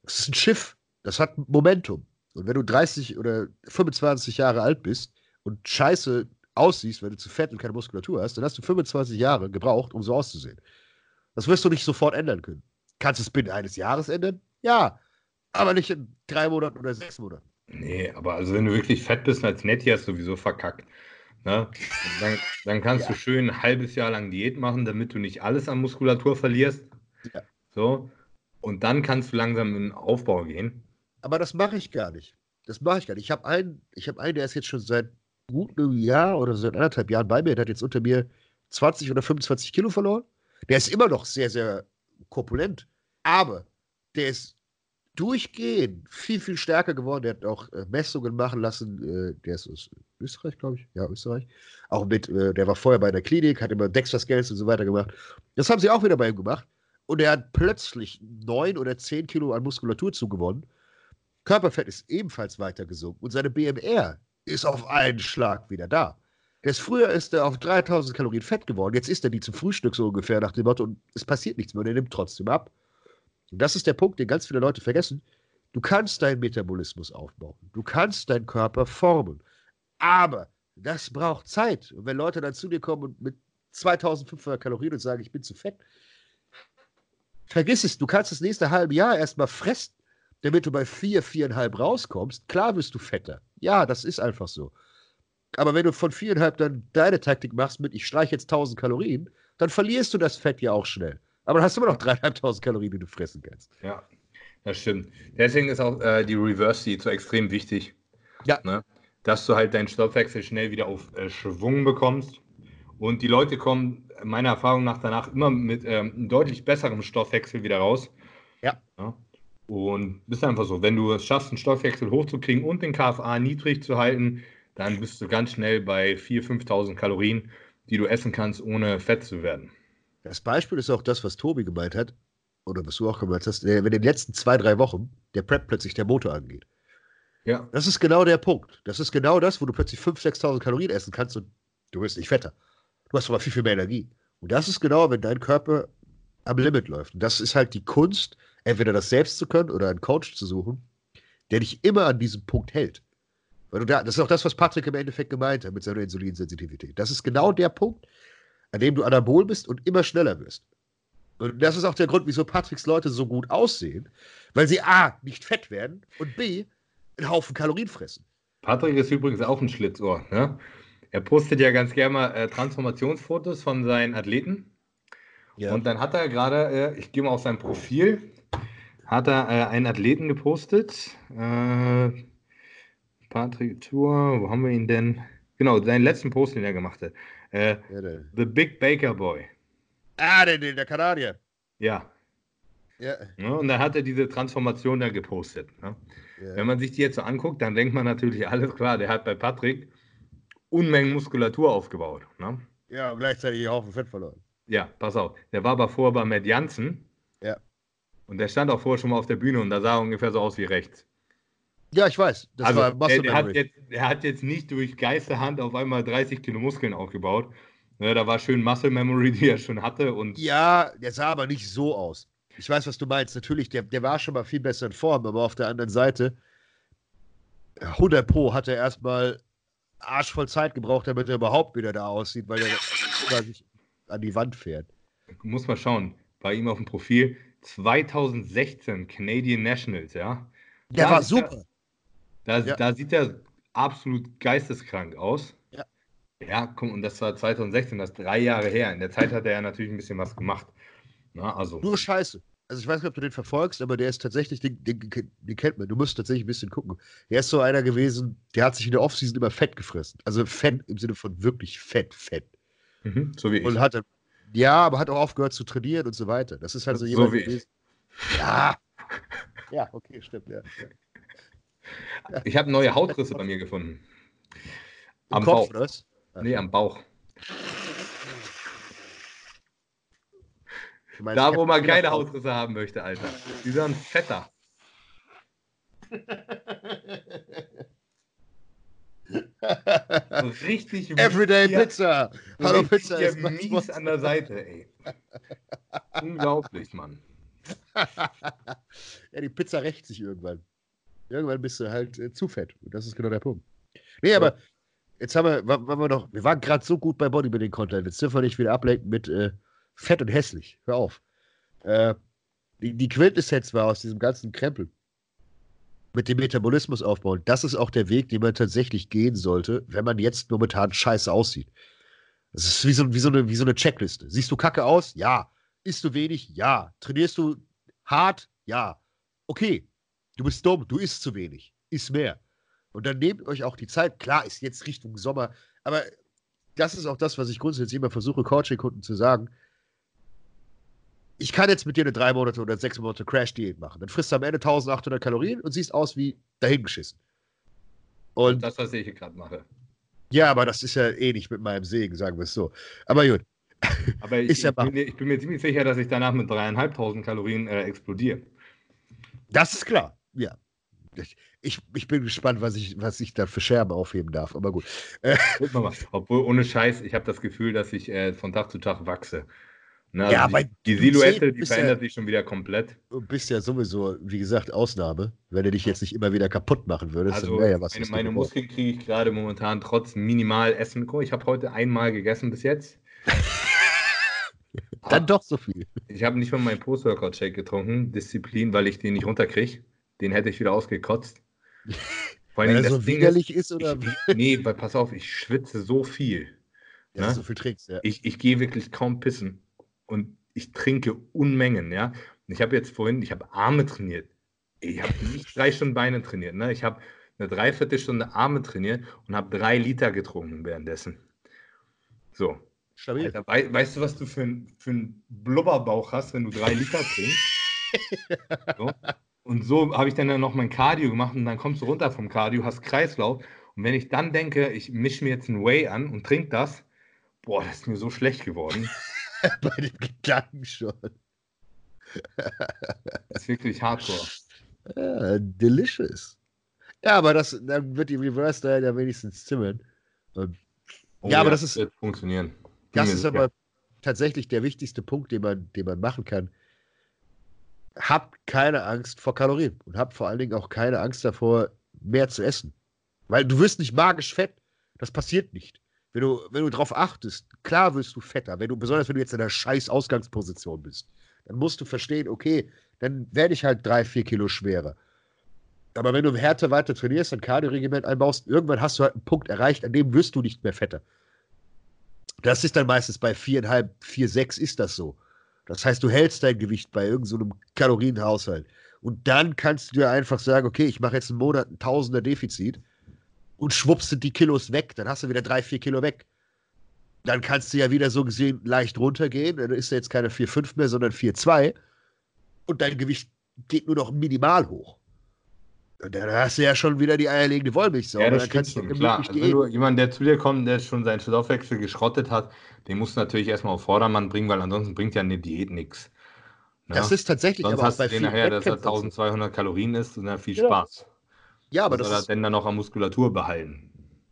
Das ist ein Schiff, das hat Momentum. Und wenn du 30 oder 25 Jahre alt bist und scheiße aussiehst, wenn du zu fett und keine Muskulatur hast, dann hast du 25 Jahre gebraucht, um so auszusehen. Das wirst du nicht sofort ändern können. Kannst du es binnen eines Jahres ändern? Ja, aber nicht in drei Monaten oder sechs Monaten. Nee, aber also wenn du wirklich fett bist als Netty, hast du sowieso verkackt. Ne? Dann, dann, kannst ja. du schön ein halbes Jahr lang Diät machen, damit du nicht alles an Muskulatur verlierst. Ja. So. Und dann kannst du langsam in den Aufbau gehen. Aber das mache ich gar nicht. Das mache ich gar nicht. Ich habe einen, ich einen, der ist jetzt schon seit gut einem Jahr oder seit anderthalb Jahren bei mir. Der hat jetzt unter mir 20 oder 25 Kilo verloren. Der ist immer noch sehr, sehr korpulent. Aber der ist durchgehend viel, viel stärker geworden. Der hat auch äh, Messungen machen lassen. Äh, der ist aus Österreich, glaube ich. Ja, Österreich. Auch mit, äh, der war vorher bei der Klinik, hat immer Dexter-Scans und so weiter gemacht. Das haben sie auch wieder bei ihm gemacht. Und er hat plötzlich neun oder zehn Kilo an Muskulatur zugewonnen. Körperfett ist ebenfalls weiter gesunken. Und seine BMR ist auf einen Schlag wieder da. Jetzt früher ist er auf 3000 Kalorien Fett geworden, jetzt ist er die zum Frühstück so ungefähr nach dem Motto und es passiert nichts mehr und er nimmt trotzdem ab. Und das ist der Punkt, den ganz viele Leute vergessen. Du kannst deinen Metabolismus aufbauen, du kannst deinen Körper formen, aber das braucht Zeit. Und wenn Leute dann zu dir kommen und mit 2500 Kalorien und sagen, ich bin zu fett, vergiss es, du kannst das nächste halbe Jahr erstmal fressen damit du bei 4, 4,5 rauskommst, klar wirst du fetter. Ja, das ist einfach so. Aber wenn du von 4,5 dann deine Taktik machst mit, ich streiche jetzt 1000 Kalorien, dann verlierst du das Fett ja auch schnell. Aber dann hast du immer noch 3.500 Kalorien, die du fressen kannst. Ja, das stimmt. Deswegen ist auch äh, die Reverse Seed so extrem wichtig. Ja. Ne? Dass du halt deinen Stoffwechsel schnell wieder auf äh, Schwung bekommst. Und die Leute kommen meiner Erfahrung nach danach immer mit ähm, deutlich besserem Stoffwechsel wieder raus. Ja. ja? Und ist einfach so, wenn du es schaffst, einen Stoffwechsel hochzukriegen und den KFA niedrig zu halten, dann bist du ganz schnell bei 4.000, 5.000 Kalorien, die du essen kannst, ohne fett zu werden. Das Beispiel ist auch das, was Tobi gemeint hat, oder was du auch gemeint hast, wenn in den letzten zwei, drei Wochen der Prep plötzlich der Motor angeht. Ja. Das ist genau der Punkt. Das ist genau das, wo du plötzlich 5.000, 6.000 Kalorien essen kannst und du wirst nicht fetter. Du hast aber viel, viel mehr Energie. Und das ist genau, wenn dein Körper am Limit läuft. Und das ist halt die Kunst, entweder das selbst zu können oder einen Coach zu suchen, der dich immer an diesem Punkt hält. Weil du da, das ist auch das, was Patrick im Endeffekt gemeint hat mit seiner Insulinsensitivität. Das ist genau der Punkt, an dem du anabol bist und immer schneller wirst. Und das ist auch der Grund, wieso Patricks Leute so gut aussehen, weil sie A, nicht fett werden und B, einen Haufen Kalorien fressen. Patrick ist übrigens auch ein Schlitzohr. Ne? Er postet ja ganz gerne mal äh, Transformationsfotos von seinen Athleten. Ja. Und dann hat er gerade, äh, ich gehe mal auf sein Profil, hat er äh, einen Athleten gepostet. Äh, Patrick Tour, wo haben wir ihn denn? Genau, seinen letzten Post, den er gemacht hat. Äh, ja, The Big Baker Boy. Ah, der, der Kanadier. Ja. ja. ja. Und dann hat er diese Transformation da gepostet. Ne? Ja. Wenn man sich die jetzt so anguckt, dann denkt man natürlich, alles klar, der hat bei Patrick Unmengen Muskulatur aufgebaut. Ne? Ja, gleichzeitig einen Haufen Fett verloren. Ja, pass auf. Der war aber vorher bei Matt Jansen. Und der stand auch vorher schon mal auf der Bühne und da sah er ungefähr so aus wie rechts. Ja, ich weiß. Das also, war der, der, hat jetzt, der hat jetzt nicht durch Geisterhand auf einmal 30 Kilo Muskeln aufgebaut. Ja, da war schön Muscle Memory, die er schon hatte. Und ja, der sah aber nicht so aus. Ich weiß, was du meinst. Natürlich, der, der war schon mal viel besser in Form, aber auf der anderen Seite, 100 Pro hat er erstmal arschvoll Zeit gebraucht, damit er überhaupt wieder da aussieht, weil er sich an die Wand fährt. Muss mal schauen. Bei ihm auf dem Profil 2016 Canadian Nationals, ja. Der da war super. Er, da, ja. da sieht er absolut geisteskrank aus. Ja. Ja, komm, und das war 2016, das ist drei Jahre her. In der Zeit hat er ja natürlich ein bisschen was gemacht. Na, also. Nur Scheiße. Also ich weiß nicht, ob du den verfolgst, aber der ist tatsächlich, den, den, den, kennt man. Du musst tatsächlich ein bisschen gucken. Der ist so einer gewesen, der hat sich in der Offseason immer Fett gefressen. Also Fett im Sinne von wirklich Fett, Fett. Mhm, so wie ich. Und hat ja, aber hat auch aufgehört zu trainieren und so weiter. Das ist halt so, so jemand wie gewesen. Ich. Ja. Ja, okay, stimmt, ja. ja. Ich habe neue Hautrisse bei mir gefunden. Am Im Kopf, Bauch. Was? Nee, am Bauch. Meinst, da, wo man keine Hautrisse haben möchte, Alter. Die sind fetter. richtig Everyday Pizza. Hallo Pizza ist mies an der Seite, ey. Unglaublich, Mann. ja, die Pizza rächt sich irgendwann. Irgendwann bist du halt äh, zu fett. Und das ist genau der Punkt. Nee, aber jetzt haben wir, waren wir noch, wir waren gerade so gut bei Bodybuilding-Content. Jetzt dürfen wir nicht wieder ablenken mit äh, fett und hässlich. Hör auf. Äh, die, die Quintessenz war aus diesem ganzen Krempel mit dem Metabolismus aufbauen. Das ist auch der Weg, den man tatsächlich gehen sollte, wenn man jetzt momentan scheiße aussieht. Das ist wie so, wie so, eine, wie so eine Checkliste. Siehst du kacke aus? Ja. Isst du wenig? Ja. Trainierst du hart? Ja. Okay. Du bist dumm, du isst zu wenig. Iss mehr. Und dann nehmt euch auch die Zeit. Klar, ist jetzt Richtung Sommer, aber das ist auch das, was ich grundsätzlich immer versuche, Coaching-Kunden zu sagen ich kann jetzt mit dir eine drei Monate oder sechs Monate Crash-Diät machen. Dann frisst du am Ende 1800 Kalorien und siehst aus wie dahingeschissen. Und das, was ich hier gerade mache. Ja, aber das ist ja eh nicht mit meinem Segen, sagen wir es so. Aber gut. Aber ich, ich, bin, ich, bin, mir ziemlich sicher, dass ich danach mit dreieinhalbtausend Kalorien äh, explodiere. Das ist klar, ja. Ich, ich, bin gespannt, was ich, was ich da für Scherben aufheben darf, aber gut. Obwohl, ohne Scheiß, ich habe das Gefühl, dass ich äh, von Tag zu Tag wachse. Na, also ja, die, die Silhouette, die verändert ja, sich schon wieder komplett. Du bist ja sowieso, wie gesagt, Ausnahme. Wenn du dich jetzt nicht immer wieder kaputt machen würdest, also, dann wäre ja was. Meine, meine Muskeln kriege ich gerade momentan trotz minimal Essen. Ich habe heute einmal gegessen bis jetzt. dann doch so viel. Ich habe nicht mal meinen Post-Workout-Shake getrunken. Disziplin, weil ich den nicht runterkriege. Den hätte ich wieder ausgekotzt. Vor allem, weil er so widerlich ist, ist, oder? Ich, nee, weil pass auf, ich schwitze so viel. Ja, ne? so viel trägst, ja. Ich, ich gehe wirklich kaum pissen und ich trinke Unmengen, ja. Und ich habe jetzt vorhin, ich habe Arme trainiert. Ich habe nicht drei Stunden Beine trainiert, ne? Ich habe eine Dreiviertelstunde Arme trainiert und habe drei Liter getrunken währenddessen. So. Stabil. Alter, we weißt du, was du für, ein, für einen Blubberbauch hast, wenn du drei Liter trinkst? so. Und so habe ich dann, dann noch mein Cardio gemacht und dann kommst du runter vom Cardio, hast Kreislauf. Und wenn ich dann denke, ich mische mir jetzt ein Whey an und trinke das, boah, das ist mir so schlecht geworden. Bei den Gedanken schon. das ist wirklich hardcore. Ja, delicious. Ja, aber das, dann wird die Reverse da ja wenigstens zimmern. Und, oh, ja, aber das ist. Wird funktionieren. Das ist aber tatsächlich der wichtigste Punkt, den man, den man machen kann. Habt keine Angst vor Kalorien und habt vor allen Dingen auch keine Angst davor, mehr zu essen. Weil du wirst nicht magisch fett. Das passiert nicht. Wenn du, wenn du drauf achtest, klar wirst du fetter, wenn du, besonders wenn du jetzt in einer scheiß Ausgangsposition bist, dann musst du verstehen, okay, dann werde ich halt drei, vier Kilo schwerer. Aber wenn du Härte weiter trainierst, ein Cardio-Regiment einbaust, irgendwann hast du halt einen Punkt erreicht, an dem wirst du nicht mehr fetter. Das ist dann meistens bei viereinhalb, vier, sechs ist das so. Das heißt, du hältst dein Gewicht bei irgendeinem so Kalorienhaushalt. Und dann kannst du dir einfach sagen, okay, ich mache jetzt einen Monat ein Tausender Defizit und schwupps sind die Kilos weg. Dann hast du wieder drei, vier Kilo weg. Dann kannst du ja wieder so gesehen leicht runtergehen. Dann ist ja jetzt keine 4,5 mehr, sondern 4,2. Und dein Gewicht geht nur noch minimal hoch. Und dann hast du ja schon wieder die eierlegende Wollmilchsau. Ja, das stimmt schon, klar. Also wenn du jemanden, der zu dir kommt, der schon seinen Stoffwechsel geschrottet hat, den musst du natürlich erstmal auf Vordermann bringen, weil ansonsten bringt ja eine Diät nichts. Ja? Das ist tatsächlich Sonst aber hast du den nachher, dass er 1200 Kalorien ist und dann viel ja. Spaß. Ja, aber Was das soll er denn dann noch an Muskulatur behalten?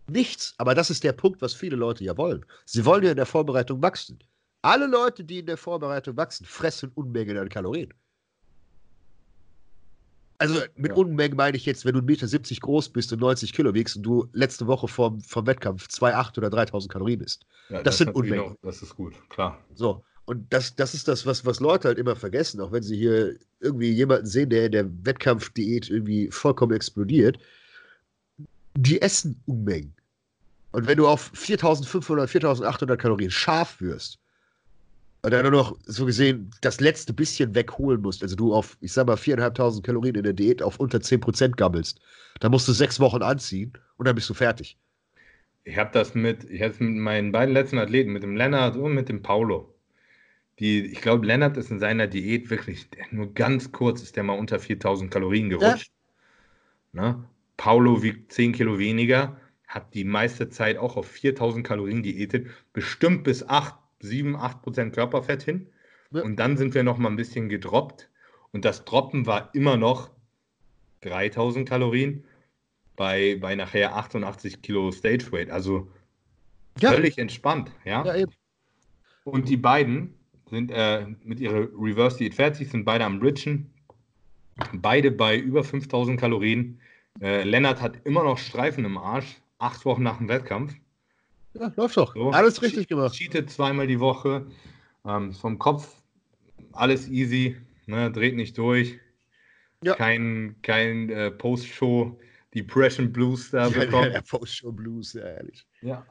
Nichts. Aber das ist der Punkt, was viele Leute ja wollen. Sie wollen ja in der Vorbereitung wachsen. Alle Leute, die in der Vorbereitung wachsen, fressen Unmengen an Kalorien. Also mit ja. Unmengen meine ich jetzt, wenn du 1,70 Meter groß bist und 90 Kilo wiegst und du letzte Woche vom, vom Wettkampf 2,8 oder 3000 Kalorien isst. Ja, das, das sind Unmengen. Noch, das ist gut, klar. So, und das, das ist das, was, was Leute halt immer vergessen, auch wenn sie hier irgendwie jemanden sehen, der in der Wettkampfdiät irgendwie vollkommen explodiert. Die essen Unmengen. Und wenn du auf 4500, 4800 Kalorien scharf wirst, und dann nur noch so gesehen das letzte bisschen wegholen musst, also du auf, ich sag mal, 4.500 Kalorien in der Diät auf unter 10% gammelst, dann musst du sechs Wochen anziehen und dann bist du fertig. Ich habe das mit, ich mit meinen beiden letzten Athleten, mit dem Lennart und mit dem Paulo. Die, ich glaube, Lennart ist in seiner Diät wirklich, nur ganz kurz ist der mal unter 4000 Kalorien gerutscht. Ja. Ne? Paulo wiegt 10 Kilo weniger, hat die meiste Zeit auch auf 4000 Kalorien diätet, bestimmt bis 8 7, 8 Prozent Körperfett hin. Ja. Und dann sind wir noch mal ein bisschen gedroppt. Und das Droppen war immer noch 3000 Kalorien bei, bei nachher 88 Kilo Stage Weight. Also ja. völlig entspannt. Ja? ja eben. Und die beiden sind äh, mit ihrer Reverse Diät fertig, sind beide am Bridgen. Beide bei über 5000 Kalorien. Äh, Lennart hat immer noch Streifen im Arsch, acht Wochen nach dem Wettkampf. Ja, läuft doch. So. Alles richtig gemacht. Cheatet zweimal die Woche. Ähm, vom Kopf alles easy. Ne, dreht nicht durch. Ja. Kein, kein äh, Post-Show Depression Blues da ja, bekommen. Ja, Post-Show Blues, ja, ehrlich. Ja.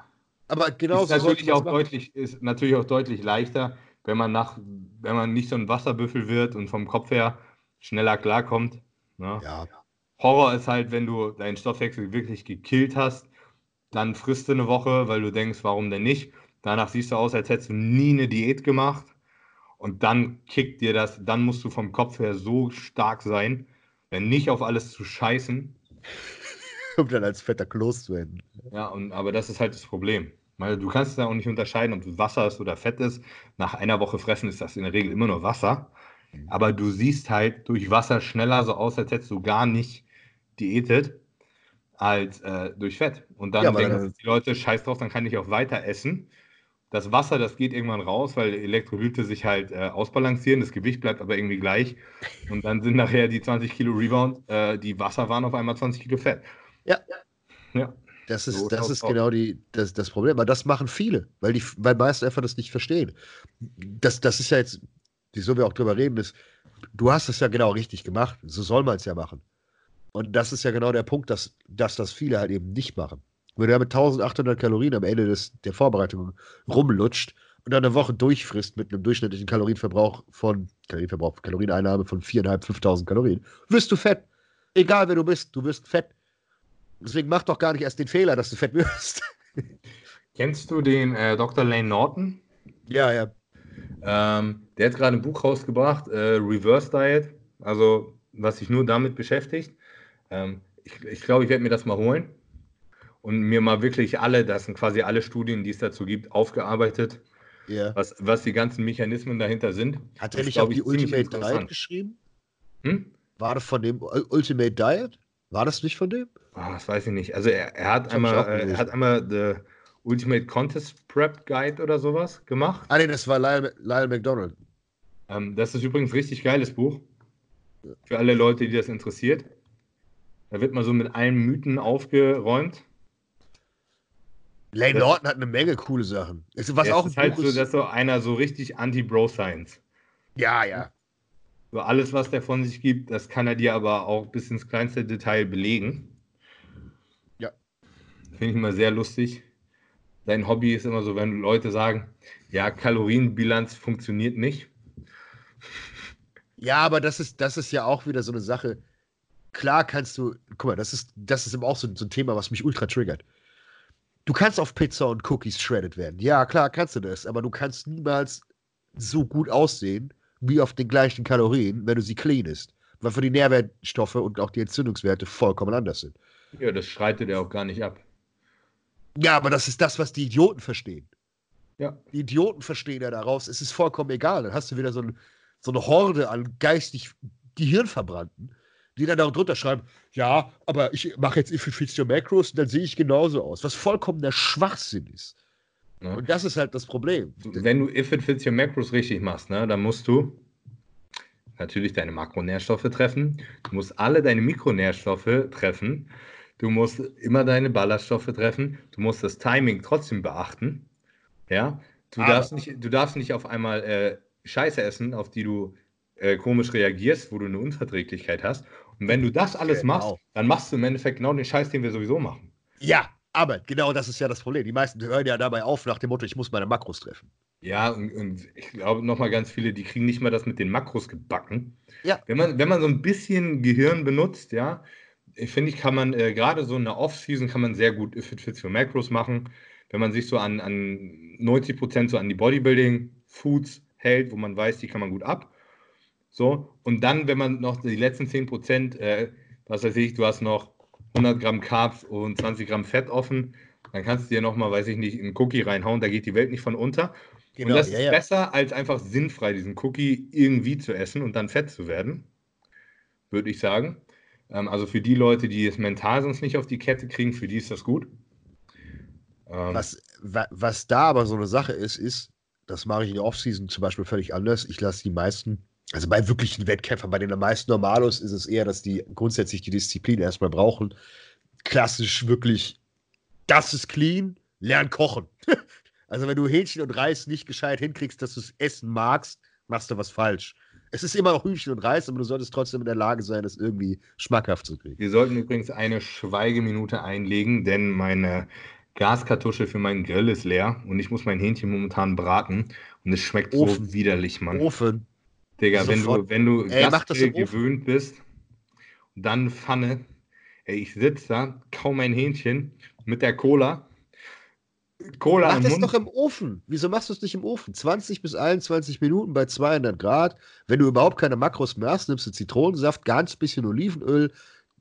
Aber genau ist natürlich auch deutlich ist natürlich auch deutlich leichter, wenn man nach wenn man nicht so ein Wasserbüffel wird und vom Kopf her schneller klarkommt. Ne? Ja. Horror ist halt, wenn du deinen Stoffwechsel wirklich gekillt hast dann frisst du eine Woche, weil du denkst, warum denn nicht? Danach siehst du aus, als hättest du nie eine Diät gemacht. Und dann kickt dir das, dann musst du vom Kopf her so stark sein, wenn nicht auf alles zu scheißen. um dann als fetter Kloß zu enden. Ja, und, aber das ist halt das Problem. Weil du kannst da auch nicht unterscheiden, ob es Wasser ist oder Fett ist. Nach einer Woche fressen ist das in der Regel immer nur Wasser. Mhm. Aber du siehst halt durch Wasser schneller so aus, als hättest du gar nicht diätet als äh, durch Fett. Und dann ja, denken die Leute, scheiß drauf, dann kann ich auch weiter essen. Das Wasser, das geht irgendwann raus, weil Elektrolyte sich halt äh, ausbalancieren, das Gewicht bleibt aber irgendwie gleich. Und dann sind nachher die 20 Kilo Rebound, äh, die Wasser waren auf einmal 20 Kilo Fett. Ja. Ja. Das ist, so das ist genau die, das, das Problem. Aber das machen viele, weil die weil meisten einfach das nicht verstehen. Das, das ist ja jetzt, wieso wir auch drüber reden, ist, du hast es ja genau richtig gemacht. So soll man es ja machen. Und das ist ja genau der Punkt, dass, dass das viele halt eben nicht machen. Wenn du mit 1800 Kalorien am Ende des, der Vorbereitung rumlutscht und dann eine Woche durchfrisst mit einem durchschnittlichen Kalorienverbrauch von, Kalorienverbrauch, Kalorieneinnahme von 4.500, 5.000 Kalorien, wirst du fett. Egal wer du bist, du wirst fett. Deswegen mach doch gar nicht erst den Fehler, dass du fett wirst. Kennst du den äh, Dr. Lane Norton? Ja, ja. Ähm, der hat gerade ein Buch rausgebracht, äh, Reverse Diet, also was sich nur damit beschäftigt. Ähm, ich glaube, ich, glaub, ich werde mir das mal holen und mir mal wirklich alle, das sind quasi alle Studien, die es dazu gibt, aufgearbeitet, yeah. was, was die ganzen Mechanismen dahinter sind. Hat er nicht auch die Ultimate Diet geschrieben? Hm? War das von dem Ultimate Diet? War das nicht von dem? Oh, das weiß ich nicht. Also er, er hat einmal, äh, er hat einmal The Ultimate Contest Prep Guide oder sowas gemacht. Ah nee, das war Lyle, Lyle McDonald. Ähm, das ist übrigens ein richtig geiles Buch. Für alle Leute, die das interessiert. Da wird mal so mit allen Mythen aufgeräumt. Lane Norton hat eine Menge coole Sachen. Was ja, auch ist halt so, dass so einer so richtig Anti-Bro-Science. Ja, ja. So alles, was der von sich gibt, das kann er dir aber auch bis ins kleinste Detail belegen. Finde ich immer sehr lustig. Sein Hobby ist immer so, wenn Leute sagen, ja, Kalorienbilanz funktioniert nicht. Ja, aber das ist, das ist ja auch wieder so eine Sache klar kannst du, guck mal, das ist, das ist eben auch so, so ein Thema, was mich ultra triggert. du kannst auf Pizza und Cookies shredded werden. Ja, klar, kannst du das, aber du kannst niemals so gut aussehen wie auf den gleichen Kalorien, wenn du sie cleanest. Weil für die Nährwertstoffe und auch die Entzündungswerte vollkommen anders sind. Ja, das schreitet er auch gar nicht ab. Ja, aber das ist das, was die Idioten verstehen. Ja. Die Idioten verstehen ja daraus, es ist vollkommen egal. Dann hast du wieder so, ein, so eine Horde an geistig Gehirnverbrannten, die dann darunter schreiben, ja, aber ich mache jetzt Your Macros und dann sehe ich genauso aus, was vollkommen der Schwachsinn ist. Ja. Und das ist halt das Problem. Wenn du Your Macros richtig machst, ne, dann musst du natürlich deine Makronährstoffe treffen, du musst alle deine Mikronährstoffe treffen, du musst immer deine Ballaststoffe treffen, du musst das Timing trotzdem beachten. Ja, du, darfst nicht, du darfst nicht auf einmal äh, Scheiße essen, auf die du äh, komisch reagierst, wo du eine Unverträglichkeit hast. Und wenn du das alles genau. machst, dann machst du im Endeffekt genau den Scheiß, den wir sowieso machen. Ja, aber genau das ist ja das Problem. Die meisten hören ja dabei auf nach dem Motto, ich muss meine Makros treffen. Ja, und, und ich glaube nochmal ganz viele, die kriegen nicht mal das mit den Makros gebacken. Ja. Wenn man, wenn man so ein bisschen Gehirn benutzt, ja, ich finde ich, kann man äh, gerade so in der Off-Season kann man sehr gut If It Fits für Macros machen. Wenn man sich so an, an 90 Prozent so an die Bodybuilding-Foods hält, wo man weiß, die kann man gut ab. So, und dann, wenn man noch die letzten 10 Prozent, äh, was weiß ich, du hast noch 100 Gramm Carbs und 20 Gramm Fett offen, dann kannst du dir nochmal, weiß ich nicht, einen Cookie reinhauen, da geht die Welt nicht von unter. Genau, und das ja, ist ja. besser, als einfach sinnfrei diesen Cookie irgendwie zu essen und dann fett zu werden, würde ich sagen. Ähm, also für die Leute, die es mental sonst nicht auf die Kette kriegen, für die ist das gut. Ähm, was, was da aber so eine Sache ist, ist, das mache ich in der Offseason zum Beispiel völlig anders. Ich lasse die meisten, also bei wirklichen Wettkämpfern, bei den meisten Normalos ist es eher, dass die grundsätzlich die Disziplin erstmal brauchen. Klassisch wirklich, das ist clean, lern kochen. also wenn du Hähnchen und Reis nicht gescheit hinkriegst, dass du es essen magst, machst du was falsch. Es ist immer noch Hühnchen und Reis, aber du solltest trotzdem in der Lage sein, es irgendwie schmackhaft zu kriegen. Wir sollten übrigens eine Schweigeminute einlegen, denn meine Gaskartusche für meinen Grill ist leer und ich muss mein Hähnchen momentan braten und es schmeckt Ofen. so widerlich, Mann. Ofen. Digga, wenn du, wenn du ey, Gasgrill gewöhnt bist und dann Pfanne, ey, ich sitze da, kaum mein Hähnchen mit der Cola Cola Mach das Mund. doch im Ofen. Wieso machst du es nicht im Ofen? 20 bis 21 Minuten bei 200 Grad. Wenn du überhaupt keine Makros mehr hast, nimmst du Zitronensaft, ganz bisschen Olivenöl,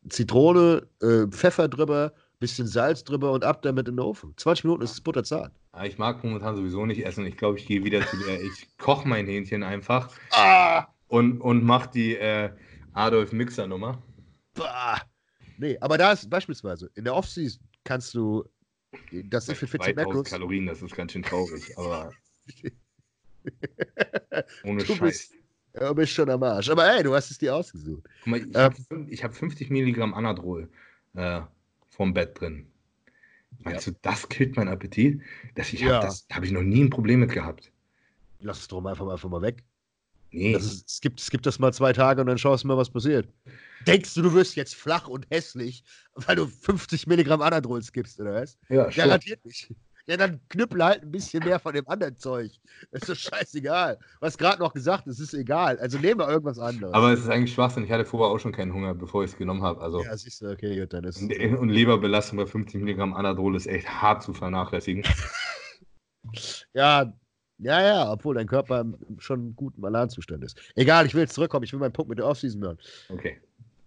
Zitrone, äh, Pfeffer drüber, bisschen Salz drüber und ab damit in den Ofen. 20 Minuten ist es butterzart. Ich mag momentan sowieso nicht essen. Ich glaube, ich gehe wieder zu der, ich koche mein Hähnchen einfach ah! und, und mach die äh, Adolf Mixer Nummer. Bah. Nee, aber da ist beispielsweise in der Offseason kannst du das ist für 14 Macros. Kalorien, das ist ganz schön traurig, aber. ohne du Scheiß. Bist, du bist schon am Arsch. Aber ey, du hast es dir ausgesucht. Guck mal, ich ähm, habe hab 50 Milligramm Anadrol äh, vom Bett drin. Meinst ja. du, das killt meinen Appetit? Das, ich ja. das habe ich noch nie ein Problem mit gehabt. Lass es doch einfach, einfach mal weg. Nee. Das ist, es, gibt, es gibt das mal zwei Tage und dann schaust du mal, was passiert. Denkst du, du wirst jetzt flach und hässlich, weil du 50 Milligramm Anadrol gibst, oder was? Ja, Garantiert schon. nicht. Ja, dann knüppel halt ein bisschen mehr von dem anderen Zeug. ist doch scheißegal. Was gerade noch gesagt ist, ist egal. Also nehmen wir irgendwas anderes. Aber es ist eigentlich Schwachsinn. Ich hatte vorher auch schon keinen Hunger, bevor ich es genommen habe. Also ja, siehst du, okay, gut, dann ist Und, und Leberbelastung bei 50 Milligramm Anadrol ist echt hart zu vernachlässigen. ja, ja, ja, obwohl dein Körper schon einen guten Alarmzustand ist. Egal, ich will jetzt zurückkommen. Ich will meinen Punkt mit der Offseason hören. Okay.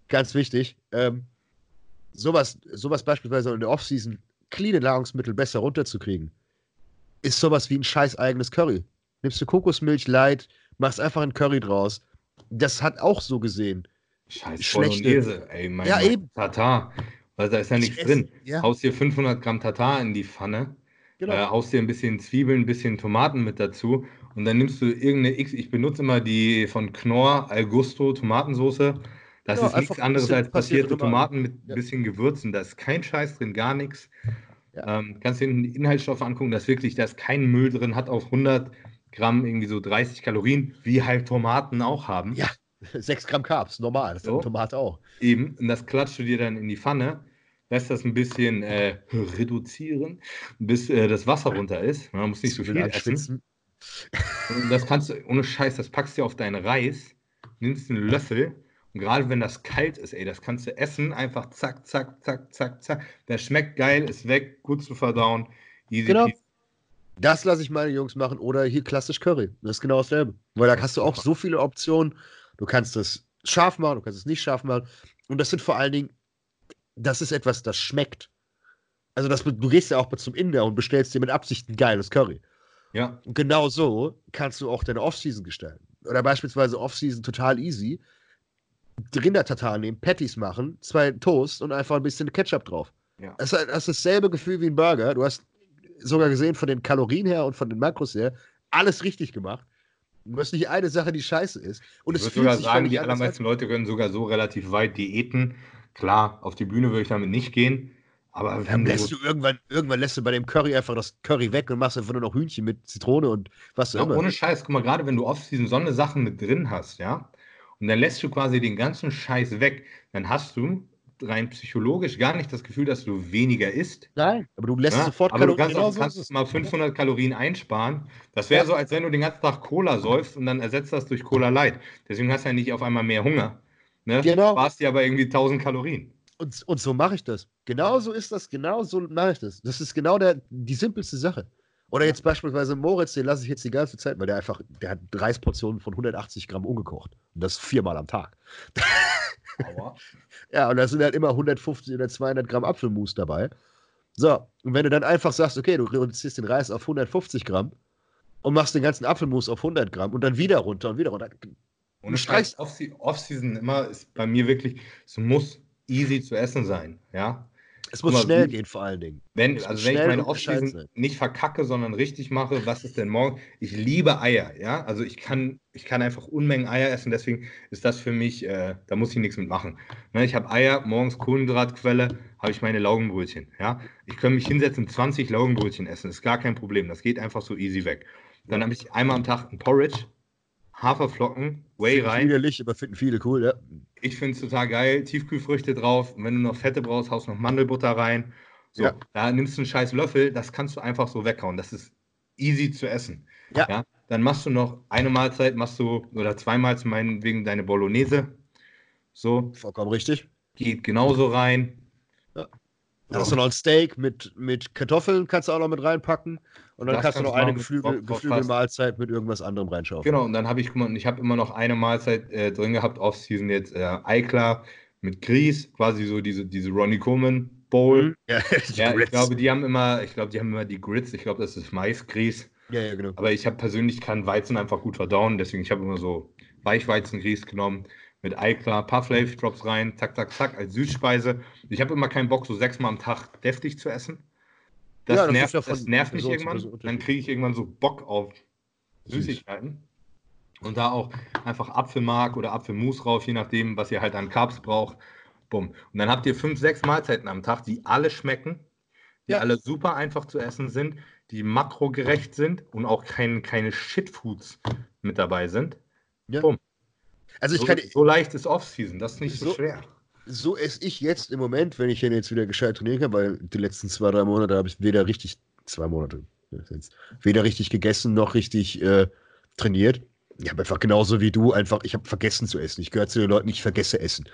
Ganz wichtig. Ähm, sowas, sowas beispielsweise in der Offseason, cleane Nahrungsmittel besser runterzukriegen, ist sowas wie ein scheiß eigenes Curry. Nimmst du Kokosmilch light, machst einfach ein Curry draus. Das hat auch so gesehen. Scheiß schlechte. ey, mein ja, eben. Tatar. Weil da ist ja nichts drin. Ja. Haust dir 500 Gramm Tatar in die Pfanne Genau. Äh, haust dir ein bisschen Zwiebeln, ein bisschen Tomaten mit dazu und dann nimmst du irgendeine X. Ich benutze immer die von Knorr Augusto Tomatensoße. Das genau, ist nichts anderes als passierte Tomaten mit ein ja. bisschen Gewürzen. Da ist kein Scheiß drin, gar nichts. Ja. Ähm, kannst dir die Inhaltsstoffe angucken, da ist wirklich, da ist kein Müll drin, hat auf 100 Gramm irgendwie so 30 Kalorien, wie halt Tomaten auch haben. Ja, 6 Gramm Carbs, normal, das so. Tomate auch. Eben, und das klatscht du dir dann in die Pfanne lässt das ein bisschen äh, reduzieren, bis äh, das Wasser runter ist. Man muss nicht so viel essen. Und das kannst du, ohne Scheiß, das packst du auf deinen Reis, nimmst einen Löffel Und gerade wenn das kalt ist, ey, das kannst du essen, einfach zack, zack, zack, zack, zack. Der schmeckt geil, ist weg, gut zu verdauen. Easy genau. Peasy. Das lasse ich meine Jungs machen oder hier klassisch Curry. Das ist genau dasselbe. Weil da hast du auch so viele Optionen. Du kannst es scharf machen, du kannst es nicht scharf machen. Und das sind vor allen Dingen, das ist etwas, das schmeckt. Also das, du gehst ja auch zum Inder und bestellst dir mit Absicht ein geiles Curry. Ja. Und genau so kannst du auch deine Offseason gestalten. Oder beispielsweise Offseason total easy. Rinder-Tatar nehmen, Patties machen, zwei Toast und einfach ein bisschen Ketchup drauf. Ja. Das, das ist dasselbe Gefühl wie ein Burger. Du hast sogar gesehen von den Kalorien her und von den Makros her alles richtig gemacht. Du hast nicht eine Sache, die scheiße ist. Und ich würde sogar sagen, die allermeisten Leute können sogar so relativ weit diäten. Klar, auf die Bühne würde ich damit nicht gehen. Aber dann lässt du irgendwann, irgendwann lässt du bei dem Curry einfach das Curry weg und machst einfach nur noch Hühnchen mit Zitrone und was ja, immer. Ohne Scheiß, guck mal, gerade wenn du oft diesen so Sachen mit drin hast, ja, und dann lässt du quasi den ganzen Scheiß weg, dann hast du rein psychologisch gar nicht das Gefühl, dass du weniger isst. Nein, aber du lässt ja? sofort aber Kalorien. Du kannst, auch, kannst mal 500 Kalorien einsparen. Das wäre ja. so, als wenn du den ganzen Tag Cola säufst und dann ersetzt das durch Cola Light. Deswegen hast du ja nicht auf einmal mehr Hunger. Ne? Genau. Sparst dir aber irgendwie 1000 Kalorien. Und, und so mache ich das. Genau so ist das. Genau so mache ich das. Das ist genau der, die simpelste Sache. Oder jetzt beispielsweise Moritz, den lasse ich jetzt die ganze Zeit, weil der einfach, der hat Reisportionen von 180 Gramm umgekocht. Und das viermal am Tag. ja, und da sind halt immer 150 oder 200 Gramm Apfelmus dabei. So, und wenn du dann einfach sagst, okay, du reduzierst den Reis auf 150 Gramm und machst den ganzen Apfelmus auf 100 Gramm und dann wieder runter und wieder runter. Und du streichst. Off-Season immer ist bei mir wirklich, es muss easy zu essen sein, ja. Es muss mal, schnell gehen, vor allen Dingen. Wenn, also wenn ich meine Offseason nicht verkacke, sondern richtig mache, was ist denn morgen? Ich liebe Eier, ja. Also ich kann, ich kann einfach Unmengen Eier essen, deswegen ist das für mich, äh, da muss ich nichts mitmachen. Ne, ich habe Eier, morgens Kohlenhydratquelle, habe ich meine Laugenbrötchen, ja. Ich kann mich hinsetzen, 20 Laugenbrötchen essen, ist gar kein Problem. Das geht einfach so easy weg. Dann habe ich einmal am Tag ein Porridge, Haferflocken, Whey rein. Widerlich, aber finden viele cool, ja. Ich finde es total geil. Tiefkühlfrüchte drauf. Und wenn du noch Fette brauchst, haust noch Mandelbutter rein. So, ja. da nimmst du einen scheiß Löffel, das kannst du einfach so weghauen. Das ist easy zu essen. Ja. ja. Dann machst du noch eine Mahlzeit, machst du, oder zweimal zu meinen wegen deine Bolognese. So. Vollkommen richtig. Geht genauso rein. Ja. Dann hast du noch ein Steak mit, mit Kartoffeln, kannst du auch noch mit reinpacken. Und dann das kannst du noch eine Geflügel, Geflügelmahlzeit mit irgendwas anderem reinschauen. Genau, und dann habe ich, ich habe immer noch eine Mahlzeit äh, drin gehabt, Off-Season jetzt äh, Eiklar mit Grieß, quasi so diese, diese Ronnie Coleman Bowl. Mhm. Ja, ja ich glaube, die haben immer, ich glaube, die haben immer die Grits, ich glaube, das ist Maisgrieß. Ja, ja, genau. Aber ich habe persönlich kann Weizen einfach gut verdauen, deswegen ich habe immer so Weichweizengrieß genommen mit Eiklar, paar Flavor Drops rein, zack, zack, zack, als Süßspeise. Ich habe immer keinen Bock, so sechsmal am Tag deftig zu essen. Das, ja, das nervt, das nervt mich irgendwann. Dann kriege ich irgendwann so Bock auf Süßigkeiten. Und da auch einfach Apfelmark oder Apfelmus rauf, je nachdem, was ihr halt an Carbs braucht. Bumm. Und dann habt ihr fünf, sechs Mahlzeiten am Tag, die alle schmecken, die ja. alle super einfach zu essen sind, die makrogerecht sind und auch kein, keine Shitfoods mit dabei sind. Ja. Bumm. Also ich so, kann, so leicht ist Off-Season, das ist nicht so, so, schwer. So esse ich jetzt im Moment, wenn ich jetzt wieder gescheit trainieren kann, weil die letzten zwei, drei Monate habe ich weder richtig, zwei Monate, weder richtig gegessen noch richtig äh, trainiert. Ich habe einfach genauso wie du einfach, ich habe vergessen zu essen. Ich gehöre zu den Leuten, ich vergesse Essen.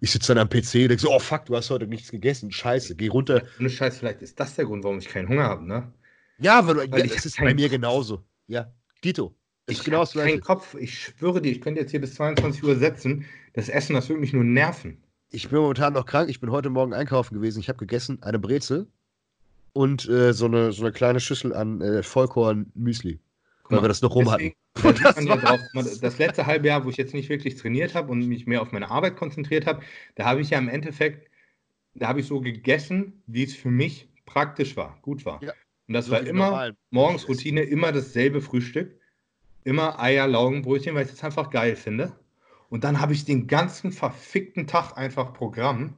Ich sitze dann am PC und denke so, oh fuck, du hast heute nichts gegessen. Scheiße, geh runter. Ohne Scheiß, vielleicht ist das der Grund, warum ich keinen Hunger habe, ne? Ja, weil, weil ja, das ist bei mir genauso. Ja, Dito. Ich genau habe keinen Kopf. Ich schwöre dir, ich könnte jetzt hier bis 22 Uhr setzen. Das Essen, das würde mich nur nerven. Ich bin momentan noch krank. Ich bin heute Morgen einkaufen gewesen. Ich habe gegessen eine Brezel und äh, so, eine, so eine kleine Schüssel an äh, Vollkorn-Müsli. Weil wir das noch rum hatten. Das, das, letzte halbe Jahr, wo ich jetzt nicht wirklich trainiert habe und mich mehr auf meine Arbeit konzentriert habe, da habe ich ja im Endeffekt, da habe ich so gegessen, wie es für mich praktisch war, gut war. Ja. Und das so war immer morgens Routine, immer dasselbe Frühstück immer Eier, Laugenbrötchen, weil ich das einfach geil finde. Und dann habe ich den ganzen verfickten Tag einfach Programm.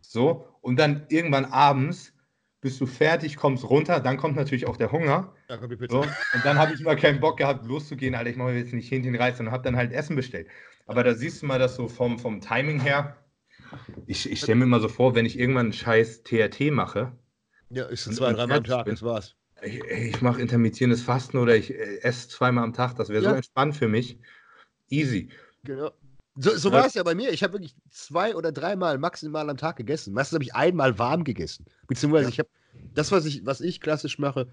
So, und dann irgendwann abends bist du fertig, kommst runter, dann kommt natürlich auch der Hunger. Ja, so, und dann habe ich immer keinen Bock gehabt, loszugehen, Alter, ich mache jetzt nicht hinten Reis, sondern habe dann halt Essen bestellt. Aber da siehst du mal, dass so vom, vom Timing her, ich, ich stelle mir immer so vor, wenn ich irgendwann einen scheiß TRT mache. Ja, ist zwei, dreimal am Tag, das war's ich, ich mache intermittierendes Fasten oder ich äh, esse zweimal am Tag, das wäre ja. so entspannt für mich. Easy. Genau. So, so war es ja bei mir. Ich habe wirklich zwei oder dreimal maximal am Tag gegessen. Meistens habe ich einmal warm gegessen. Beziehungsweise ja. ich habe das, was ich, was ich klassisch mache,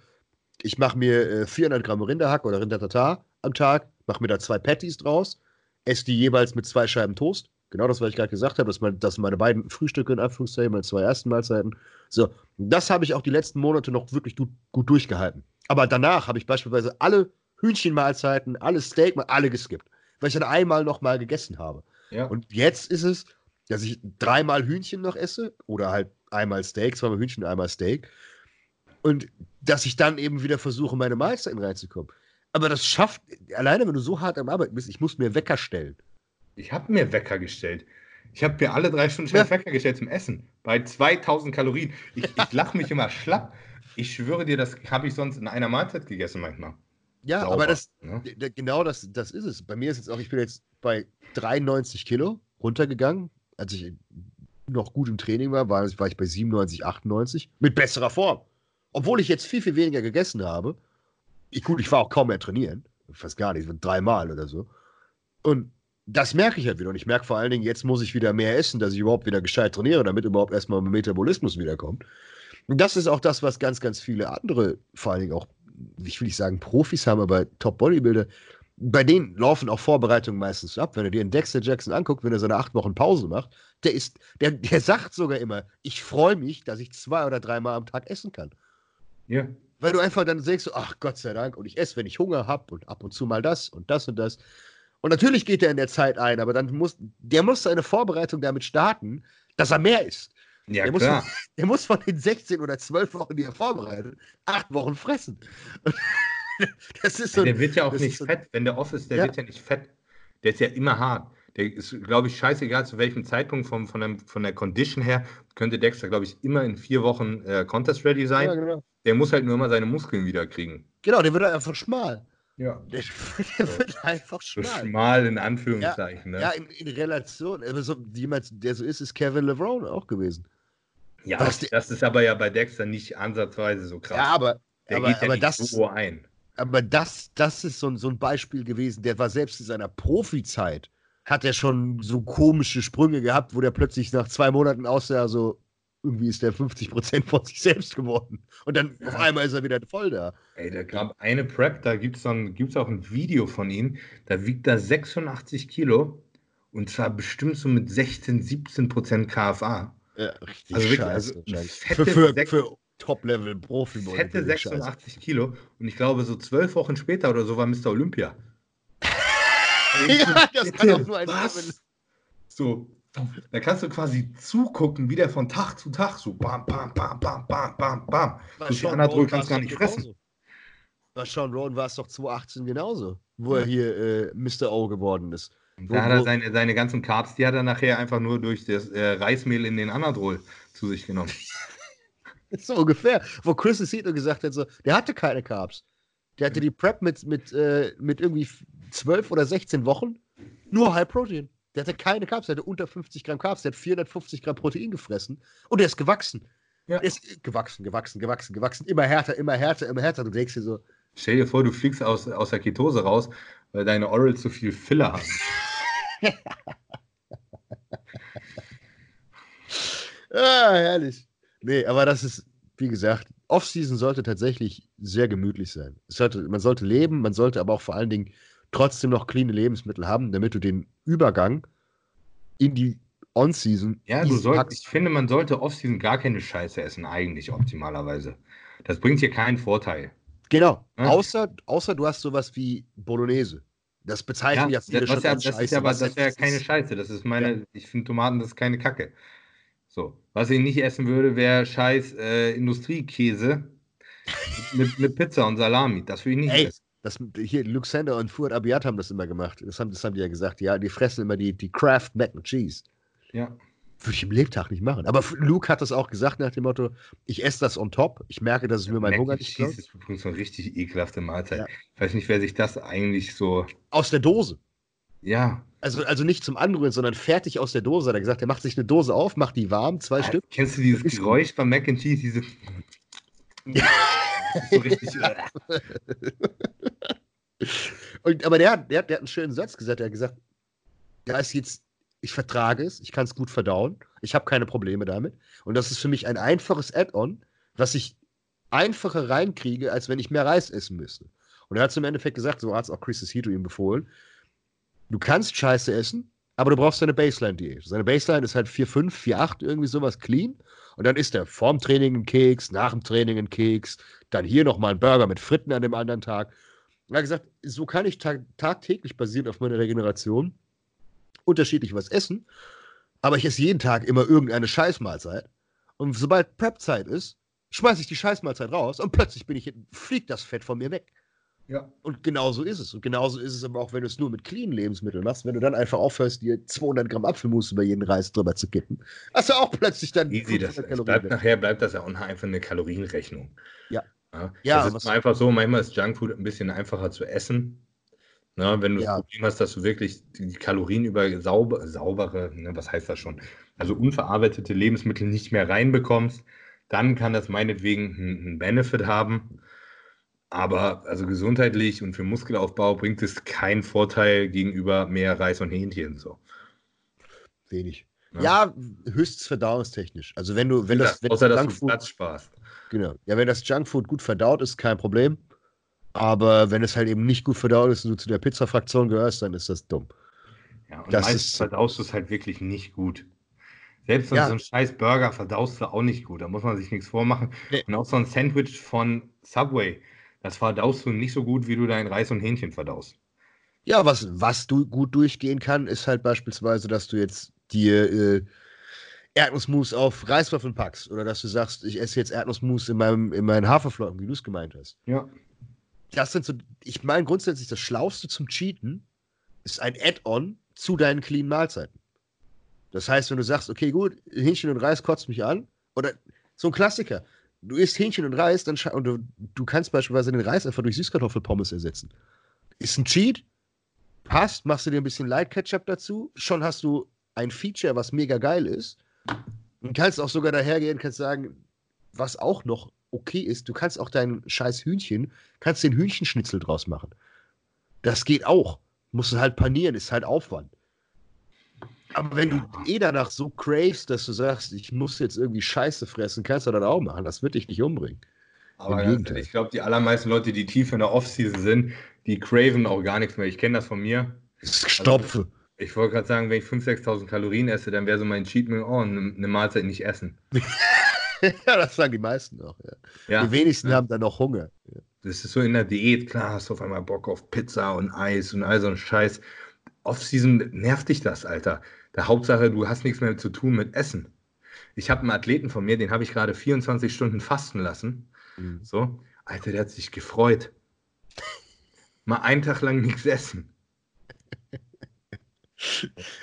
ich mache mir äh, 400 Gramm Rinderhack oder Rindertatar am Tag, mache mir da zwei Patties draus, esse die jeweils mit zwei Scheiben Toast. Genau das, was ich gerade gesagt habe, das, mein, das sind meine beiden Frühstücke in Anführungszeichen, meine zwei ersten Mahlzeiten. So, das habe ich auch die letzten Monate noch wirklich gut, gut durchgehalten. Aber danach habe ich beispielsweise alle Hühnchenmahlzeiten, alle Steak, alle geskippt, weil ich dann einmal noch mal gegessen habe. Ja. Und jetzt ist es, dass ich dreimal Hühnchen noch esse oder halt einmal Steak, zweimal Hühnchen, einmal Steak. Und dass ich dann eben wieder versuche, meine Mahlzeiten reinzukommen. Aber das schafft, alleine wenn du so hart am Arbeiten bist, ich muss mir Wecker stellen. Ich habe mir Wecker gestellt. Ich habe mir alle drei Stunden ja. Wecker gestellt zum Essen. Bei 2000 Kalorien. Ich, ich lache mich immer schlapp. Ich schwöre dir, das habe ich sonst in einer Mahlzeit gegessen manchmal. Ja, Sauber, aber das, ne? genau das, das ist es. Bei mir ist jetzt auch, ich bin jetzt bei 93 Kilo runtergegangen. Als ich noch gut im Training war, war, war ich bei 97, 98. Mit besserer Form. Obwohl ich jetzt viel, viel weniger gegessen habe. Ich, gut, ich war auch kaum mehr trainieren. Fast gar nicht, dreimal oder so. Und das merke ich halt wieder. Und ich merke vor allen Dingen, jetzt muss ich wieder mehr essen, dass ich überhaupt wieder gescheit trainiere, damit überhaupt erstmal mein Metabolismus wiederkommt. Und das ist auch das, was ganz, ganz viele andere, vor allen Dingen auch, ich will nicht sagen Profis haben, aber Top-Bodybuilder, bei denen laufen auch Vorbereitungen meistens ab. Wenn du dir einen Dexter Jackson anguckst, wenn er seine acht Wochen Pause macht, der ist, der, der sagt sogar immer, ich freue mich, dass ich zwei oder dreimal am Tag essen kann. Ja. Weil du einfach dann denkst, ach Gott sei Dank, und ich esse, wenn ich Hunger habe und ab und zu mal das und das und das. Und natürlich geht er in der Zeit ein, aber dann muss, der muss seine Vorbereitung damit starten, dass er mehr isst. Ja, der, klar. Muss, der muss von den 16 oder 12 Wochen, die er vorbereitet, acht Wochen fressen. das ist so, der wird ja auch nicht so, fett. Wenn der off ist, der ja. wird ja nicht fett. Der ist ja immer hart. Der ist, glaube ich, scheißegal, zu welchem Zeitpunkt vom, von, dem, von der Condition her, könnte Dexter, glaube ich, immer in vier Wochen äh, Contest-ready sein. Ja, genau. Der muss halt nur immer seine Muskeln wieder kriegen. Genau, der wird einfach schmal. Ja. Der, der wird einfach schmal. So schmal in Anführungszeichen. Ja, ne? ja in, in, Relation. Aber so, jemand, der so ist, ist Kevin LeBron auch gewesen. Ja, das, das ist aber ja bei Dexter nicht ansatzweise so krass. Ja, aber, der aber, geht ja aber nicht das, so ein. Aber das, das ist so, so ein Beispiel gewesen, der war selbst in seiner Profizeit, hat er schon so komische Sprünge gehabt, wo der plötzlich nach zwei Monaten aussah, so, irgendwie ist der 50% von sich selbst geworden. Und dann ja. auf einmal ist er wieder voll da. Ey, da gab eine Prep, da gibt es gibt's auch ein Video von ihm, da wiegt er 86 Kilo und zwar bestimmt so mit 16, 17% KFA. Ja, richtig also wirklich, also für, für, für Top-Level-Profi. Hätte 86 Scheiße. Kilo und ich glaube, so zwölf Wochen später oder so war Mr. Olympia. ja, das kann auch nur ein was? So, da kannst du quasi zugucken, wie der von Tag zu Tag so bam, bam, bam, bam, bam, bam, bam. Du die Anadrol kannst gar nicht fressen. Bei Sean Rowan war es doch 2018 genauso, wo ja. er hier äh, Mr. O geworden ist. Da hat er seine, seine ganzen Carbs, die hat er nachher einfach nur durch das äh, Reismehl in den Anadrol zu sich genommen. so ungefähr. Wo Chris Aceto gesagt hat, so, der hatte keine Carbs. Der hatte die Prep mit, mit, äh, mit irgendwie 12 oder 16 Wochen. Nur High Protein. Der hatte keine Carbs, der hatte unter 50 Gramm Carbs, der hat 450 Gramm Protein gefressen und der ist gewachsen. Ja. Der ist gewachsen, gewachsen, gewachsen, gewachsen, immer härter, immer härter, immer härter. Du denkst dir so. Stell dir vor, du fliegst aus, aus der Ketose raus, weil deine Orals zu viel Filler haben. ah, herrlich. Nee, aber das ist, wie gesagt, Off-Season sollte tatsächlich sehr gemütlich sein. Sollte, man sollte leben, man sollte aber auch vor allen Dingen trotzdem noch cleane Lebensmittel haben, damit du den Übergang in die On-Season. Ja, du sollst, ich finde, man sollte Off-Season gar keine Scheiße essen, eigentlich optimalerweise. Das bringt dir keinen Vorteil. Genau, ja? außer, außer du hast sowas wie Bolognese. Das bezeichnen ja, ja viele schon ja, als das Scheiße. Ist ja, aber, das ist ja keine Scheiße. Das ist meine, ja. ich finde Tomaten, das ist keine Kacke. So. Was ich nicht essen würde, wäre scheiß äh, Industriekäse mit, mit Pizza und Salami. Das würde ich nicht Ey, essen. Das, hier, Luxander und Fuad Abiyat haben das immer gemacht. Das haben, das haben die ja gesagt. Ja, die fressen immer die, die Kraft Mac and Cheese. Ja. Würde ich im Lebtag nicht machen. Aber Luke hat das auch gesagt nach dem Motto: Ich esse das on top. Ich merke, dass es mir mein Hunger nicht Cheese ist übrigens so eine richtig ekelhafte Mahlzeit. Ja. Ich weiß nicht, wer sich das eigentlich so. Aus der Dose. Ja. Also, also nicht zum Anrühren, sondern fertig aus der Dose. Hat er gesagt, er macht sich eine Dose auf, macht die warm, zwei ja, Stück. Kennst du dieses Geräusch beim Mac and Cheese? Diese. Ja. so richtig. Und, aber der, der, der hat einen schönen Satz gesagt. Er hat gesagt, da ist jetzt, ich vertrage es, ich kann es gut verdauen, ich habe keine Probleme damit. Und das ist für mich ein einfaches Add-on, was ich einfacher reinkriege, als wenn ich mehr Reis essen müsste. Und er hat es im Endeffekt gesagt, so hat es auch Chris Hito ihm befohlen, du kannst Scheiße essen, aber du brauchst deine Baseline-Diät. Seine Baseline ist halt 4,5, 4,8, irgendwie sowas clean. Und dann isst er vorm Training einen Keks, nach dem Training einen Keks, dann hier nochmal einen Burger mit Fritten an dem anderen Tag. Er hat gesagt, so kann ich tag tagtäglich basierend auf meiner Regeneration unterschiedlich was essen, aber ich esse jeden Tag immer irgendeine Scheißmahlzeit. Und sobald Prep-Zeit ist, schmeiße ich die Scheißmahlzeit raus und plötzlich bin ich, fliegt das Fett von mir weg. Ja. Und genauso ist es. Und genauso ist es aber auch, wenn du es nur mit clean Lebensmitteln machst, wenn du dann einfach aufhörst, dir 200 Gramm Apfelmus über jeden Reis drüber zu kippen, hast du auch plötzlich dann. Easy, das, das bleibt nachher bleibt das ja auch einfach eine Kalorienrechnung. Ja. Ja, ja das ist einfach so, manchmal ist Junkfood ein bisschen einfacher zu essen. Na, wenn du ja. das Problem hast, dass du wirklich die Kalorien über sauber, saubere, ne, was heißt das schon, also unverarbeitete Lebensmittel nicht mehr reinbekommst, dann kann das meinetwegen einen Benefit haben. Aber also gesundheitlich und für Muskelaufbau bringt es keinen Vorteil gegenüber mehr Reis und Hähnchen. So. Wenig. Ja, ja höchstens verdauungstechnisch. Also wenn du, wenn das, wenn außer das dass du Platz sparst. Genau. Ja, wenn das Junkfood gut verdaut ist, kein Problem. Aber wenn es halt eben nicht gut verdaut ist und du zu der Pizza-Fraktion gehörst, dann ist das dumm. Ja, und das meistens ist, verdaust du es halt wirklich nicht gut. Selbst ja. so ein scheiß Burger verdaust du auch nicht gut. Da muss man sich nichts vormachen. Nee. Und auch so ein Sandwich von Subway das verdaust du nicht so gut, wie du dein Reis und Hähnchen verdaust. Ja, was, was du gut durchgehen kann, ist halt beispielsweise, dass du jetzt dir äh, Erdnussmus auf Reiswaffeln packst oder dass du sagst, ich esse jetzt Erdnussmus in, meinem, in meinen Haferflocken, wie du es gemeint hast. Ja. Das sind so, ich meine grundsätzlich, das Schlauste zum Cheaten ist ein Add-on zu deinen clean Mahlzeiten. Das heißt, wenn du sagst, okay, gut, Hähnchen und Reis kotzt mich an, oder so ein Klassiker, du isst Hähnchen und Reis, dann und du, du kannst beispielsweise den Reis einfach durch Süßkartoffelpommes ersetzen. Ist ein Cheat, passt, machst du dir ein bisschen Light Ketchup dazu, schon hast du ein Feature, was mega geil ist. Und kannst auch sogar dahergehen, kannst sagen, was auch noch okay ist, du kannst auch dein scheiß Hühnchen, kannst den Hühnchenschnitzel draus machen. Das geht auch. Musst du halt panieren, ist halt Aufwand. Aber wenn du eh danach so cravest, dass du sagst, ich muss jetzt irgendwie Scheiße fressen, kannst du das auch machen. Das wird dich nicht umbringen. Aber ich glaube, die allermeisten Leute, die tief in der Offseason sind, die craven auch gar nichts mehr. Ich kenne das von mir. Stopfe. Also, ich wollte gerade sagen, wenn ich 5.000, 6.000 Kalorien esse, dann wäre so mein Cheat Meal, oh, eine, eine Mahlzeit nicht essen. ja, das sagen die meisten auch. Ja. Die wenigsten haben dann noch Hunger. Das ist so in der Diät, klar, hast du auf einmal Bock auf Pizza und Eis und all so ein Scheiß. Offseason nervt dich das, Alter. Der Hauptsache, du hast nichts mehr zu tun mit Essen. Ich habe einen Athleten von mir, den habe ich gerade 24 Stunden fasten lassen. Mhm. So, Alter, der hat sich gefreut. Mal einen Tag lang nichts essen.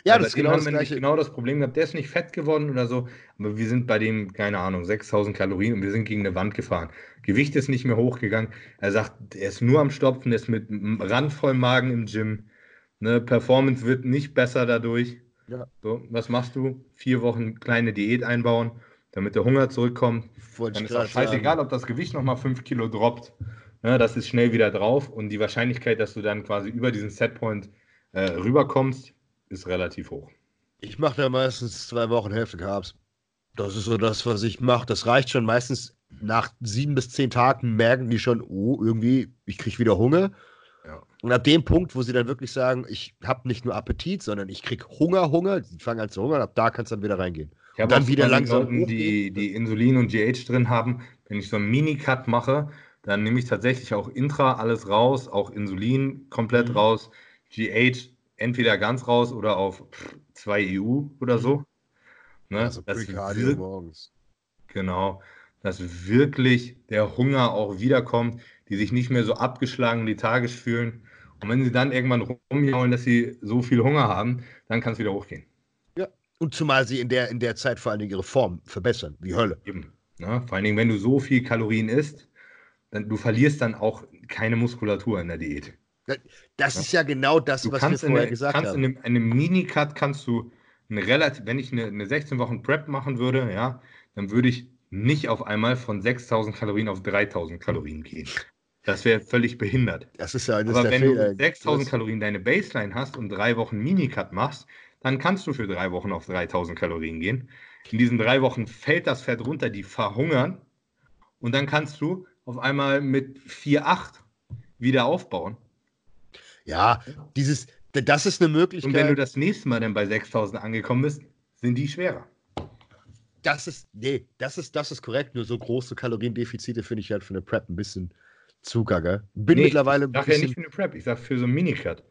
Ja, das ist genau das, gleiche. genau das Problem gehabt. Der ist nicht fett geworden oder so, aber wir sind bei dem, keine Ahnung, 6000 Kalorien und wir sind gegen eine Wand gefahren. Gewicht ist nicht mehr hochgegangen. Er sagt, er ist nur am Stopfen, er ist mit randvollem Magen im Gym. Ne, Performance wird nicht besser dadurch. Ja. So, was machst du? Vier Wochen kleine Diät einbauen, damit der Hunger zurückkommt. Wollte Dann ist auch scheißegal, ob das Gewicht nochmal fünf Kilo droppt. Ja, das ist schnell wieder drauf und die Wahrscheinlichkeit, dass du dann quasi über diesen Setpoint äh, rüberkommst, ist relativ hoch. Ich mache da meistens zwei Wochen Hälfte Carbs. Das ist so das, was ich mache. Das reicht schon meistens nach sieben bis zehn Tagen merken die schon, oh, irgendwie, ich kriege wieder Hunger. Ja. Und ab dem Punkt, wo sie dann wirklich sagen, ich habe nicht nur Appetit, sondern ich kriege Hunger, Hunger, die fangen an zu hungern, ab da kannst du dann wieder reingehen. Ich habe dann wieder langsam Leuten, die, die Insulin und GH drin haben, wenn ich so einen Mini-Cut mache, dann nehme ich tatsächlich auch Intra alles raus, auch Insulin komplett mhm. raus, GH entweder ganz raus oder auf 2 EU oder so. Ne? Also das wird, morgens. Genau, dass wirklich der Hunger auch wiederkommt die sich nicht mehr so abgeschlagen lethargisch fühlen. Und wenn sie dann irgendwann rumjaulen, dass sie so viel Hunger haben, dann kann es wieder hochgehen. Ja, und zumal sie in der, in der Zeit vor allen Dingen ihre Form verbessern, wie Hölle. Eben. Ja, vor allen Dingen, wenn du so viel Kalorien isst, dann du verlierst dann auch keine Muskulatur in der Diät. Das ja? ist ja genau das, du was wir vorher eine, gesagt kannst haben. In einem, einem Minicut kannst du eine relativ, wenn ich eine, eine 16 Wochen Prep machen würde, ja, dann würde ich nicht auf einmal von 6000 Kalorien auf 3000 Kalorien gehen. Das wäre völlig behindert. Das ist ja das Aber wenn Fehler. du 6000 Kalorien deine Baseline hast und drei Wochen Minicut machst, dann kannst du für drei Wochen auf 3000 Kalorien gehen. In diesen drei Wochen fällt das Fett runter, die verhungern. Und dann kannst du auf einmal mit 4,8 wieder aufbauen. Ja, dieses, das ist eine Möglichkeit. Und wenn du das nächste Mal dann bei 6000 angekommen bist, sind die schwerer. Das ist, nee, das ist, das ist korrekt. Nur so große Kaloriendefizite finde ich halt für eine Prep ein bisschen zuganger. Bin nee, mittlerweile ein ich sag ja nicht für eine Prep, ich sag für so ein Minicut.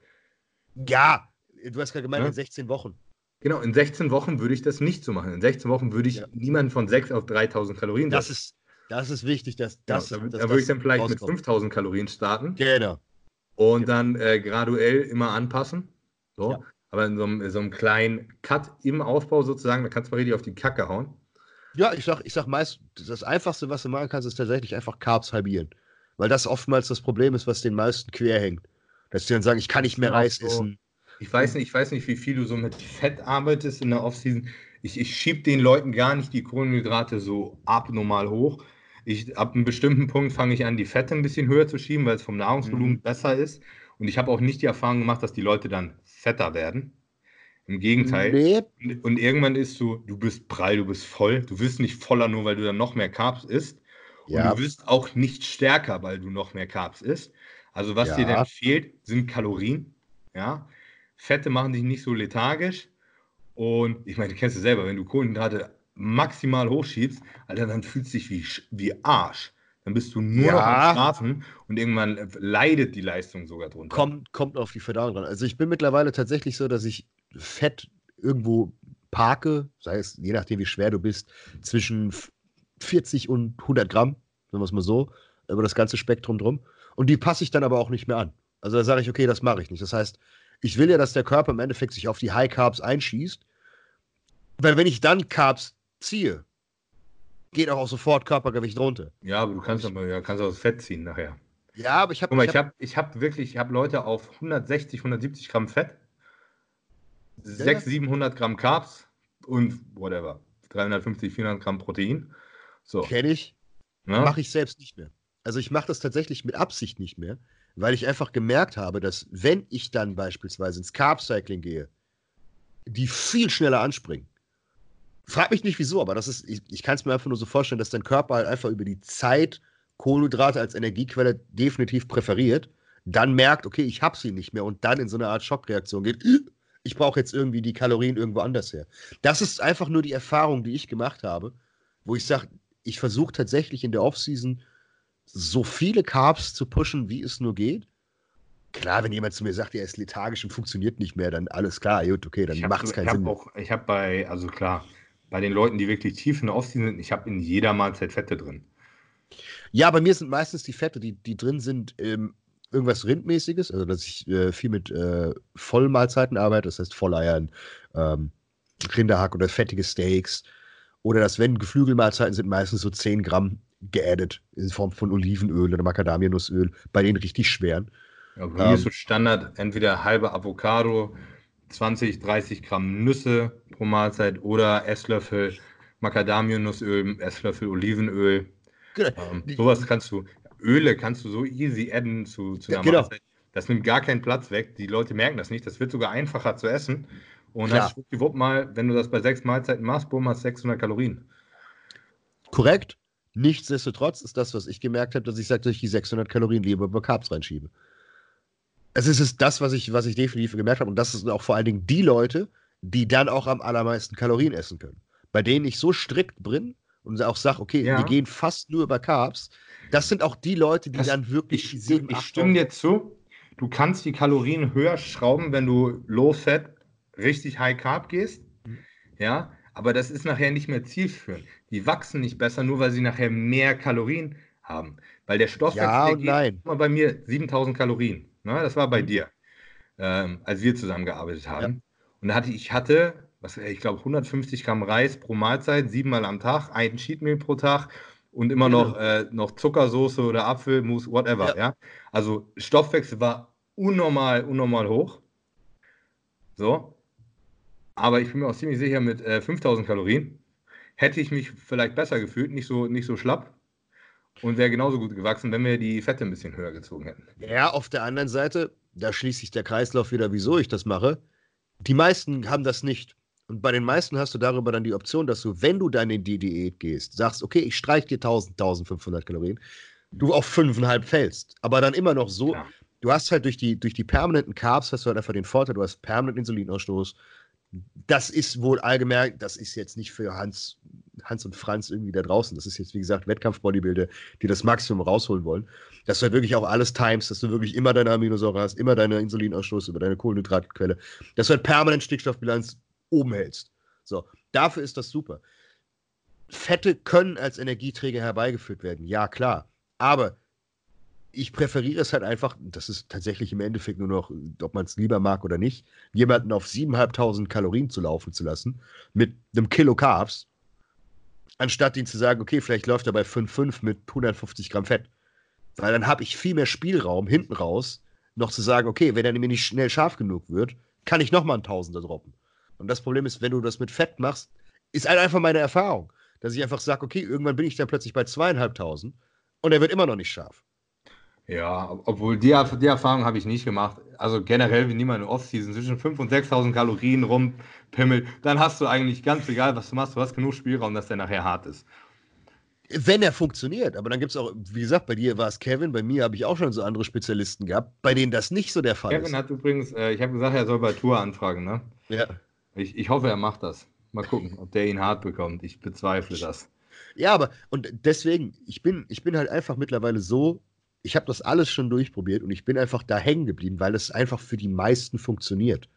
Ja, du hast gerade gemeint, ja? in 16 Wochen. Genau, in 16 Wochen würde ich das nicht so machen. In 16 Wochen würde ich ja. niemanden von 6 auf 3000 Kalorien Das ist, das ist wichtig, dass das. Ja, da, da würde ich dann vielleicht rauskommt. mit 5000 Kalorien starten. Genau. Und genau. dann äh, graduell immer anpassen. So. Ja. Aber in so, einem, in so, einem, kleinen Cut im Aufbau sozusagen, da kannst du mal richtig auf die Kacke hauen. Ja, ich sag, ich sag meist, das Einfachste, was du machen kannst, ist tatsächlich einfach Carbs halbieren. Weil das oftmals das Problem ist, was den meisten quer hängt. Dass die dann sagen, ich kann nicht mehr Reis so. essen. Ich weiß nicht, ich weiß nicht, wie viel du so mit Fett arbeitest in der Offseason. Ich, ich schiebe den Leuten gar nicht die Kohlenhydrate so abnormal hoch. Ich, ab einem bestimmten Punkt fange ich an, die Fette ein bisschen höher zu schieben, weil es vom Nahrungsvolumen mhm. besser ist. Und ich habe auch nicht die Erfahrung gemacht, dass die Leute dann fetter werden. Im Gegenteil. Nee. Und irgendwann ist du, du bist prall, du bist voll. Du wirst nicht voller, nur weil du dann noch mehr Carbs isst. Und ja. du wirst auch nicht stärker, weil du noch mehr Carbs isst. Also was ja. dir denn fehlt, sind Kalorien. Ja. Fette machen dich nicht so lethargisch. Und ich meine, du kennst es selber, wenn du Kohlenhydrate maximal hochschiebst, Alter, dann fühlst du dich wie, wie Arsch. Dann bist du nur ja. noch am Schlafen und irgendwann leidet die Leistung sogar drunter. Kommt, kommt auf die Verdauung dran. Also ich bin mittlerweile tatsächlich so, dass ich Fett irgendwo parke, sei es je nachdem, wie schwer du bist, zwischen 40 und 100 Gramm, sagen wir es mal so, über das ganze Spektrum drum. Und die passe ich dann aber auch nicht mehr an. Also da sage ich, okay, das mache ich nicht. Das heißt, ich will ja, dass der Körper im Endeffekt sich auf die High Carbs einschießt. Weil wenn ich dann Carbs ziehe, geht auch, auch sofort Körpergewicht runter. Ja, aber du kannst aber ja, kannst auch das Fett ziehen nachher. Ja, aber ich habe. Guck mal, ich habe ich hab wirklich, ich habe Leute auf 160, 170 Gramm Fett, 600, 700 Gramm Carbs und whatever. 350, 400 Gramm Protein. So. Kenne ich. Ja? Mache ich selbst nicht mehr. Also ich mache das tatsächlich mit Absicht nicht mehr, weil ich einfach gemerkt habe, dass wenn ich dann beispielsweise ins Carb-Cycling gehe, die viel schneller anspringen. Frag mich nicht wieso, aber das ist, ich, ich kann es mir einfach nur so vorstellen, dass dein Körper halt einfach über die Zeit Kohlenhydrate als Energiequelle definitiv präferiert, dann merkt, okay, ich habe sie nicht mehr und dann in so eine Art Schockreaktion geht, ich brauche jetzt irgendwie die Kalorien irgendwo anders her. Das ist einfach nur die Erfahrung, die ich gemacht habe, wo ich sage, ich versuche tatsächlich in der Offseason so viele Carbs zu pushen, wie es nur geht. Klar, wenn jemand zu mir sagt, er ist lethargisch und funktioniert nicht mehr, dann alles klar, gut, okay, dann macht es keinen Sinn. Auch, ich habe bei, also klar, bei den Leuten, die wirklich tief in der Offseason sind, ich habe in jeder Mahlzeit Fette drin. Ja, bei mir sind meistens die Fette, die, die drin sind, ähm, irgendwas Rindmäßiges, also dass ich äh, viel mit äh, Vollmahlzeiten arbeite, das heißt Volleiern, ähm, Rinderhack oder fettige Steaks. Oder dass, wenn Geflügelmahlzeiten sind, meistens so 10 Gramm geaddet in Form von Olivenöl oder Macadamianussöl, bei den richtig schweren. Ja, bei ähm, ist so Standard entweder halbe Avocado, 20, 30 Gramm Nüsse pro Mahlzeit oder Esslöffel Macadamianussöl, Esslöffel Olivenöl. Genau. Ähm, sowas kannst du, Öle kannst du so easy adden zu, zu einer ja, genau. Mahlzeit. Das nimmt gar keinen Platz weg. Die Leute merken das nicht. Das wird sogar einfacher zu essen. Und Klar. hast schwuppdiwupp mal, wenn du das bei sechs Mahlzeiten machst, bumm, hast 600 Kalorien. Korrekt. Nichtsdestotrotz ist das, was ich gemerkt habe, dass ich sage, dass ich die 600 Kalorien lieber über Carbs reinschiebe. Es ist das, was ich, was ich definitiv gemerkt habe. Und das sind auch vor allen Dingen die Leute, die dann auch am allermeisten Kalorien essen können. Bei denen ich so strikt bin und auch sage, okay, ja. wir gehen fast nur über Carbs. Das sind auch die Leute, die das, dann wirklich ich, Ich stimme dir zu. Du kannst die Kalorien höher schrauben, wenn du Low Fat richtig High Carb gehst. Mhm. Ja, aber das ist nachher nicht mehr zielführend. Die wachsen nicht besser, nur weil sie nachher mehr Kalorien haben. Weil der Stoffwechsel ja und nein. immer bei mir 7000 Kalorien. Ne? Das war bei mhm. dir, ähm, als wir zusammengearbeitet haben. Ja. Und da hatte ich hatte, was, ich glaube, 150 Gramm Reis pro Mahlzeit, siebenmal am Tag, ein Cheatmeal pro Tag und immer genau. noch, äh, noch Zuckersoße oder Apfelmus, whatever. Ja. ja. Also Stoffwechsel war unnormal, unnormal hoch. So. Aber ich bin mir auch ziemlich sicher, mit äh, 5000 Kalorien hätte ich mich vielleicht besser gefühlt, nicht so, nicht so schlapp. Und wäre genauso gut gewachsen, wenn wir die Fette ein bisschen höher gezogen hätten. Ja, auf der anderen Seite, da schließt sich der Kreislauf wieder, wieso ich das mache. Die meisten haben das nicht. Und bei den meisten hast du darüber dann die Option, dass du, wenn du dann in die Diät gehst, sagst, okay, ich streiche dir 1000, 1500 Kalorien, du auf 5,5 fällst. Aber dann immer noch so, Klar. du hast halt durch die, durch die permanenten Carbs, hast du halt einfach den Vorteil, du hast permanenten Insulinausstoß. Das ist wohl allgemein, das ist jetzt nicht für Hans, Hans und Franz irgendwie da draußen. Das ist jetzt, wie gesagt, Wettkampf-Bodybuilder, die das Maximum rausholen wollen. Dass du halt wirklich auch alles times, dass du wirklich immer deine Aminosäure hast, immer deine Insulinausstoß über deine Kohlenhydratquelle, dass du halt permanent Stickstoffbilanz oben hältst. So, dafür ist das super. Fette können als Energieträger herbeigeführt werden, ja klar. Aber ich präferiere es halt einfach, das ist tatsächlich im Endeffekt nur noch, ob man es lieber mag oder nicht, jemanden auf 7.500 Kalorien zu laufen zu lassen, mit einem Kilo Carbs, anstatt ihn zu sagen, okay, vielleicht läuft er bei 5,5 mit 150 Gramm Fett. Weil dann habe ich viel mehr Spielraum hinten raus, noch zu sagen, okay, wenn er mir nicht schnell scharf genug wird, kann ich nochmal einen Tausender droppen. Und das Problem ist, wenn du das mit Fett machst, ist halt einfach meine Erfahrung, dass ich einfach sage, okay, irgendwann bin ich dann plötzlich bei zweieinhalbtausend und er wird immer noch nicht scharf. Ja, obwohl die, die Erfahrung habe ich nicht gemacht. Also generell, wenn niemand in Offseason zwischen 5.000 und 6.000 Kalorien rumpimmelt, dann hast du eigentlich ganz egal, was du machst, du hast genug Spielraum, dass der nachher hart ist. Wenn er funktioniert, aber dann gibt es auch, wie gesagt, bei dir war es Kevin, bei mir habe ich auch schon so andere Spezialisten gehabt, bei denen das nicht so der Fall Kevin ist. Kevin hat übrigens, äh, ich habe gesagt, er soll bei Tour anfragen, ne? Ja. Ich, ich hoffe, er macht das. Mal gucken, ob der ihn hart bekommt. Ich bezweifle das. Ja, aber und deswegen, ich bin, ich bin halt einfach mittlerweile so, ich habe das alles schon durchprobiert und ich bin einfach da hängen geblieben, weil es einfach für die meisten funktioniert.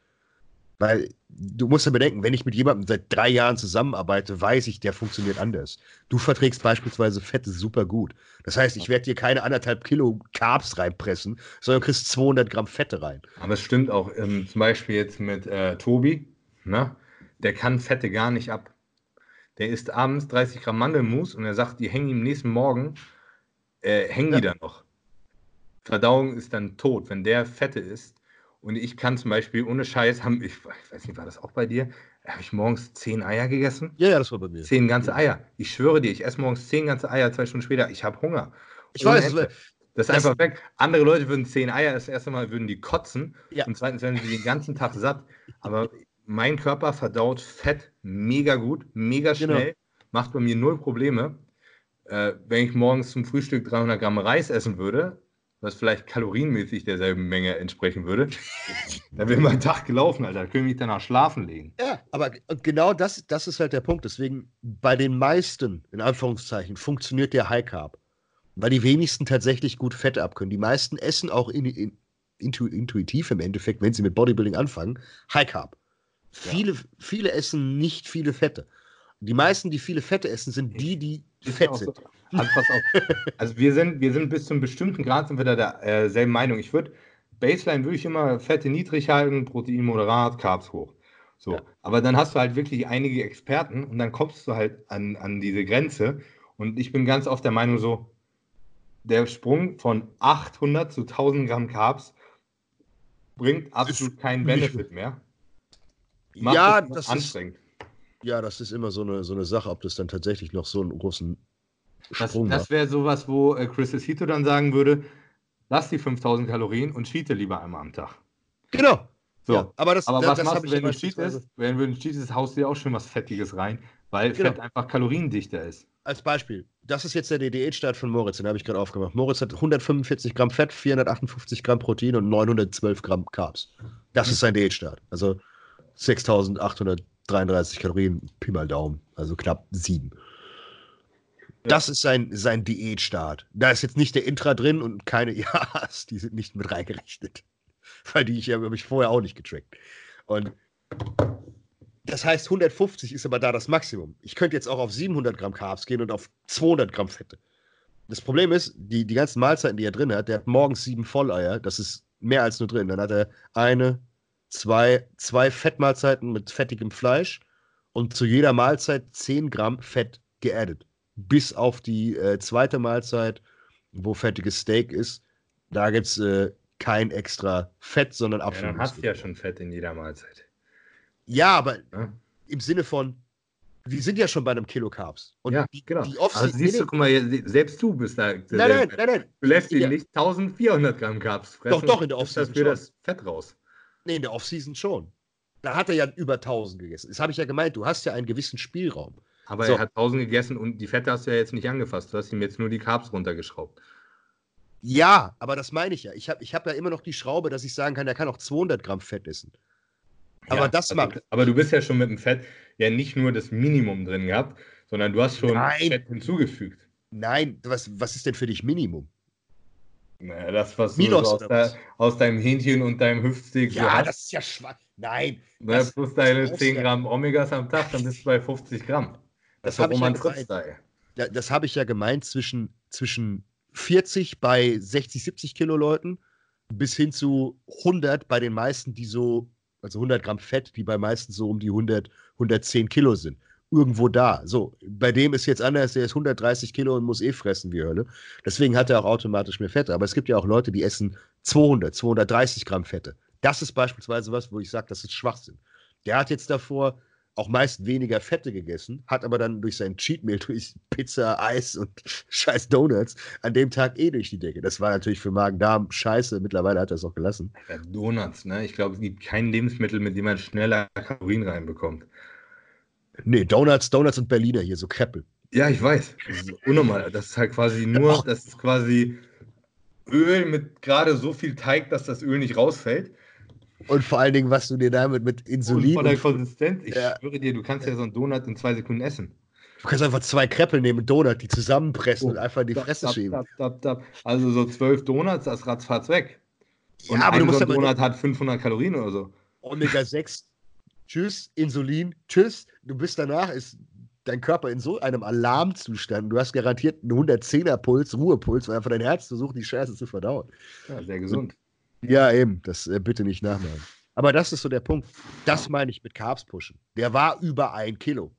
Weil du musst ja bedenken, wenn ich mit jemandem seit drei Jahren zusammenarbeite, weiß ich, der funktioniert anders. Du verträgst beispielsweise Fette super gut. Das heißt, ich werde dir keine anderthalb Kilo Carbs reinpressen, sondern kriegst 200 Gramm Fette rein. Aber es stimmt auch, ähm, zum Beispiel jetzt mit äh, Tobi, ne? der kann Fette gar nicht ab. Der isst abends 30 Gramm Mandelmus und er sagt, die hängen ihm nächsten Morgen, äh, hängen ja. die da noch. Verdauung ist dann tot, wenn der Fette isst. Und ich kann zum Beispiel ohne Scheiß haben, ich, ich weiß nicht, war das auch bei dir? Habe ich morgens zehn Eier gegessen? Ja, ja, das war bei mir. Zehn ganze Eier. Ich schwöre dir, ich esse morgens zehn ganze Eier, zwei Stunden später. Ich habe Hunger. Ich Ohne weiß, das, das ist einfach weg. Andere Leute würden zehn Eier, das erste Mal würden die kotzen ja. und zweitens werden sie den ganzen Tag satt. Aber mein Körper verdaut Fett mega gut, mega genau. schnell, genau. macht bei mir null Probleme. Äh, wenn ich morgens zum Frühstück 300 Gramm Reis essen würde, was vielleicht kalorienmäßig derselben Menge entsprechen würde, dann wäre mein Tag gelaufen, Alter. Da könnte ich danach schlafen legen. Ja, aber genau das, das ist halt der Punkt. Deswegen, bei den meisten, in Anführungszeichen, funktioniert der High Carb. Weil die wenigsten tatsächlich gut Fett abkönnen. Die meisten essen auch in, in, intuitiv im Endeffekt, wenn sie mit Bodybuilding anfangen, High Carb. Viele, ja. viele essen nicht viele Fette. Die meisten, die viele Fette essen, sind die, die fett sind. Also, pass auf. also wir sind, wir sind bis zu einem bestimmten Grad sind wir da derselben äh, Meinung. Ich würde, Baseline würde ich immer Fette niedrig halten, Protein moderat, Carbs hoch. So. Ja. Aber dann hast du halt wirklich einige Experten und dann kommst du halt an, an diese Grenze. Und ich bin ganz oft der Meinung so, der Sprung von 800 zu 1000 Gramm Carbs bringt absolut keinen Benefit mehr. Macht ja, das anstrengend. Ist, ja, das ist immer so eine, so eine Sache, ob das dann tatsächlich noch so einen großen Sprung Das, das wäre sowas, wo äh, Chris Hito dann sagen würde, lass die 5000 Kalorien und cheate lieber einmal am Tag. Genau. So. Ja, aber das, aber das, was das machst du, wenn du cheatest? Wenn du cheatest, haust du dir auch schon was Fettiges rein, weil genau. Fett einfach kaloriendichter ist. Als Beispiel, das ist jetzt der Diätstart von Moritz, den habe ich gerade aufgemacht. Moritz hat 145 Gramm Fett, 458 Gramm Protein und 912 Gramm Carbs. Das ist sein Diätstart. Also 6833 Kalorien, Pi mal Daumen, also knapp sieben. Das ist sein, sein Diätstart. Da ist jetzt nicht der Intra drin und keine Ja's, die sind nicht mit reingerechnet. Weil die ich habe ich vorher auch nicht getrackt. Und das heißt, 150 ist aber da das Maximum. Ich könnte jetzt auch auf 700 Gramm Carbs gehen und auf 200 Gramm Fette. Das Problem ist, die, die ganzen Mahlzeiten, die er drin hat, der hat morgens sieben Volleier, das ist mehr als nur drin. Dann hat er eine, zwei, zwei Fettmahlzeiten mit fettigem Fleisch und zu jeder Mahlzeit 10 Gramm Fett geaddet. Bis auf die äh, zweite Mahlzeit, wo fettiges Steak ist, da gibt es äh, kein extra Fett, sondern Abfall. Ja, dann hast du ja schon Fett in jeder Mahlzeit. Ja, aber ja? im Sinne von, Die sind ja schon bei einem Kilo Carbs. Und ja, die, genau. Die also siehst du, guck mal, selbst du bist da. Nein, nein, nein, nein. Du lässt ihn nicht 1400 Gramm Carbs fressen. Doch, doch, in der Offseason schon. das Fett raus. Nee, in der Offseason schon. Da hat er ja über 1000 gegessen. Das habe ich ja gemeint, du hast ja einen gewissen Spielraum. Aber so. er hat 1000 gegessen und die Fette hast du ja jetzt nicht angefasst. Du hast ihm jetzt nur die Carbs runtergeschraubt. Ja, aber das meine ich ja. Ich habe ich hab ja immer noch die Schraube, dass ich sagen kann, er kann auch 200 Gramm Fett essen. Aber ja, das also, macht. Aber du bist ja schon mit dem Fett ja nicht nur das Minimum drin gehabt, sondern du hast schon Nein. Fett hinzugefügt. Nein, was, was ist denn für dich Minimum? Naja, das, was Minos, du so aus, der, aus, deinem Hähnchen und deinem Hüftsteak Ja, hast. das ist ja schwach. Nein. Na, plus deine 10 Gramm Omegas am Tag, dann bist du bei 50 Gramm. Das, das ist Roman Fritz-Style. Ja, das habe ich ja gemeint zwischen, zwischen 40 bei 60, 70 Kilo Leuten bis hin zu 100 bei den meisten, die so, also 100 Gramm Fett, die bei meisten so um die 100, 110 Kilo sind. Irgendwo da. So, bei dem ist jetzt anders, der ist 130 Kilo und muss eh fressen wie Hölle. Deswegen hat er auch automatisch mehr Fette. Aber es gibt ja auch Leute, die essen 200, 230 Gramm Fette. Das ist beispielsweise was, wo ich sage, das ist Schwachsinn. Der hat jetzt davor auch meist weniger Fette gegessen, hat aber dann durch sein Cheatmeal, durch Pizza, Eis und scheiß Donuts an dem Tag eh durch die Decke. Das war natürlich für Magen-Darm scheiße. Mittlerweile hat er es auch gelassen. Ja, Donuts, ne? Ich glaube, es gibt kein Lebensmittel, mit dem man schneller Kalorien reinbekommt. Nee, Donuts, Donuts und Berliner hier, so Kreppel. Ja, ich weiß. Das ist unnormal. Das ist halt quasi nur, das ist quasi Öl mit gerade so viel Teig, dass das Öl nicht rausfällt. Und vor allen Dingen, was du dir damit mit Insulin. Und von der Konsistenz, ich ja. schwöre dir, du kannst ja so einen Donut in zwei Sekunden essen. Du kannst einfach zwei Kreppel nehmen, Donut, die zusammenpressen oh, und einfach in die dab, Fresse dab, schieben. Dab, also so zwölf Donuts, das ratzfatz weg. Und ja, aber du musst so ein Donut hat 500 Kalorien oder so. Omega 6, tschüss, Insulin, tschüss. Du bist danach, ist dein Körper in so einem Alarmzustand. Du hast garantiert einen 110er Puls, Ruhepuls, weil einfach dein Herz versucht, die Scheiße zu verdauen. Ja, sehr gesund. Und ja, eben, das äh, bitte nicht nachmachen. Aber das ist so der Punkt. Das meine ich mit Carbs pushen. Der war über ein Kilo.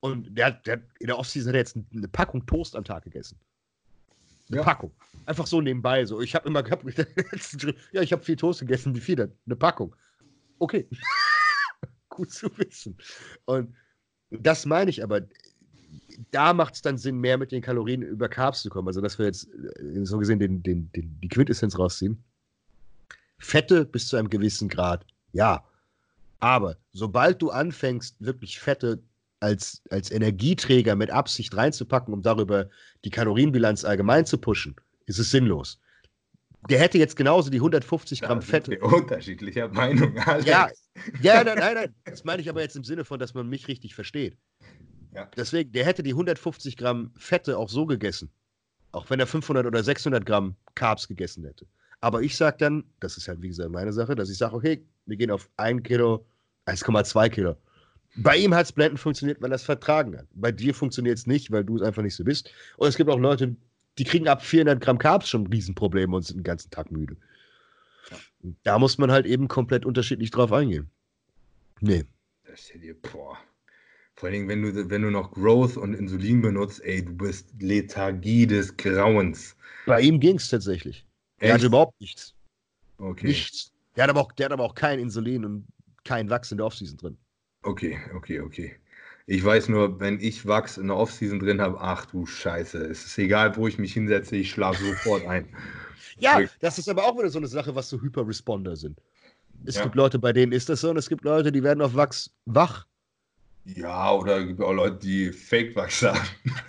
Und der, der in der Offseason hat er jetzt eine Packung Toast am Tag gegessen. Eine ja. Packung. Einfach so nebenbei. So. Ich habe immer gehabt, ja, ich habe viel Toast gegessen. Wie viel denn? Eine Packung. Okay. Gut zu wissen. Und das meine ich aber. Da macht es dann Sinn, mehr mit den Kalorien über Carbs zu kommen. Also, dass wir jetzt äh, so gesehen den, den, den, die Quintessenz rausziehen. Fette bis zu einem gewissen Grad, ja. Aber sobald du anfängst, wirklich Fette als, als Energieträger mit Absicht reinzupacken, um darüber die Kalorienbilanz allgemein zu pushen, ist es sinnlos. Der hätte jetzt genauso die 150 Gramm Fette. Unterschiedlicher Meinung. Alex. Ja, ja nein, nein, nein. Das meine ich aber jetzt im Sinne von, dass man mich richtig versteht. Ja. Deswegen, der hätte die 150 Gramm Fette auch so gegessen. Auch wenn er 500 oder 600 Gramm Carbs gegessen hätte. Aber ich sage dann, das ist halt wie gesagt meine Sache, dass ich sage, okay, wir gehen auf 1 Kilo, 1,2 Kilo. Bei ihm hat es blendend funktioniert, weil er es vertragen hat. Bei dir funktioniert es nicht, weil du es einfach nicht so bist. Und es gibt auch Leute, die kriegen ab 400 Gramm Carbs schon Riesenprobleme und sind den ganzen Tag müde. Da muss man halt eben komplett unterschiedlich drauf eingehen. Nee. Das ist dir, boah. Vor allem, wenn du, wenn du noch Growth und Insulin benutzt, ey, du bist Lethargie des Grauens. Bei ihm ging es tatsächlich. Er hatte überhaupt nichts. Okay. Nichts. Der hat, aber auch, der hat aber auch kein Insulin und kein Wachs in der Offseason drin. Okay, okay, okay. Ich weiß nur, wenn ich Wachs in der Offseason drin habe, ach du Scheiße, es ist egal, wo ich mich hinsetze, ich schlafe sofort ein. ja, das ist aber auch wieder so eine Sache, was so Hyperresponder sind. Es ja. gibt Leute, bei denen ist das so, und es gibt Leute, die werden auf Wachs wach. Ja, oder es gibt auch Leute, die Fake-Wachs haben.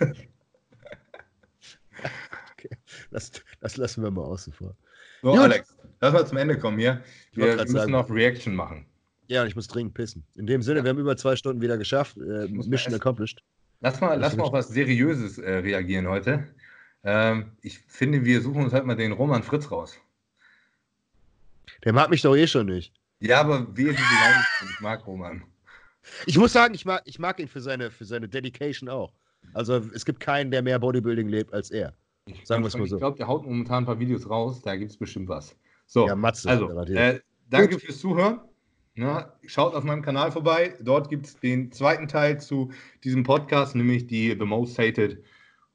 okay. Das, das lassen wir mal außen vor. So, Gut. Alex, lass mal zum Ende kommen hier. Wir müssen sagen. noch Reaction machen. Ja, und ich muss dringend pissen. In dem Sinne, ja. wir haben über zwei Stunden wieder geschafft. Äh, Mission accomplished. Lass mal, lass mal auf was Seriöses äh, reagieren heute. Ähm, ich finde, wir suchen uns halt mal den Roman Fritz raus. Der mag mich doch eh schon nicht. Ja, aber wir sind die Ich mag Roman. Ich muss sagen, ich mag, ich mag ihn für seine, für seine Dedication auch. Also es gibt keinen, der mehr Bodybuilding lebt als er. Sagen wir es mal so. Ich glaube, der haut momentan ein paar Videos raus, da gibt es bestimmt was. So, ja, Matze, also, äh, danke Gut. fürs Zuhören. Na, schaut auf meinem Kanal vorbei. Dort gibt es den zweiten Teil zu diesem Podcast, nämlich die The Most Hated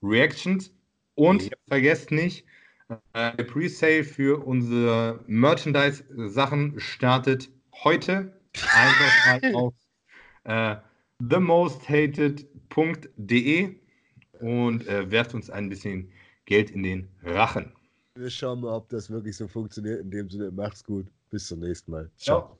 Reactions. Und ja. vergesst nicht, äh, der Presale für unsere Merchandise-Sachen startet heute. Einfach mal auf äh, themosthated.de und äh, werft uns ein bisschen Geld in den Rachen. Wir schauen mal, ob das wirklich so funktioniert. In dem Sinne, macht's gut. Bis zum nächsten Mal. Ciao. Ciao.